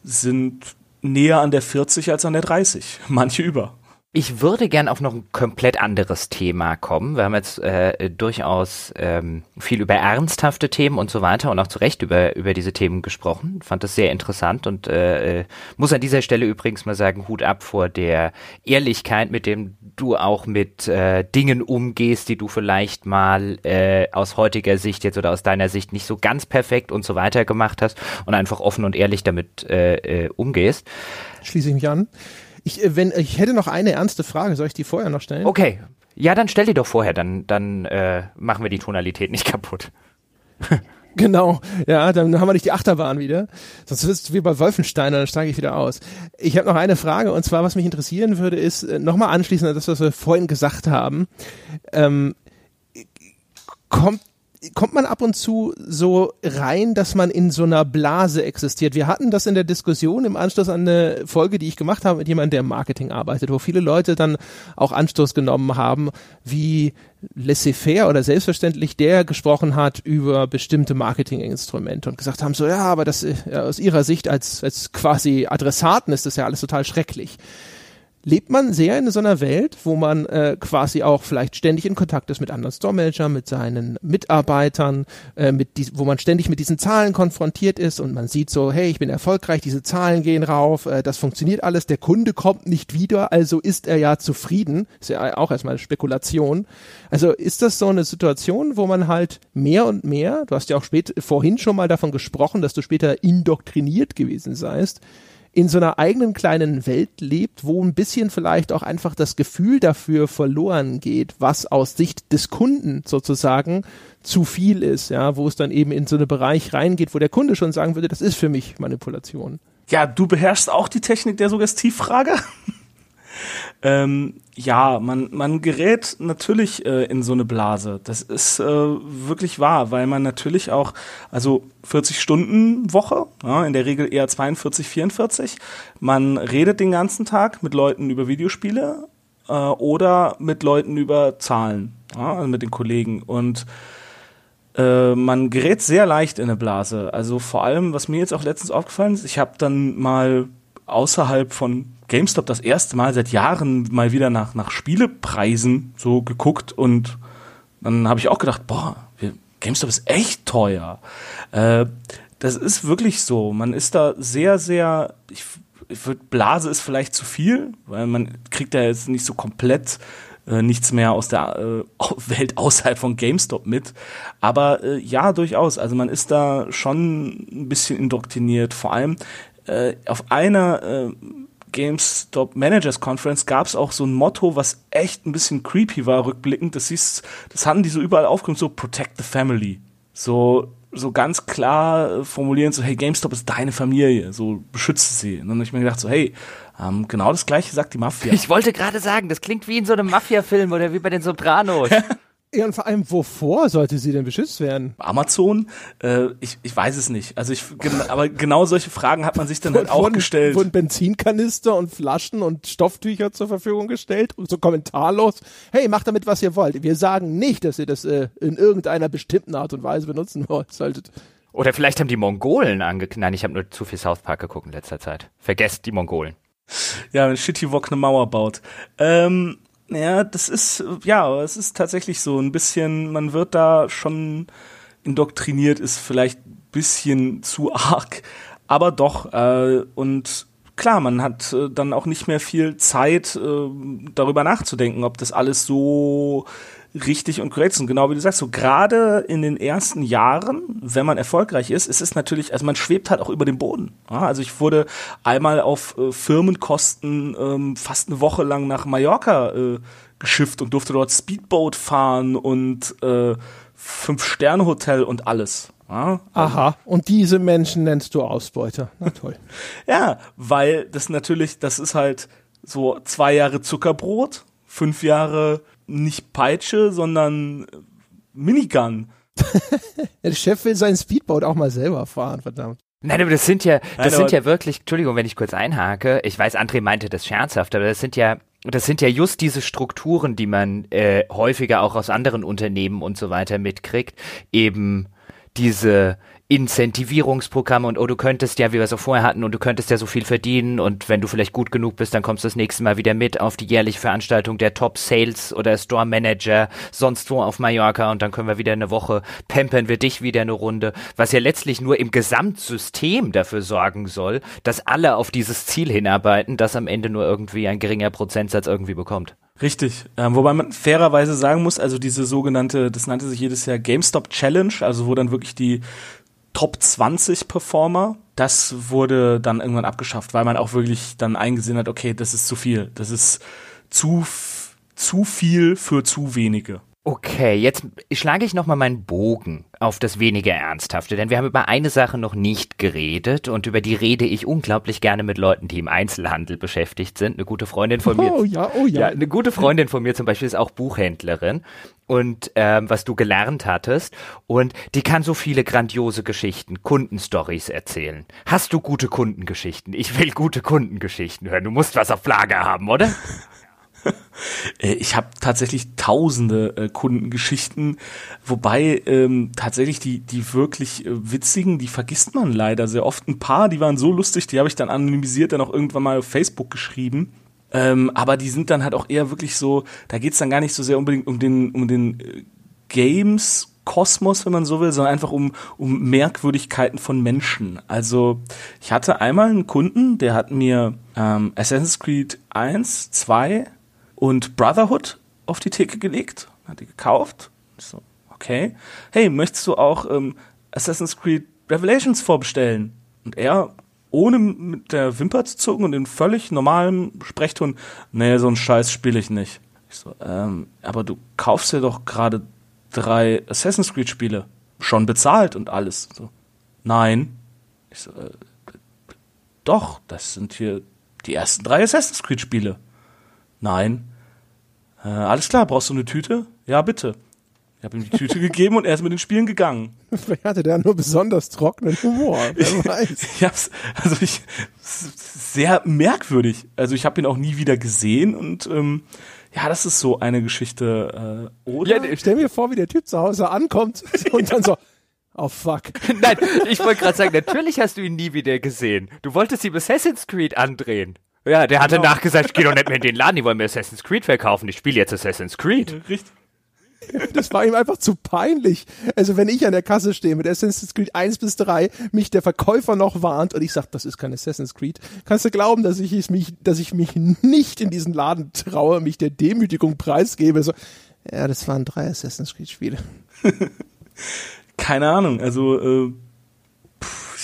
sind näher an der 40 als an der 30. Manche über. Ich würde gern auf noch ein komplett anderes Thema kommen. Wir haben jetzt äh, durchaus ähm, viel über ernsthafte Themen und so weiter und auch zu Recht über, über diese Themen gesprochen. Fand das sehr interessant und äh, äh muss an dieser Stelle übrigens mal sagen, Hut ab vor der Ehrlichkeit, mit dem du auch mit äh, Dingen umgehst, die du vielleicht mal äh, aus heutiger Sicht jetzt oder aus deiner Sicht nicht so ganz perfekt und so weiter gemacht hast und einfach offen und ehrlich damit äh, äh, umgehst. Schließe ich mich an. Ich, äh, wenn, ich hätte noch eine ernste Frage, soll ich die vorher noch stellen? Okay. Ja, dann stell die doch vorher, dann, dann äh, machen wir die Tonalität nicht kaputt. Genau, ja, dann haben wir nicht die Achterbahn wieder. Sonst ist es wie bei Wolfenstein, dann steige ich wieder aus. Ich habe noch eine Frage und zwar, was mich interessieren würde, ist äh, nochmal anschließend an das, was wir vorhin gesagt haben. Ähm, kommt kommt man ab und zu so rein, dass man in so einer Blase existiert. Wir hatten das in der Diskussion im Anschluss an eine Folge, die ich gemacht habe mit jemandem, der im Marketing arbeitet, wo viele Leute dann auch Anstoß genommen haben, wie laissez-faire oder selbstverständlich der gesprochen hat über bestimmte Marketinginstrumente und gesagt haben, so ja, aber das ja, aus ihrer Sicht als, als quasi Adressaten ist das ja alles total schrecklich lebt man sehr in so einer Welt, wo man äh, quasi auch vielleicht ständig in Kontakt ist mit anderen Store-Managern, mit seinen Mitarbeitern, äh, mit die, wo man ständig mit diesen Zahlen konfrontiert ist und man sieht so, hey, ich bin erfolgreich, diese Zahlen gehen rauf, äh, das funktioniert alles, der Kunde kommt nicht wieder, also ist er ja zufrieden. Ist ja auch erstmal eine Spekulation. Also ist das so eine Situation, wo man halt mehr und mehr, du hast ja auch spät, vorhin schon mal davon gesprochen, dass du später indoktriniert gewesen seist, in so einer eigenen kleinen Welt lebt, wo ein bisschen vielleicht auch einfach das Gefühl dafür verloren geht, was aus Sicht des Kunden sozusagen zu viel ist, ja, wo es dann eben in so einen Bereich reingeht, wo der Kunde schon sagen würde, das ist für mich Manipulation. Ja, du beherrschst auch die Technik der Suggestivfrage. Ähm, ja, man, man gerät natürlich äh, in so eine Blase. Das ist äh, wirklich wahr, weil man natürlich auch, also 40 Stunden Woche, ja, in der Regel eher 42, 44. Man redet den ganzen Tag mit Leuten über Videospiele äh, oder mit Leuten über Zahlen, ja, also mit den Kollegen. Und äh, man gerät sehr leicht in eine Blase. Also vor allem, was mir jetzt auch letztens aufgefallen ist, ich habe dann mal außerhalb von GameStop das erste Mal seit Jahren mal wieder nach, nach Spielepreisen so geguckt und dann habe ich auch gedacht, boah, GameStop ist echt teuer. Äh, das ist wirklich so. Man ist da sehr, sehr, ich, ich würde, Blase ist vielleicht zu viel, weil man kriegt da jetzt nicht so komplett äh, nichts mehr aus der äh, Welt außerhalb von GameStop mit. Aber äh, ja, durchaus. Also man ist da schon ein bisschen indoktriniert. Vor allem äh, auf einer äh, GameStop Managers Conference gab es auch so ein Motto, was echt ein bisschen creepy war, rückblickend. Das hieß, das hatten die so überall aufgenommen, so Protect the Family. So, so ganz klar äh, formulieren, so, hey, GameStop ist deine Familie, so beschütze sie. Und dann habe ich mir gedacht, so, hey, ähm, genau das gleiche sagt die Mafia. Ich wollte gerade sagen, das klingt wie in so einem Mafia-Film oder wie bei den Sopranos. Ja, und vor allem, wovor sollte sie denn beschützt werden? Amazon? Äh, ich, ich weiß es nicht. Also ich, gen aber genau solche Fragen hat man sich dann halt auch gestellt. Wurden Benzinkanister und Flaschen und Stofftücher zur Verfügung gestellt und so kommentarlos. Hey, macht damit, was ihr wollt. Wir sagen nicht, dass ihr das äh, in irgendeiner bestimmten Art und Weise benutzen solltet. Oder vielleicht haben die Mongolen angekündigt. Nein, ich habe nur zu viel South Park geguckt in letzter Zeit. Vergesst die Mongolen. Ja, wenn Shitty Wok eine Mauer baut. Ähm, ja, das ist, ja, es ist tatsächlich so. Ein bisschen, man wird da schon indoktriniert, ist vielleicht ein bisschen zu arg, aber doch, äh, und klar, man hat äh, dann auch nicht mehr viel Zeit, äh, darüber nachzudenken, ob das alles so richtig und korrekt sind. Genau wie du sagst, so gerade in den ersten Jahren, wenn man erfolgreich ist, ist es natürlich, also man schwebt halt auch über dem Boden. Ja, also ich wurde einmal auf äh, Firmenkosten ähm, fast eine Woche lang nach Mallorca äh, geschifft und durfte dort Speedboat fahren und äh, Fünf-Sterne-Hotel und alles. Ja, also Aha, und diese Menschen nennst du Ausbeuter. Na toll. ja, weil das natürlich, das ist halt so zwei Jahre Zuckerbrot, fünf Jahre nicht Peitsche, sondern Minigun. der Chef will sein Speedboat auch mal selber fahren, verdammt. Nein, aber das sind ja, das Nein, sind ja wirklich, Entschuldigung, wenn ich kurz einhake, ich weiß, André meinte das scherzhaft, aber das sind ja, das sind ja just diese Strukturen, die man äh, häufiger auch aus anderen Unternehmen und so weiter mitkriegt, eben diese Incentivierungsprogramme und oh, du könntest ja, wie wir es auch vorher hatten, und du könntest ja so viel verdienen und wenn du vielleicht gut genug bist, dann kommst du das nächste Mal wieder mit auf die jährliche Veranstaltung der Top Sales oder Store Manager sonst wo auf Mallorca und dann können wir wieder eine Woche pampern wir dich wieder eine Runde, was ja letztlich nur im Gesamtsystem dafür sorgen soll, dass alle auf dieses Ziel hinarbeiten, dass am Ende nur irgendwie ein geringer Prozentsatz irgendwie bekommt. Richtig. Ähm, wobei man fairerweise sagen muss, also diese sogenannte, das nannte sich jedes Jahr GameStop Challenge, also wo dann wirklich die Top 20 Performer, das wurde dann irgendwann abgeschafft, weil man auch wirklich dann eingesehen hat, okay, das ist zu viel. Das ist zu, zu viel für zu wenige. Okay, jetzt schlage ich nochmal meinen Bogen auf das weniger Ernsthafte, denn wir haben über eine Sache noch nicht geredet und über die rede ich unglaublich gerne mit Leuten, die im Einzelhandel beschäftigt sind. Eine gute Freundin von mir. Oh ja, oh ja. ja eine gute Freundin von mir zum Beispiel ist auch Buchhändlerin und ähm, was du gelernt hattest und die kann so viele grandiose Geschichten, Kundenstories erzählen. Hast du gute Kundengeschichten? Ich will gute Kundengeschichten hören. Du musst was auf Lager haben, oder? Äh, ich habe tatsächlich tausende äh, Kundengeschichten, wobei ähm, tatsächlich die, die wirklich äh, witzigen, die vergisst man leider sehr oft. Ein paar, die waren so lustig, die habe ich dann anonymisiert, dann auch irgendwann mal auf Facebook geschrieben. Ähm, aber die sind dann halt auch eher wirklich so, da geht's dann gar nicht so sehr unbedingt um den, um den äh, Games. Kosmos, wenn man so will, sondern einfach um, um Merkwürdigkeiten von Menschen. Also ich hatte einmal einen Kunden, der hat mir ähm, Assassin's Creed 1, 2 und Brotherhood auf die Theke gelegt, hat die gekauft. Ich so, okay. Hey, möchtest du auch ähm, Assassin's Creed Revelations vorbestellen? Und er, ohne mit der Wimper zu zucken und in völlig normalem Sprechton, nee, so einen Scheiß spiele ich nicht. Ich so, ähm, aber du kaufst ja doch gerade drei Assassin's Creed Spiele. Schon bezahlt und alles. So, nein. Ich so, äh, doch, das sind hier die ersten drei Assassin's Creed Spiele. Nein. Äh, alles klar, brauchst du eine Tüte? Ja, bitte. Ich habe ihm die Tüte gegeben und er ist mit den Spielen gegangen. Vielleicht hatte der nur besonders trockenen Humor, wer weiß. ich hab's, also ich, sehr merkwürdig. Also ich habe ihn auch nie wieder gesehen und ähm, ja, das ist so eine Geschichte. Äh, oder? Ja, stell mir vor, wie der Typ zu Hause ankommt und dann so, Oh fuck. Nein, ich wollte gerade sagen, natürlich hast du ihn nie wieder gesehen. Du wolltest ihm Assassin's Creed andrehen. Ja, der hatte genau. nachgesagt, ich geh doch nicht mehr in den Laden, die wollen mir Assassin's Creed verkaufen. Ich spiele jetzt Assassin's Creed. Richtig. Das war ihm einfach zu peinlich. Also wenn ich an der Kasse stehe mit Assassin's Creed 1 bis 3, mich der Verkäufer noch warnt und ich sag, das ist kein Assassin's Creed, kannst du glauben, dass ich es mich, dass ich mich nicht in diesen Laden traue, mich der Demütigung preisgebe. So, ja, das waren drei Assassin's Creed Spiele. Keine Ahnung, also äh,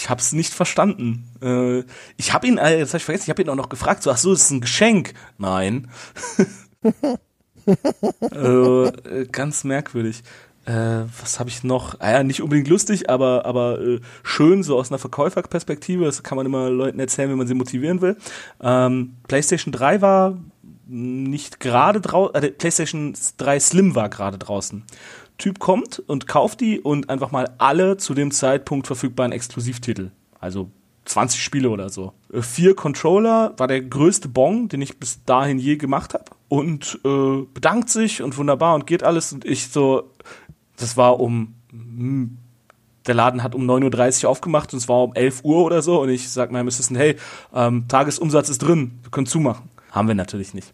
ich habe es nicht verstanden. Äh, ich habe ihn, äh, jetzt hab ich vergessen, ich habe ihn auch noch gefragt, so, ach so, ist ein Geschenk? Nein. Also, äh, ganz merkwürdig. Äh, was habe ich noch? Ah ja, nicht unbedingt lustig, aber, aber äh, schön, so aus einer Verkäuferperspektive. Das kann man immer Leuten erzählen, wenn man sie motivieren will. Ähm, PlayStation 3 war nicht gerade draußen, äh, PlayStation 3 Slim war gerade draußen. Typ kommt und kauft die und einfach mal alle zu dem Zeitpunkt verfügbaren Exklusivtitel. Also 20 Spiele oder so. Äh, vier Controller war der größte Bong, den ich bis dahin je gemacht habe. Und äh, bedankt sich und wunderbar und geht alles. Und ich so, das war um, hm, der Laden hat um 9.30 Uhr aufgemacht und es war um 11 Uhr oder so. Und ich sag meinem Assistent, hey, ähm, Tagesumsatz ist drin, wir können zumachen. Haben wir natürlich nicht.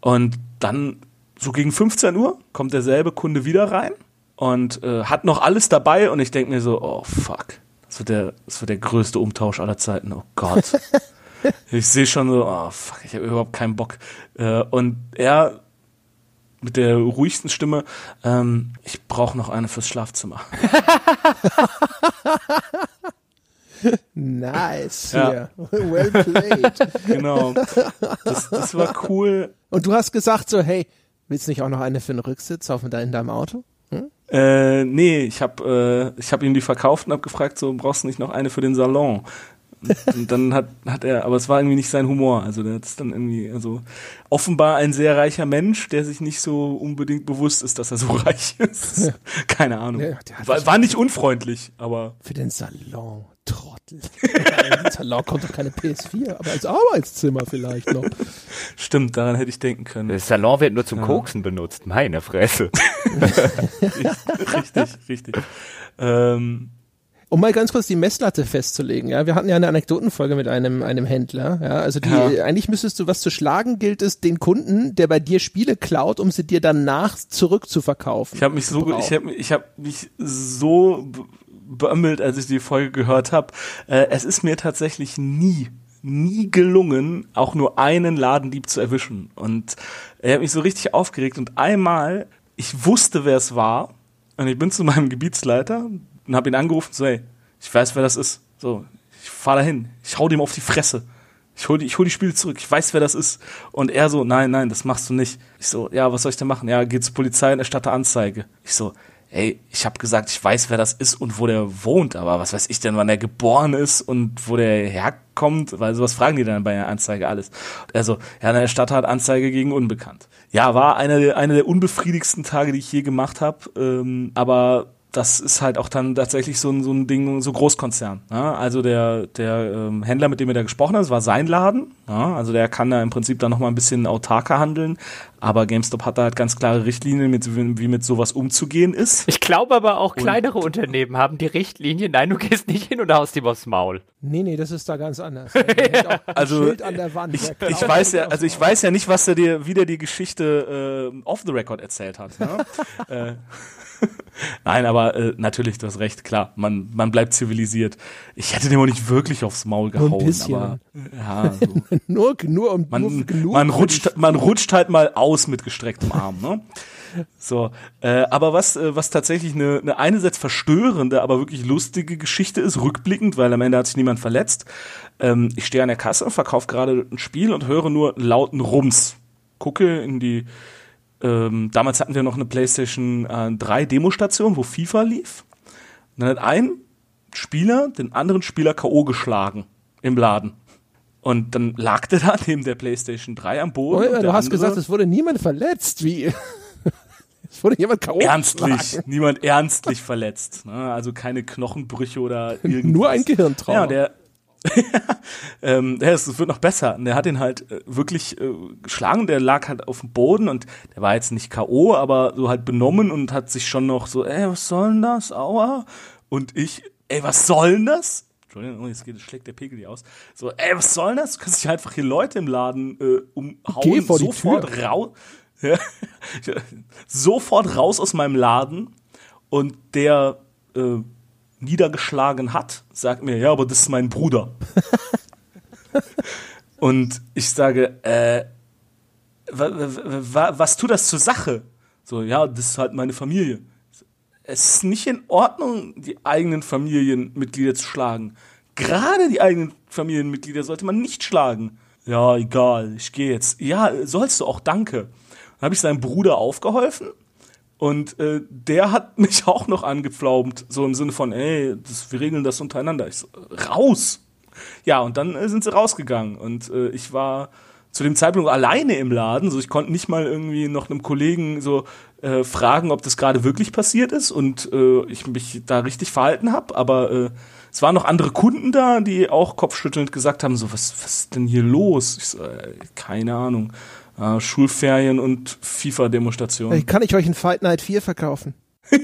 Und dann so gegen 15 Uhr kommt derselbe Kunde wieder rein und äh, hat noch alles dabei und ich denke mir so, oh fuck, das wird der, das wird der größte Umtausch aller Zeiten. Oh Gott. ich sehe schon so, oh fuck, ich habe überhaupt keinen Bock. Äh, und er mit der ruhigsten Stimme, ähm, ich brauche noch eine fürs Schlafzimmer. nice. Ja. Well played. genau. Das, das war cool. Und du hast gesagt so, hey, willst du nicht auch noch eine für den Rücksitz auf in deinem Auto? Hm? Äh, nee, ich habe äh, ich hab ihm die verkauft und habe gefragt, so brauchst du nicht noch eine für den Salon? Und dann hat, hat er, aber es war irgendwie nicht sein Humor. Also der hat dann irgendwie, also offenbar ein sehr reicher Mensch, der sich nicht so unbedingt bewusst ist, dass er so reich ist. Keine Ahnung. Ja, war, war nicht unfreundlich, aber. Für den Salon, Trottel. Im Salon kommt doch keine PS4, aber als Arbeitszimmer vielleicht noch. Stimmt, daran hätte ich denken können. Der Salon wird nur zum ja. Koksen benutzt, meine Fresse. richtig, richtig. Ähm, Um mal ganz kurz die Messlatte festzulegen, ja, wir hatten ja eine Anekdotenfolge mit einem, einem Händler, ja, also die, Ja. eigentlich müsstest du, was zu schlagen gilt, ist den Kunden, der bei dir Spiele klaut, um sie dir danach zurückzuverkaufen. Ich habe mich so, ich habe ich hab mich so beömmelt, als ich die Folge gehört habe. Äh, es ist mir tatsächlich nie, nie gelungen, auch nur einen Ladendieb zu erwischen. Und er hat mich so richtig aufgeregt. Und einmal, ich wusste, wer es war. Und ich bin zu meinem Gebietsleiter und habe ihn angerufen, so, hey, ich weiß, wer das ist. So, ich fahr dahin, ich hau dem auf die Fresse. Ich hol, die, ich hol die Spiele zurück, ich weiß, wer das ist. Und er so, nein, nein, das machst du nicht. Ich so, ja, was soll ich denn machen? Ja, geh zur Polizei und erstatte Anzeige. Ich so, ey, ich habe gesagt, ich weiß, wer das ist und wo der wohnt, aber was weiß ich denn, wann er geboren ist und wo der herkommt, weil sowas fragen die dann bei einer Anzeige alles. Und er so, ja, eine Erstatter hat Anzeige gegen Unbekannt. Ja, war einer der, einer der unbefriedigsten Tage, die ich je gemacht habe, ähm, aber das ist halt auch dann tatsächlich so ein, so ein Ding, so Großkonzern. Ja? Also der, der ähm, Händler, mit dem er da gesprochen hat, das war sein Laden. Ja? Also der kann da im Prinzip dann nochmal ein bisschen autarker handeln. Aber GameStop hat da halt ganz klare Richtlinien, mit, wie mit sowas umzugehen ist. Ich glaube aber auch kleinere Unternehmen haben die Richtlinie, nein, du gehst nicht hin und haust ihm aufs Maul. Nee, nee, das ist da ganz anders. Also, Schild an der Wand. Ich, ich weiß ja, also ich weiß ja nicht, was er dir wieder die Geschichte äh, off the record erzählt hat. Ne? äh, Nein, aber äh, natürlich, du hast recht, klar, man, man bleibt zivilisiert. Ich hätte dem auch nicht wirklich aufs Maul Nur ein gehauen, bisschen. aber ja, so. Nur, nur, um, nur man, genug. man, rutscht, man rutscht halt mal aus mit gestrecktem Arm, ne? So, äh, aber was, äh, was tatsächlich eine, eine einerseits verstörende, aber wirklich lustige Geschichte ist, rückblickend, weil am Ende hat sich niemand verletzt. Ähm, ich stehe an der Kasse, verkaufe gerade ein Spiel und höre nur lauten Rums. Gucke in die, ähm, damals hatten wir noch eine PlayStation äh, 3 Demostation, wo FIFA lief. Und dann hat ein Spieler den anderen Spieler K.O. geschlagen im Laden. Und dann lag der da neben der PlayStation 3 am Boden. Oh, und du hast andere- gesagt, es wurde niemand verletzt. Wie? es wurde jemand K.O. ernstlich, geschlagen. niemand ernstlich verletzt. Ne? Also keine Knochenbrüche oder irgendwas. Nur ein Gehirntrauma. Ja, der. ähm, ist, es wird noch besser. Der hat ihn halt äh, wirklich äh, geschlagen. Der lag halt auf dem Boden und der war jetzt nicht K.O., aber so halt benommen und hat sich schon noch so, ey, was soll denn das? Aua. Und ich, ey, was soll denn das? Entschuldigung, oh, jetzt geht, schlägt der Pegel hier aus. So, ey, was soll denn das? Du kannst dich einfach hier Leute im Laden äh, umhauen, Geh vor die sofort Tür. raus. Ja, sofort raus aus meinem Laden und der äh, niedergeschlagen hat, sagt mir, ja, aber das ist mein Bruder. und ich sage, äh, wa, wa, wa, was tut das zur Sache? So, ja, das ist halt meine Familie. Es ist nicht in Ordnung, die eigenen Familienmitglieder zu schlagen. Gerade die eigenen Familienmitglieder sollte man nicht schlagen. Ja, egal, ich gehe jetzt. Ja, sollst du auch, danke. Dann habe ich seinem Bruder aufgeholfen und äh, der hat mich auch noch angepflaumt, so im Sinne von, ey, das, wir regeln das untereinander. Ich so, raus! Ja, und dann äh, sind sie rausgegangen und äh, ich war zu dem Zeitpunkt alleine im Laden, so ich konnte nicht mal irgendwie noch einem Kollegen so äh, fragen, ob das gerade wirklich passiert ist und äh, ich mich da richtig verhalten habe, aber äh, es waren noch andere Kunden da, die auch kopfschüttelnd gesagt haben, so was, was ist denn hier los? Ich so, äh, keine Ahnung. Äh, Schulferien und FIFA-Demonstrationen. Kann ich euch ein Fight Night 4 verkaufen?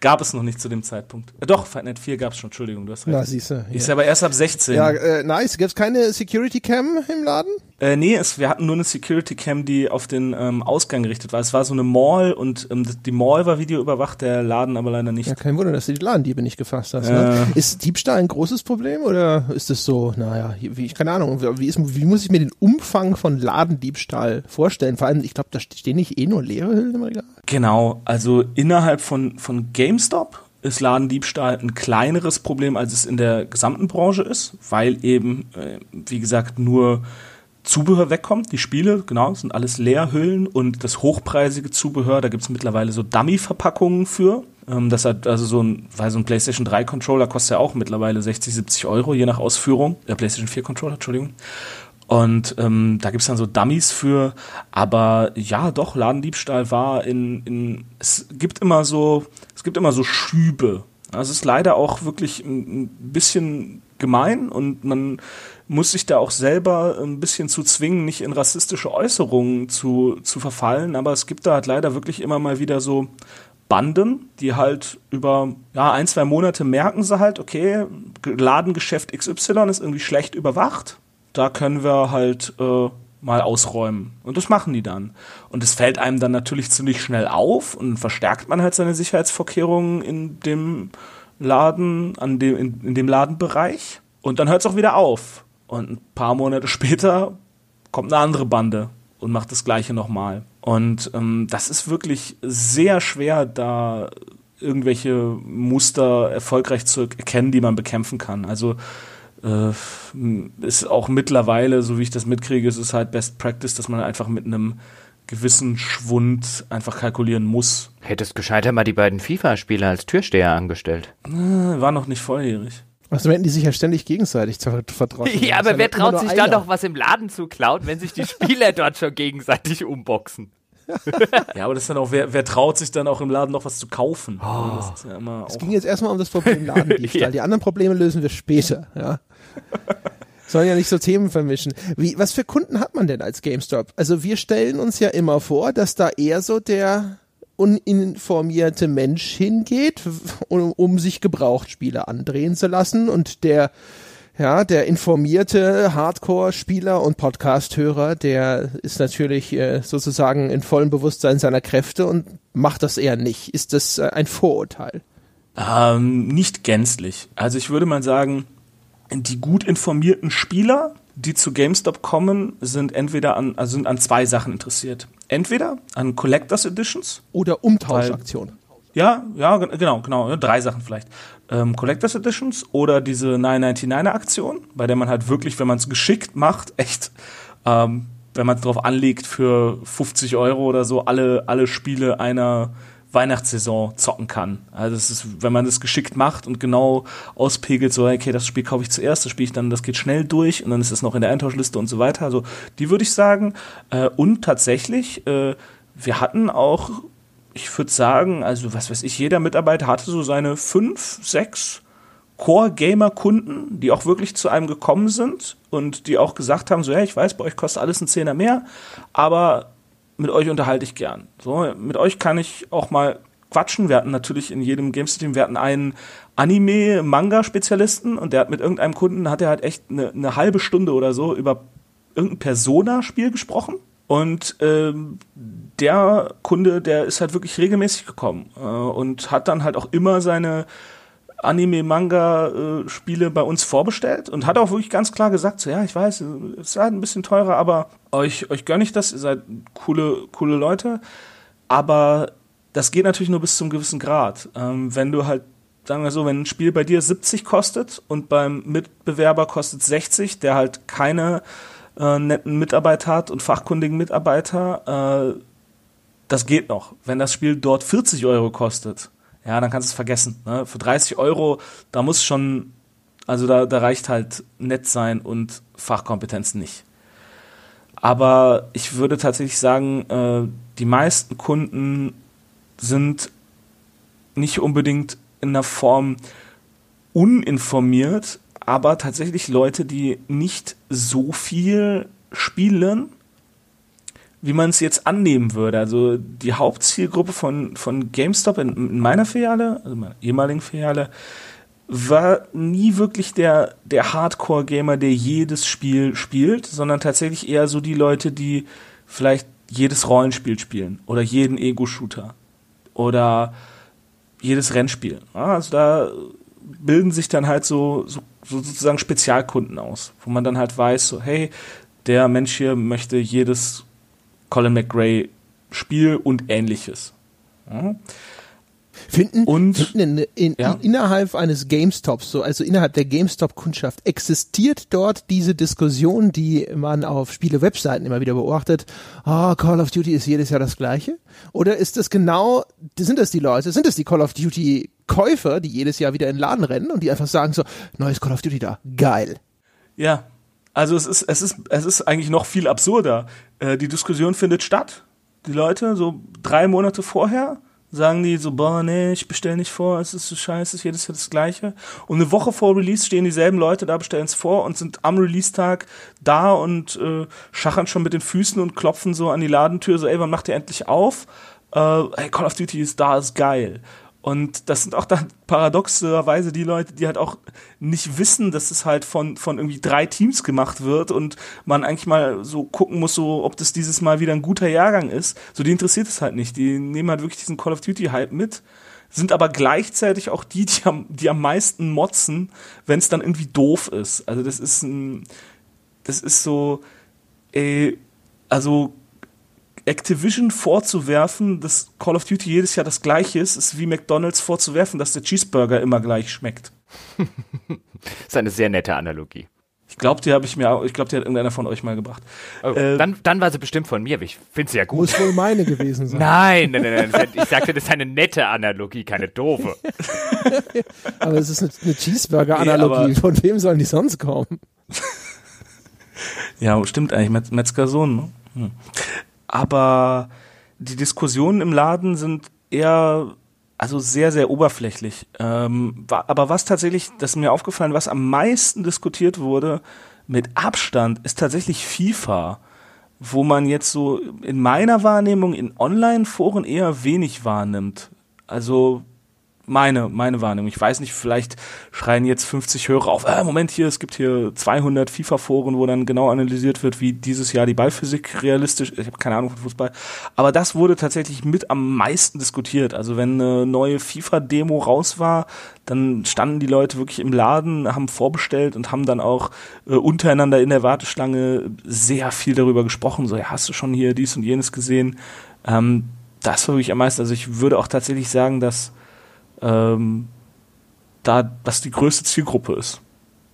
Gab es noch nicht zu dem Zeitpunkt. Äh, doch, Fight Night 4 gab es schon, Entschuldigung, du hast recht. Na, siehste. Ist aber erst ab 16. Ja, äh, nice. Gibt's keine Security Cam im Laden? Äh, nee, es, wir hatten nur eine Security Cam, die auf den ähm, Ausgang gerichtet war. Es war so eine Mall und ähm, die Mall war videoüberwacht, der Laden aber leider nicht. Ja, kein Wunder, dass du die Ladendiebe nicht gefasst hast. Ne? Ist Diebstahl ein großes Problem oder ist es so, naja, wie, ich keine Ahnung, wie, ist, wie muss ich mir den Umfang von Ladendiebstahl vorstellen? Vor allem, ich glaube, da stehen nicht eh nur leere Hüllen im Regal. Genau, also innerhalb von, von GameStop ist Ladendiebstahl ein kleineres Problem, als es in der gesamten Branche ist, weil eben, äh, wie gesagt, nur Zubehör wegkommt. Die Spiele, genau, sind alles Leerhüllen und das hochpreisige Zubehör, da gibt es mittlerweile so Dummy-Verpackungen für. Ähm, das hat also so ein, weil so ein PlayStation 3 Controller kostet ja auch mittlerweile 60, 70 Euro, je nach Ausführung. Der PlayStation 4 Controller, Entschuldigung. Und ähm, da gibt's dann so Dummies für, aber ja, doch, Ladendiebstahl war in, in es gibt immer so, es gibt immer so Schübe. Also es ist leider auch wirklich ein, ein bisschen gemein und man muss sich da auch selber ein bisschen zu zwingen, nicht in rassistische Äußerungen zu, zu verfallen, aber es gibt da halt leider wirklich immer mal wieder so Banden, die halt über ja, ein, zwei Monate merken sie halt, okay, Ladengeschäft XY ist irgendwie schlecht überwacht. Da können wir halt äh, mal ausräumen. Und das machen die dann. Und es fällt einem dann natürlich ziemlich schnell auf und verstärkt man halt seine Sicherheitsvorkehrungen in dem Laden, an dem, in, in dem Ladenbereich. Und dann hört es auch wieder auf. Und ein paar Monate später kommt eine andere Bande und macht das gleiche nochmal. Und ähm, das ist wirklich sehr schwer, da irgendwelche Muster erfolgreich zu erkennen, die man bekämpfen kann. Also äh, ist auch mittlerweile, so wie ich das mitkriege, ist es halt Best Practice, dass man einfach mit einem gewissen Schwund einfach kalkulieren muss. Hättest gescheiter mal die beiden FIFA-Spieler als Türsteher angestellt. Äh, war noch nicht volljährig. Also hätten die sich ja ständig gegenseitig verdroschen. Ja, aber wer traut sich da noch was im Laden zu klauen, wenn sich die Spieler dort schon gegenseitig umboxen? ja, aber das ist dann auch, wer, wer traut sich dann auch im Laden noch was zu kaufen? Oh. Das, ja es ging jetzt erstmal um das Problem Ladendiebstahl. ja. Die anderen Probleme lösen wir später, ja. Sollen ja nicht so Themen vermischen. Wie, was für Kunden hat man denn als GameStop? Also wir stellen uns ja immer vor, dass da eher so der uninformierte Mensch hingeht, um, um sich Gebrauchtspiele andrehen zu lassen und der ja, der informierte Hardcore-Spieler und Podcast-Hörer, der ist natürlich äh, sozusagen in vollem Bewusstsein seiner Kräfte und macht das eher nicht. Ist das äh, ein Vorurteil? Ähm, nicht gänzlich. Also ich würde mal sagen, die gut informierten Spieler, die zu GameStop kommen, sind entweder an, also sind an zwei Sachen interessiert. Entweder an Collectors Editions oder Umtauschaktionen. Ja, ja, genau, genau, drei Sachen vielleicht. Ähm, Collectors Editions oder diese 999er Aktion, bei der man halt wirklich, wenn man es geschickt macht, echt, ähm, wenn man es drauf anlegt, für 50 Euro oder so alle, alle Spiele einer Weihnachtssaison zocken kann. Also es ist, wenn man das geschickt macht und genau auspegelt, so, okay, das Spiel kaufe ich zuerst, das spiele ich dann, das geht schnell durch und dann ist es noch in der Eintauschliste und so weiter. Also die würde ich sagen. Äh, und tatsächlich, äh, wir hatten auch, ich würde sagen, also was weiß ich, jeder Mitarbeiter hatte so seine fünf, sechs Core-Gamer-Kunden, die auch wirklich zu einem gekommen sind und die auch gesagt haben, so, ja, ich weiß, bei euch kostet alles ein Zehner mehr, aber mit euch unterhalte ich gern. So, mit euch kann ich auch mal quatschen. Wir hatten natürlich in jedem Game-System, wir hatten einen Anime-Manga-Spezialisten und der hat mit irgendeinem Kunden, hat er halt echt eine, eine halbe Stunde oder so über irgendein Persona-Spiel gesprochen. Und ähm, der Kunde, der ist halt wirklich regelmäßig gekommen äh, und hat dann halt auch immer seine Anime-Manga-Spiele bei uns vorbestellt und hat auch wirklich ganz klar gesagt, so ja, ich weiß, es ist halt ein bisschen teurer, aber euch, euch gönne ich das, ihr seid coole, coole Leute. Aber das geht natürlich nur bis zum gewissen Grad. Ähm, wenn du halt, sagen wir so, wenn ein Spiel bei dir 70 kostet und beim Mitbewerber kostet 60, der halt keine äh, netten Mitarbeiter hat und fachkundigen Mitarbeiter, äh, das geht noch. Wenn das Spiel dort 40 Euro kostet, ja, dann kannst du es vergessen. Ne? Für 30 Euro, da muss schon, also da, da reicht halt nett sein und Fachkompetenz nicht. Aber ich würde tatsächlich sagen, äh, die meisten Kunden sind nicht unbedingt in der Form uninformiert, aber tatsächlich Leute, die nicht so viel spielen wie man es jetzt annehmen würde. Also die Hauptzielgruppe von, von GameStop in, in meiner Filiale, also meiner ehemaligen Filiale, war nie wirklich der, der Hardcore-Gamer, der jedes Spiel spielt, sondern tatsächlich eher so die Leute, die vielleicht jedes Rollenspiel spielen oder jeden Ego-Shooter oder jedes Rennspiel. Also da bilden sich dann halt so, so, so sozusagen Spezialkunden aus, wo man dann halt weiß, so, hey, der Mensch hier möchte jedes Colin McRae Spiel und ähnliches. Ja. Finden, und, finden in, in, ja. innerhalb eines GameStops, so, also innerhalb der GameStop-Kundschaft, existiert dort diese Diskussion, die man auf Spiele-Webseiten immer wieder beobachtet, ah, oh, Call of Duty ist jedes Jahr das gleiche? Oder ist das genau, sind das die Leute, sind das die Call of Duty Käufer, die jedes Jahr wieder in den Laden rennen und die einfach sagen so, neues Call of Duty da, geil. Ja, also es ist, es ist, es ist eigentlich noch viel absurder. Äh, die Diskussion findet statt. Die Leute, so drei Monate vorher, sagen die so, boah, nee, ich bestell nicht vor, es ist so scheiße, jedes Jahr das Gleiche. Und eine Woche vor Release stehen dieselben Leute da, bestellen es vor und sind am Release-Tag da und äh, schachern schon mit den Füßen und klopfen so an die Ladentür, so, ey, wann macht ihr endlich auf? äh, hey, Call of Duty ist da, ist geil. Und das sind auch dann paradoxerweise die Leute, die halt auch nicht wissen, dass es halt von, von irgendwie drei Teams gemacht wird und man eigentlich mal so gucken muss, so, ob das dieses Mal wieder ein guter Jahrgang ist. So, die interessiert es halt nicht. Die nehmen halt wirklich diesen Call of Duty Hype mit, sind aber gleichzeitig auch die, die am, die am meisten motzen, wenn es dann irgendwie doof ist. Also, das ist ein, das ist so, ey, also Activision vorzuwerfen, dass Call of Duty jedes Jahr das gleiche ist, ist wie McDonalds vorzuwerfen, dass der Cheeseburger immer gleich schmeckt. das ist eine sehr nette Analogie. Ich glaube, die habe ich mir, ich glaube, die hat irgendeiner von euch mal gebracht. Oh, äh, dann, dann war sie bestimmt von mir. Ich finde sie ja gut. Muss wohl meine gewesen sein. Nein, nein, nein, nein. Ich sagte, das ist eine nette Analogie, keine doofe. aber es ist eine, eine Cheeseburger-Analogie. Nee, von wem sollen die sonst kommen? ja, stimmt eigentlich. Met Metzgersohn. Ne? Hm aber die Diskussionen im Laden sind eher also sehr, sehr oberflächlich. Ähm, aber was tatsächlich, das ist mir aufgefallen, was am meisten diskutiert wurde, mit Abstand, ist tatsächlich FIFA, wo man jetzt so in meiner Wahrnehmung in Online-Foren eher wenig wahrnimmt. Also meine, meine Wahrnehmung. Ich weiß nicht, vielleicht schreien jetzt 50 Hörer auf, äh, Moment hier, es gibt hier 200 FIFA-Foren, wo dann genau analysiert wird, wie dieses Jahr die Ballphysik realistisch, ich habe keine Ahnung von Fußball, aber das wurde tatsächlich mit am meisten diskutiert. Also wenn eine neue FIFA-Demo raus war, dann standen die Leute wirklich im Laden, haben vorbestellt und haben dann auch äh, untereinander in der Warteschlange sehr viel darüber gesprochen, so, ja, hast du schon hier dies und jenes gesehen? Ähm, das war wirklich am meisten. Also ich würde auch tatsächlich sagen, dass ähm, da das die größte Zielgruppe ist,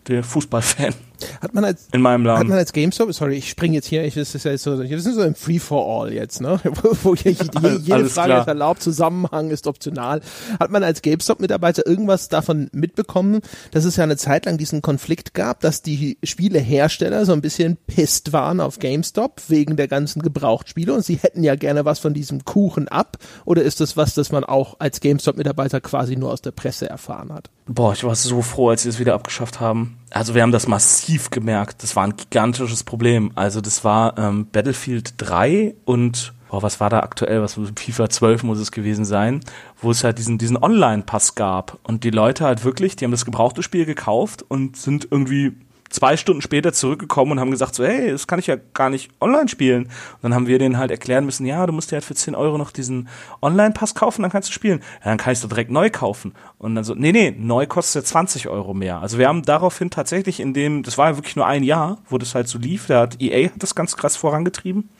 der Fußballfan. Hat man als, in meinem Laden. Hat man als GameStop, sorry, ich springe jetzt hier, ich, das ist ja so, wir sind so im Free for All jetzt, ne? Wo je, je, jede Frage klar. ist erlaubt, Zusammenhang ist optional. Hat man als GameStop-Mitarbeiter irgendwas davon mitbekommen, dass es ja eine Zeit lang diesen Konflikt gab, dass die Spielehersteller so ein bisschen pisst waren auf GameStop wegen der ganzen Gebrauchtspiele und sie hätten ja gerne was von diesem Kuchen ab? Oder ist das was, das man auch als GameStop-Mitarbeiter quasi nur aus der Presse erfahren hat? Boah, ich war so froh, als sie es wieder abgeschafft haben. Also wir haben das massiv gemerkt. Das war ein gigantisches Problem. Also das war ähm, Battlefield 3 und boah, was war da aktuell? Was FIFA 12 muss es gewesen sein, wo es halt diesen diesen Online-Pass gab und die Leute halt wirklich, die haben das gebrauchte Spiel gekauft und sind irgendwie zwei Stunden später zurückgekommen und haben gesagt so, hey, das kann ich ja gar nicht online spielen. Und dann haben wir denen halt erklären müssen, ja, du musst dir halt für 10 Euro noch diesen Online-Pass kaufen, dann kannst du spielen. Ja, dann kann ich es direkt neu kaufen. Und dann so, nee, nee, neu kostet ja 20 Euro mehr. Also wir haben daraufhin tatsächlich in dem, das war ja wirklich nur ein Jahr, wo das halt so lief, da hat EA hat das ganz krass vorangetrieben.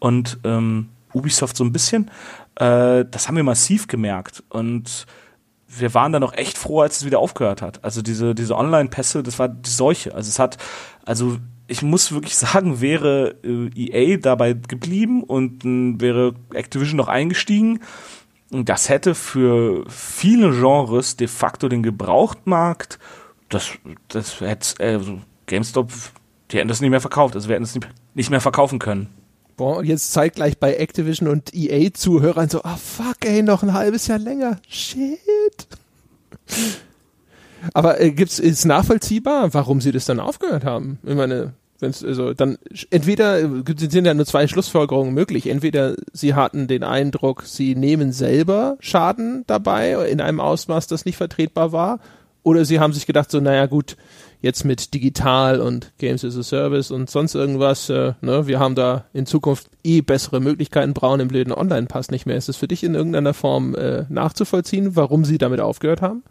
Und ähm, Ubisoft so ein bisschen. Äh, das haben wir massiv gemerkt. Und wir waren dann noch echt froh, als es wieder aufgehört hat. Also diese, diese Online-Pässe, das war die Seuche. Also es hat, also ich muss wirklich sagen, wäre äh, EA dabei geblieben und äh, wäre Activision noch eingestiegen, das hätte für viele Genres de facto den Gebrauchtmarkt, das, das hätte, also GameStop, die hätten das nicht mehr verkauft, also wir hätten es nicht mehr verkaufen können. Boah, und jetzt zeigt gleich bei Activision und EA-Zuhörern so, ah oh, fuck, ey, noch ein halbes Jahr länger. Shit. Aber äh, gibt's, ist nachvollziehbar, warum sie das dann aufgehört haben? Ich meine, wenn's, also dann entweder sind ja nur zwei Schlussfolgerungen möglich. Entweder sie hatten den Eindruck, sie nehmen selber Schaden dabei in einem Ausmaß, das nicht vertretbar war, oder sie haben sich gedacht so, naja gut, jetzt mit digital und Games as a Service und sonst irgendwas, äh, ne, wir haben da in Zukunft eh bessere Möglichkeiten, brauchen im blöden Online-Pass nicht mehr. Ist es für dich in irgendeiner Form äh, nachzuvollziehen, warum sie damit aufgehört haben?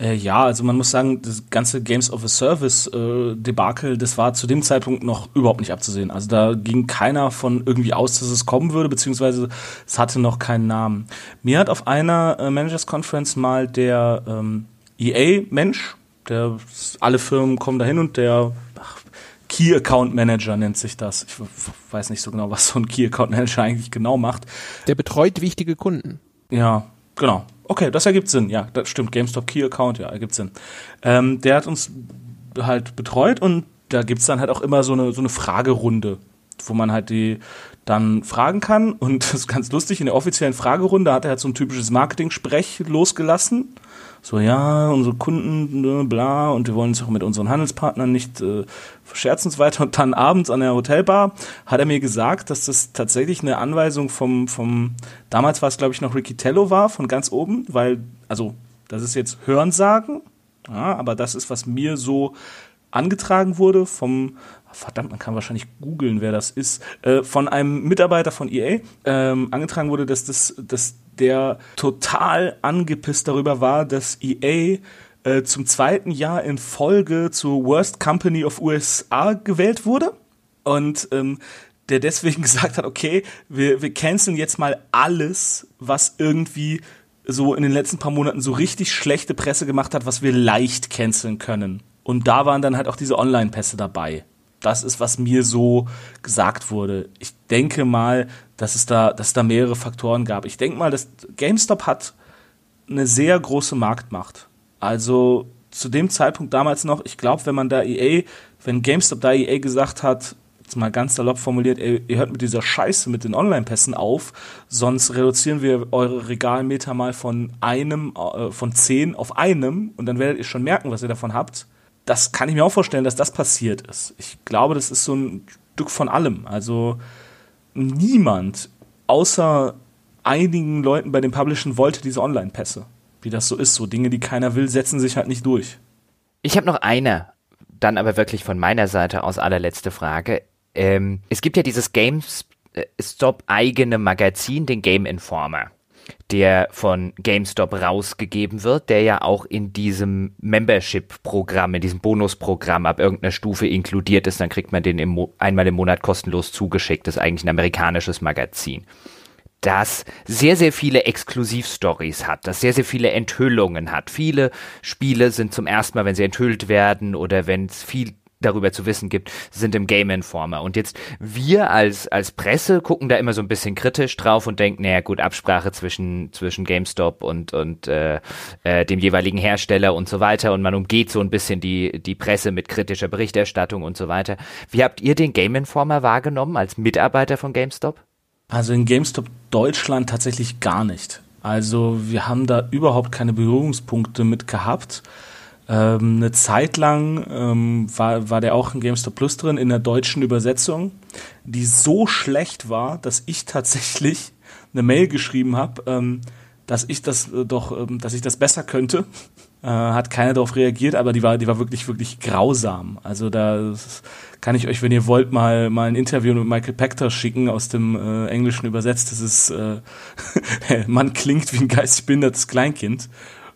Äh, ja, also man muss sagen, das ganze Games of a Service äh, Debakel, das war zu dem Zeitpunkt noch überhaupt nicht abzusehen. Also da ging keiner von irgendwie aus, dass es kommen würde, beziehungsweise es hatte noch keinen Namen. Mir hat auf einer äh, Managers Conference mal der ähm, EA-Mensch, der alle Firmen kommen dahin und der ach, Key Account Manager nennt sich das. Ich weiß nicht so genau, was so ein Key Account Manager eigentlich genau macht. Der betreut wichtige Kunden. Ja, genau. Okay, das ergibt Sinn. Ja, das stimmt. GameStop Key Account, ja, ergibt Sinn. Ähm, der hat uns halt betreut und da gibt's dann halt auch immer so eine, so eine Fragerunde wo man halt die dann fragen kann. Und das ist ganz lustig, in der offiziellen Fragerunde hat er halt so ein typisches Marketing-Sprech losgelassen. So, ja, unsere Kunden, ne, bla, und wir wollen uns auch mit unseren Handelspartnern nicht äh, verscherzen und so weiter. Und dann abends an der Hotelbar hat er mir gesagt, dass das tatsächlich eine Anweisung vom, vom damals war es, glaube ich, noch Ricky Tello war, von ganz oben, weil, also, das ist jetzt Hörensagen, ja, aber das ist, was mir so angetragen wurde vom, verdammt, man kann wahrscheinlich googeln, wer das ist, äh, von einem Mitarbeiter von EA ähm, angetragen wurde, dass das, dass der total angepisst darüber war, dass EA äh, zum zweiten Jahr in Folge zur Worst Company of USA gewählt wurde und ähm, der deswegen gesagt hat, okay, wir, wir canceln jetzt mal alles, was irgendwie so in den letzten paar Monaten so richtig schlechte Presse gemacht hat, was wir leicht canceln können. Und da waren dann halt auch diese Online-Pässe dabei. Das ist, was mir so gesagt wurde. Ich denke mal, dass es da, dass da mehrere Faktoren gab. Ich denke mal, dass GameStop hat eine sehr große Marktmacht. Also zu dem Zeitpunkt damals noch, ich glaube, wenn man da EA, wenn GameStop da EA gesagt hat, jetzt mal ganz salopp formuliert, ey, ihr hört mit dieser Scheiße mit den Online-Pässen auf, sonst reduzieren wir eure Regalmeter mal von einem, äh, von zehn auf einem und dann werdet ihr schon merken, was ihr davon habt. Das kann ich mir auch vorstellen, dass das passiert ist. Ich glaube, das ist so ein Stück von allem. Also niemand außer einigen Leuten bei den Publishern wollte diese Online-Pässe. Wie das so ist, so Dinge, die keiner will, setzen sich halt nicht durch. Ich habe noch eine, dann aber wirklich von meiner Seite aus allerletzte Frage ähm, es gibt ja dieses GameStop eigene Magazin, den Game Informer, der von GameStop rausgegeben wird, der ja auch in diesem Membership-Programm, in diesem Bonusprogramm ab irgendeiner Stufe inkludiert ist. Dann kriegt man den im einmal im Monat kostenlos zugeschickt. Das ist eigentlich ein amerikanisches Magazin das sehr, sehr viele Exklusivstories hat, das sehr, sehr viele Enthüllungen hat. Viele Spiele sind zum ersten Mal, wenn sie enthüllt werden oder wenn es viel darüber zu wissen gibt, sind im Game Informer. Und jetzt wir als, als Presse gucken da immer so ein bisschen kritisch drauf und denken, naja gut, Absprache zwischen, zwischen GameStop und, und äh, äh, dem jeweiligen Hersteller und so weiter. Und man umgeht so ein bisschen die, die Presse mit kritischer Berichterstattung und so weiter. Wie habt ihr den Game Informer wahrgenommen als Mitarbeiter von GameStop? Also in GameStop Deutschland tatsächlich gar nicht. Also wir haben da überhaupt keine Berührungspunkte mit gehabt. Ähm, eine Zeit lang ähm, war, war der auch in GameStop Plus drin in der deutschen Übersetzung, die so schlecht war, dass ich tatsächlich eine Mail geschrieben habe, ähm, dass ich das äh, doch, ähm, dass ich das besser könnte. Äh, hat keiner darauf reagiert, aber die war, die war wirklich, wirklich grausam. Also da kann ich euch, wenn ihr wollt, mal, mal ein Interview mit Michael Pector schicken aus dem äh, Englischen übersetzt. Das ist, äh, man klingt wie ein geistig behindertes Kleinkind.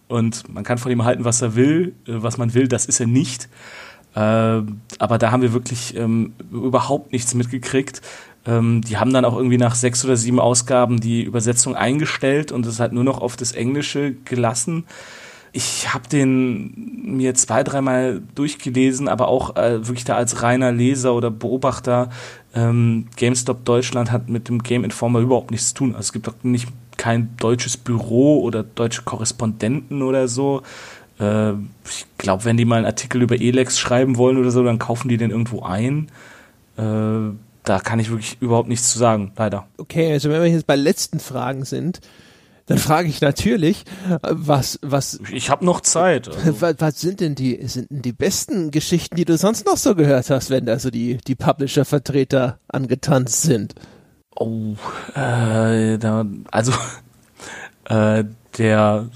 Und man kann von ihm halten, was er will, äh, was man will, das ist er nicht. Äh, aber da haben wir wirklich ähm, überhaupt nichts mitgekriegt. Ähm, die haben dann auch irgendwie nach sechs oder sieben Ausgaben die Übersetzung eingestellt und es halt nur noch auf das Englische gelassen. Ich habe den mir zwei, dreimal durchgelesen, aber auch äh, wirklich da als reiner Leser oder Beobachter. Ähm, GameStop Deutschland hat mit dem Game Informer überhaupt nichts zu tun. Also es gibt auch nicht kein deutsches Büro oder deutsche Korrespondenten oder so. Äh, ich glaube, wenn die mal einen Artikel über Elex schreiben wollen oder so, dann kaufen die den irgendwo ein. Äh, da kann ich wirklich überhaupt nichts zu sagen, leider. Okay, also wenn wir jetzt bei letzten Fragen sind, dann frage ich natürlich, was, was. Ich habe noch Zeit. Also. Was, was, sind denn die, sind denn die besten Geschichten, die du sonst noch so gehört hast, wenn da so die, die Publisher-Vertreter angetanzt sind? Oh, äh, da, also äh, der,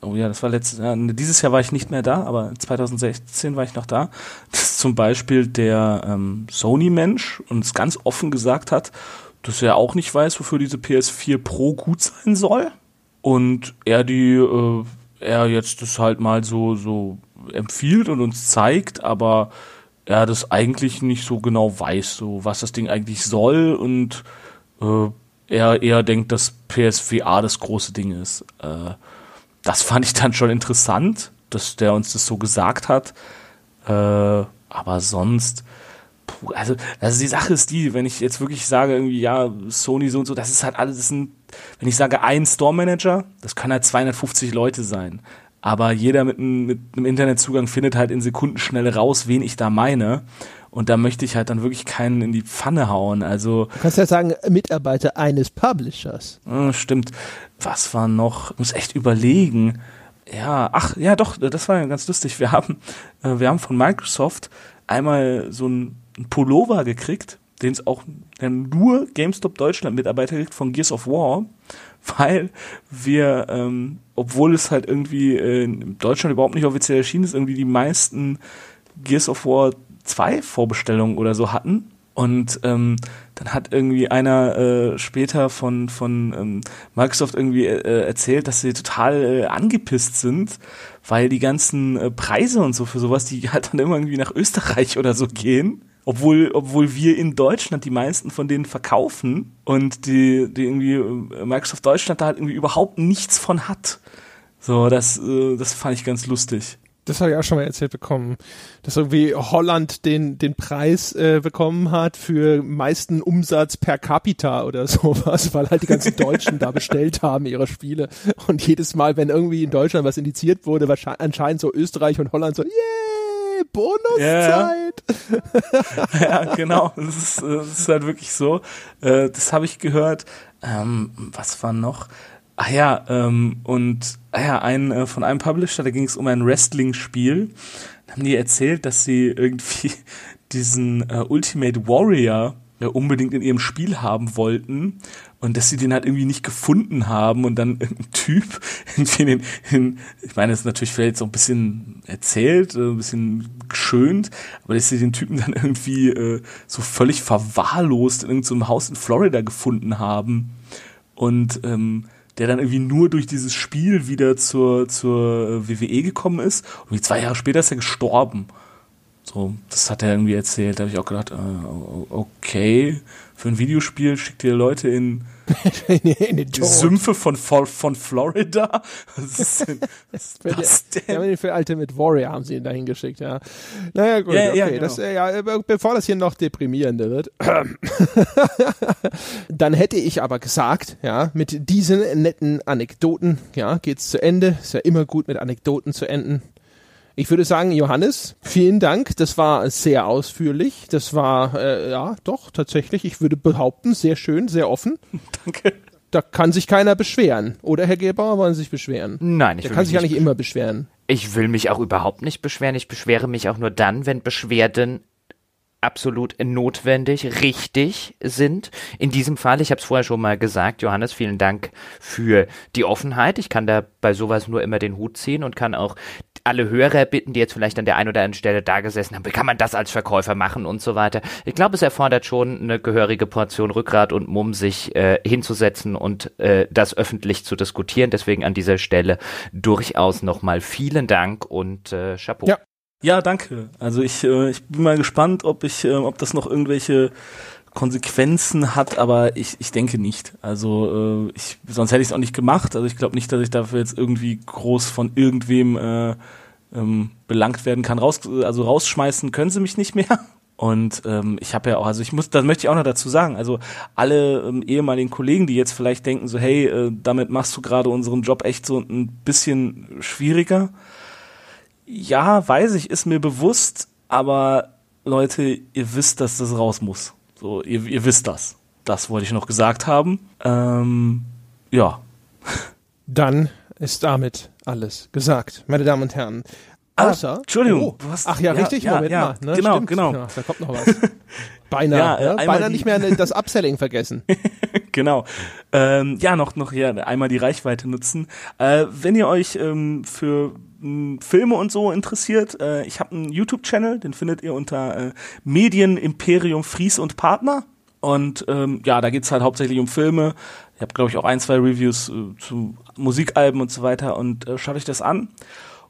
oh ja, das war letztes Jahr, dieses Jahr war ich nicht mehr da, aber 2016 war ich noch da. Das ist zum Beispiel der ähm, Sony-Mensch uns ganz offen gesagt hat, dass er auch nicht weiß, wofür diese PS4 Pro gut sein soll. Und er die, äh, er jetzt das halt mal so, so empfiehlt und uns zeigt, aber er das eigentlich nicht so genau weiß, so was das Ding eigentlich soll und äh, er eher denkt, dass PSVR das große Ding ist. Äh, das fand ich dann schon interessant, dass der uns das so gesagt hat. Äh, aber sonst, puh, also, also die Sache ist die, wenn ich jetzt wirklich sage, irgendwie, ja, Sony so und so, das ist halt alles, sind, wenn ich sage, ein Store Manager, das können halt 250 Leute sein. Aber jeder mit, mit einem Internetzugang findet halt in Sekundenschnelle raus, wen ich da meine. Und da möchte ich halt dann wirklich keinen in die Pfanne hauen. Also. Du kannst ja sagen, Mitarbeiter eines Publishers. Äh, stimmt. Was war noch? Ich muss echt überlegen. Ja, ach, ja doch, das war ja ganz lustig. Wir haben, äh, wir haben von Microsoft einmal so ein, ein Pullover gekriegt, den es auch nur GameStop Deutschland Mitarbeiter kriegt von Gears of War, weil wir, ähm, obwohl es halt irgendwie äh, in Deutschland überhaupt nicht offiziell erschienen ist, irgendwie die meisten Gears of War 2 Vorbestellungen oder so hatten. Und ähm, dann hat irgendwie einer äh, später von, von ähm, Microsoft irgendwie äh, erzählt, dass sie total äh, angepisst sind, weil die ganzen äh, Preise und so für sowas, die halt dann immer irgendwie nach Österreich oder so gehen. Obwohl, obwohl wir in Deutschland die meisten von denen verkaufen und die, die irgendwie äh, Microsoft Deutschland da halt irgendwie überhaupt nichts von hat. So, das, äh, das fand ich ganz lustig das habe ich auch schon mal erzählt bekommen, dass irgendwie Holland den, den Preis äh, bekommen hat für meisten Umsatz per capita oder sowas, weil halt die ganzen Deutschen da bestellt haben ihre Spiele. Und jedes Mal, wenn irgendwie in Deutschland was indiziert wurde, wahrscheinlich anscheinend so Österreich und Holland so, yeah, Bonuszeit. Ja, ja genau. Das ist, das ist halt wirklich so. Äh, das habe ich gehört. Ähm, was war noch? Ah ja, ähm, und ah ja, ein, äh, von einem Publisher, da ging es um ein Wrestling-Spiel. Da haben die erzählt, dass sie irgendwie diesen äh, Ultimate Warrior ja, unbedingt in ihrem Spiel haben wollten und dass sie den halt irgendwie nicht gefunden haben und dann ein Typ irgendwie in, in ich meine, das ist natürlich vielleicht so ein bisschen erzählt, äh, ein bisschen geschönt, aber dass sie den Typen dann irgendwie äh, so völlig verwahrlost in irgendeinem so Haus in Florida gefunden haben und ähm, der dann irgendwie nur durch dieses Spiel wieder zur, zur WWE gekommen ist. Und wie zwei Jahre später ist er gestorben. So, das hat er irgendwie erzählt. Da habe ich auch gedacht, äh, okay, für ein Videospiel schickt ihr Leute in, in die Sümpfe von, von Florida. Was ist denn, was ist das denn? Ja, für Ultimate Warrior haben sie ihn dahin geschickt, ja. Naja, gut, ja, okay. Ja, genau. das, äh, ja, bevor das hier noch deprimierender wird. Dann hätte ich aber gesagt, ja, mit diesen netten Anekdoten, ja, geht's zu Ende. Ist ja immer gut, mit Anekdoten zu enden. Ich würde sagen, Johannes, vielen Dank. Das war sehr ausführlich. Das war, äh, ja, doch, tatsächlich, ich würde behaupten, sehr schön, sehr offen. Danke. Da kann sich keiner beschweren. Oder, Herr Gebauer, wollen Sie sich beschweren? Nein, ich Der kann sich ja nicht immer beschweren. Ich will mich auch überhaupt nicht beschweren. Ich beschwere mich auch nur dann, wenn Beschwerden absolut notwendig, richtig sind. In diesem Fall, ich habe es vorher schon mal gesagt, Johannes, vielen Dank für die Offenheit. Ich kann da bei sowas nur immer den Hut ziehen und kann auch alle Hörer bitten, die jetzt vielleicht an der einen oder anderen Stelle da gesessen haben, wie kann man das als Verkäufer machen und so weiter. Ich glaube, es erfordert schon eine gehörige Portion Rückgrat und Mumm, sich äh, hinzusetzen und äh, das öffentlich zu diskutieren. Deswegen an dieser Stelle durchaus nochmal vielen Dank und äh, Chapeau. Ja. Ja, danke. Also ich, äh, ich bin mal gespannt, ob ich, äh, ob das noch irgendwelche Konsequenzen hat, aber ich, ich denke nicht. Also äh, ich, sonst hätte ich es auch nicht gemacht. Also ich glaube nicht, dass ich dafür jetzt irgendwie groß von irgendwem äh, ähm, belangt werden kann. Raus, also rausschmeißen können sie mich nicht mehr. Und ähm, ich habe ja auch, also ich muss, das möchte ich auch noch dazu sagen, also alle ähm, ehemaligen Kollegen, die jetzt vielleicht denken, so, hey, äh, damit machst du gerade unseren Job echt so ein bisschen schwieriger. Ja, weiß ich, ist mir bewusst, aber Leute, ihr wisst, dass das raus muss. So, ihr, ihr wisst das. Das wollte ich noch gesagt haben. Ähm, ja. Dann ist damit alles gesagt, meine Damen und Herren. Außer, ah, Entschuldigung. Oh, hast, ach ja, ja richtig, ja, Moment ja, mal. Ne? Genau, Stimmt. genau. Ja, da kommt noch was. Beinahe. ja, ne? Beinahe nicht mehr das Upselling vergessen. genau. Ähm, ja, noch, noch ja, einmal die Reichweite nutzen. Äh, wenn ihr euch ähm, für Filme und so interessiert, äh, ich habe einen YouTube-Channel, den findet ihr unter äh, Medienimperium Fries und Partner. Und ähm, ja, da geht's halt hauptsächlich um Filme. Ich habe, glaube ich, auch ein, zwei Reviews äh, zu Musikalben und so weiter und äh, schaut euch das an.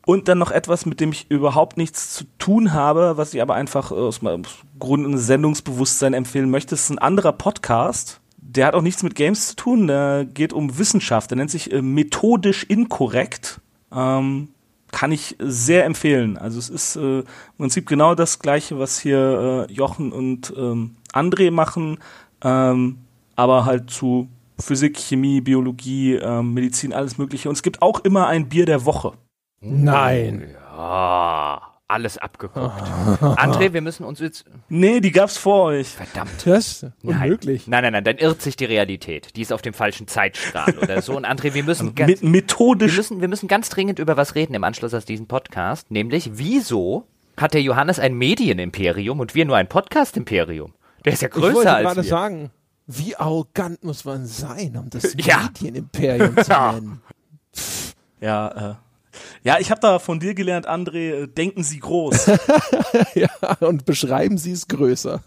Und dann noch etwas, mit dem ich überhaupt nichts zu tun habe, was ich aber einfach aus meinem Grund eines Sendungsbewusstsein empfehlen möchte. Das ist ein anderer Podcast. Der hat auch nichts mit Games zu tun. Der geht um Wissenschaft. Der nennt sich äh, methodisch inkorrekt. Ähm, kann ich sehr empfehlen. Also es ist äh, im Prinzip genau das gleiche, was hier äh, Jochen und ähm, André machen, ähm, aber halt zu Physik, Chemie, Biologie, ähm, Medizin, alles Mögliche. Und es gibt auch immer ein Bier der Woche. Nein. Ja. Alles abgeguckt. André, wir müssen uns jetzt. Nee, die gab's vor euch. Verdammt. Das ist Nein. unmöglich. Nein, nein, nein, dann irrt sich die Realität. Die ist auf dem falschen Zeitstrahl oder so. Und André, wir müssen, ganz, Mit, wir, methodisch. müssen, wir müssen ganz dringend über was reden im Anschluss aus diesem Podcast. Nämlich, wieso hat der Johannes ein Medienimperium und wir nur ein Podcast-Imperium? Der ist ja Ich wollte größer als gerade wir. sagen, wie arrogant muss man sein, um das Ja. Medienimperium zu Ja. nennen. Ja, äh. Ja, ich habe da von dir gelernt, André, äh, denken Sie groß. ja, und beschreiben Sie es größer.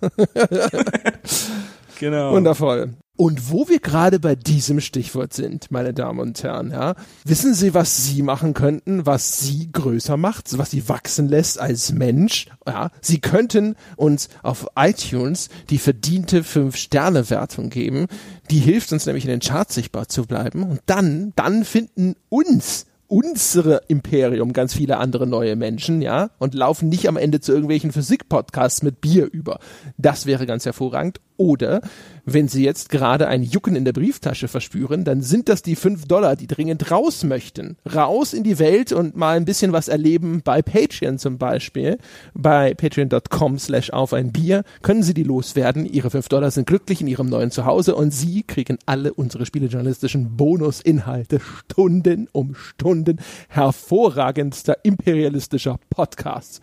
genau. Wundervoll. Und wo wir gerade bei diesem Stichwort sind, meine Damen und Herren, ja, wissen Sie, was Sie machen könnten, was Sie größer macht, was Sie wachsen lässt als Mensch? Ja, Sie könnten uns auf iTunes die verdiente 5-Sterne-Wertung geben. Die hilft uns nämlich in den Charts sichtbar zu bleiben. Und dann, dann finden uns unsere Imperium ganz viele andere neue Menschen, ja, und laufen nicht am Ende zu irgendwelchen Physik-Podcasts mit Bier über. Das wäre ganz hervorragend. Oder wenn Sie jetzt gerade ein Jucken in der Brieftasche verspüren, dann sind das die fünf Dollar, die dringend raus möchten. Raus in die Welt und mal ein bisschen was erleben bei Patreon zum Beispiel. Bei patreon.com slash auf ein Bier können Sie die loswerden. Ihre fünf Dollar sind glücklich in Ihrem neuen Zuhause und Sie kriegen alle unsere spielejournalistischen Bonusinhalte Stunden um Stunden hervorragendster imperialistischer Podcasts.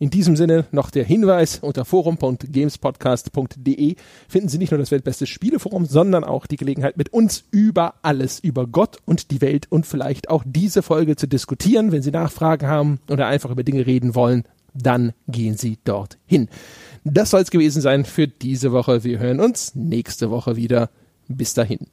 In diesem Sinne noch der Hinweis, unter forum.gamespodcast.de finden Sie nicht nur das weltbeste Spieleforum, sondern auch die Gelegenheit, mit uns über alles, über Gott und die Welt und vielleicht auch diese Folge zu diskutieren. Wenn Sie Nachfragen haben oder einfach über Dinge reden wollen, dann gehen Sie dorthin. Das soll es gewesen sein für diese Woche. Wir hören uns nächste Woche wieder. Bis dahin.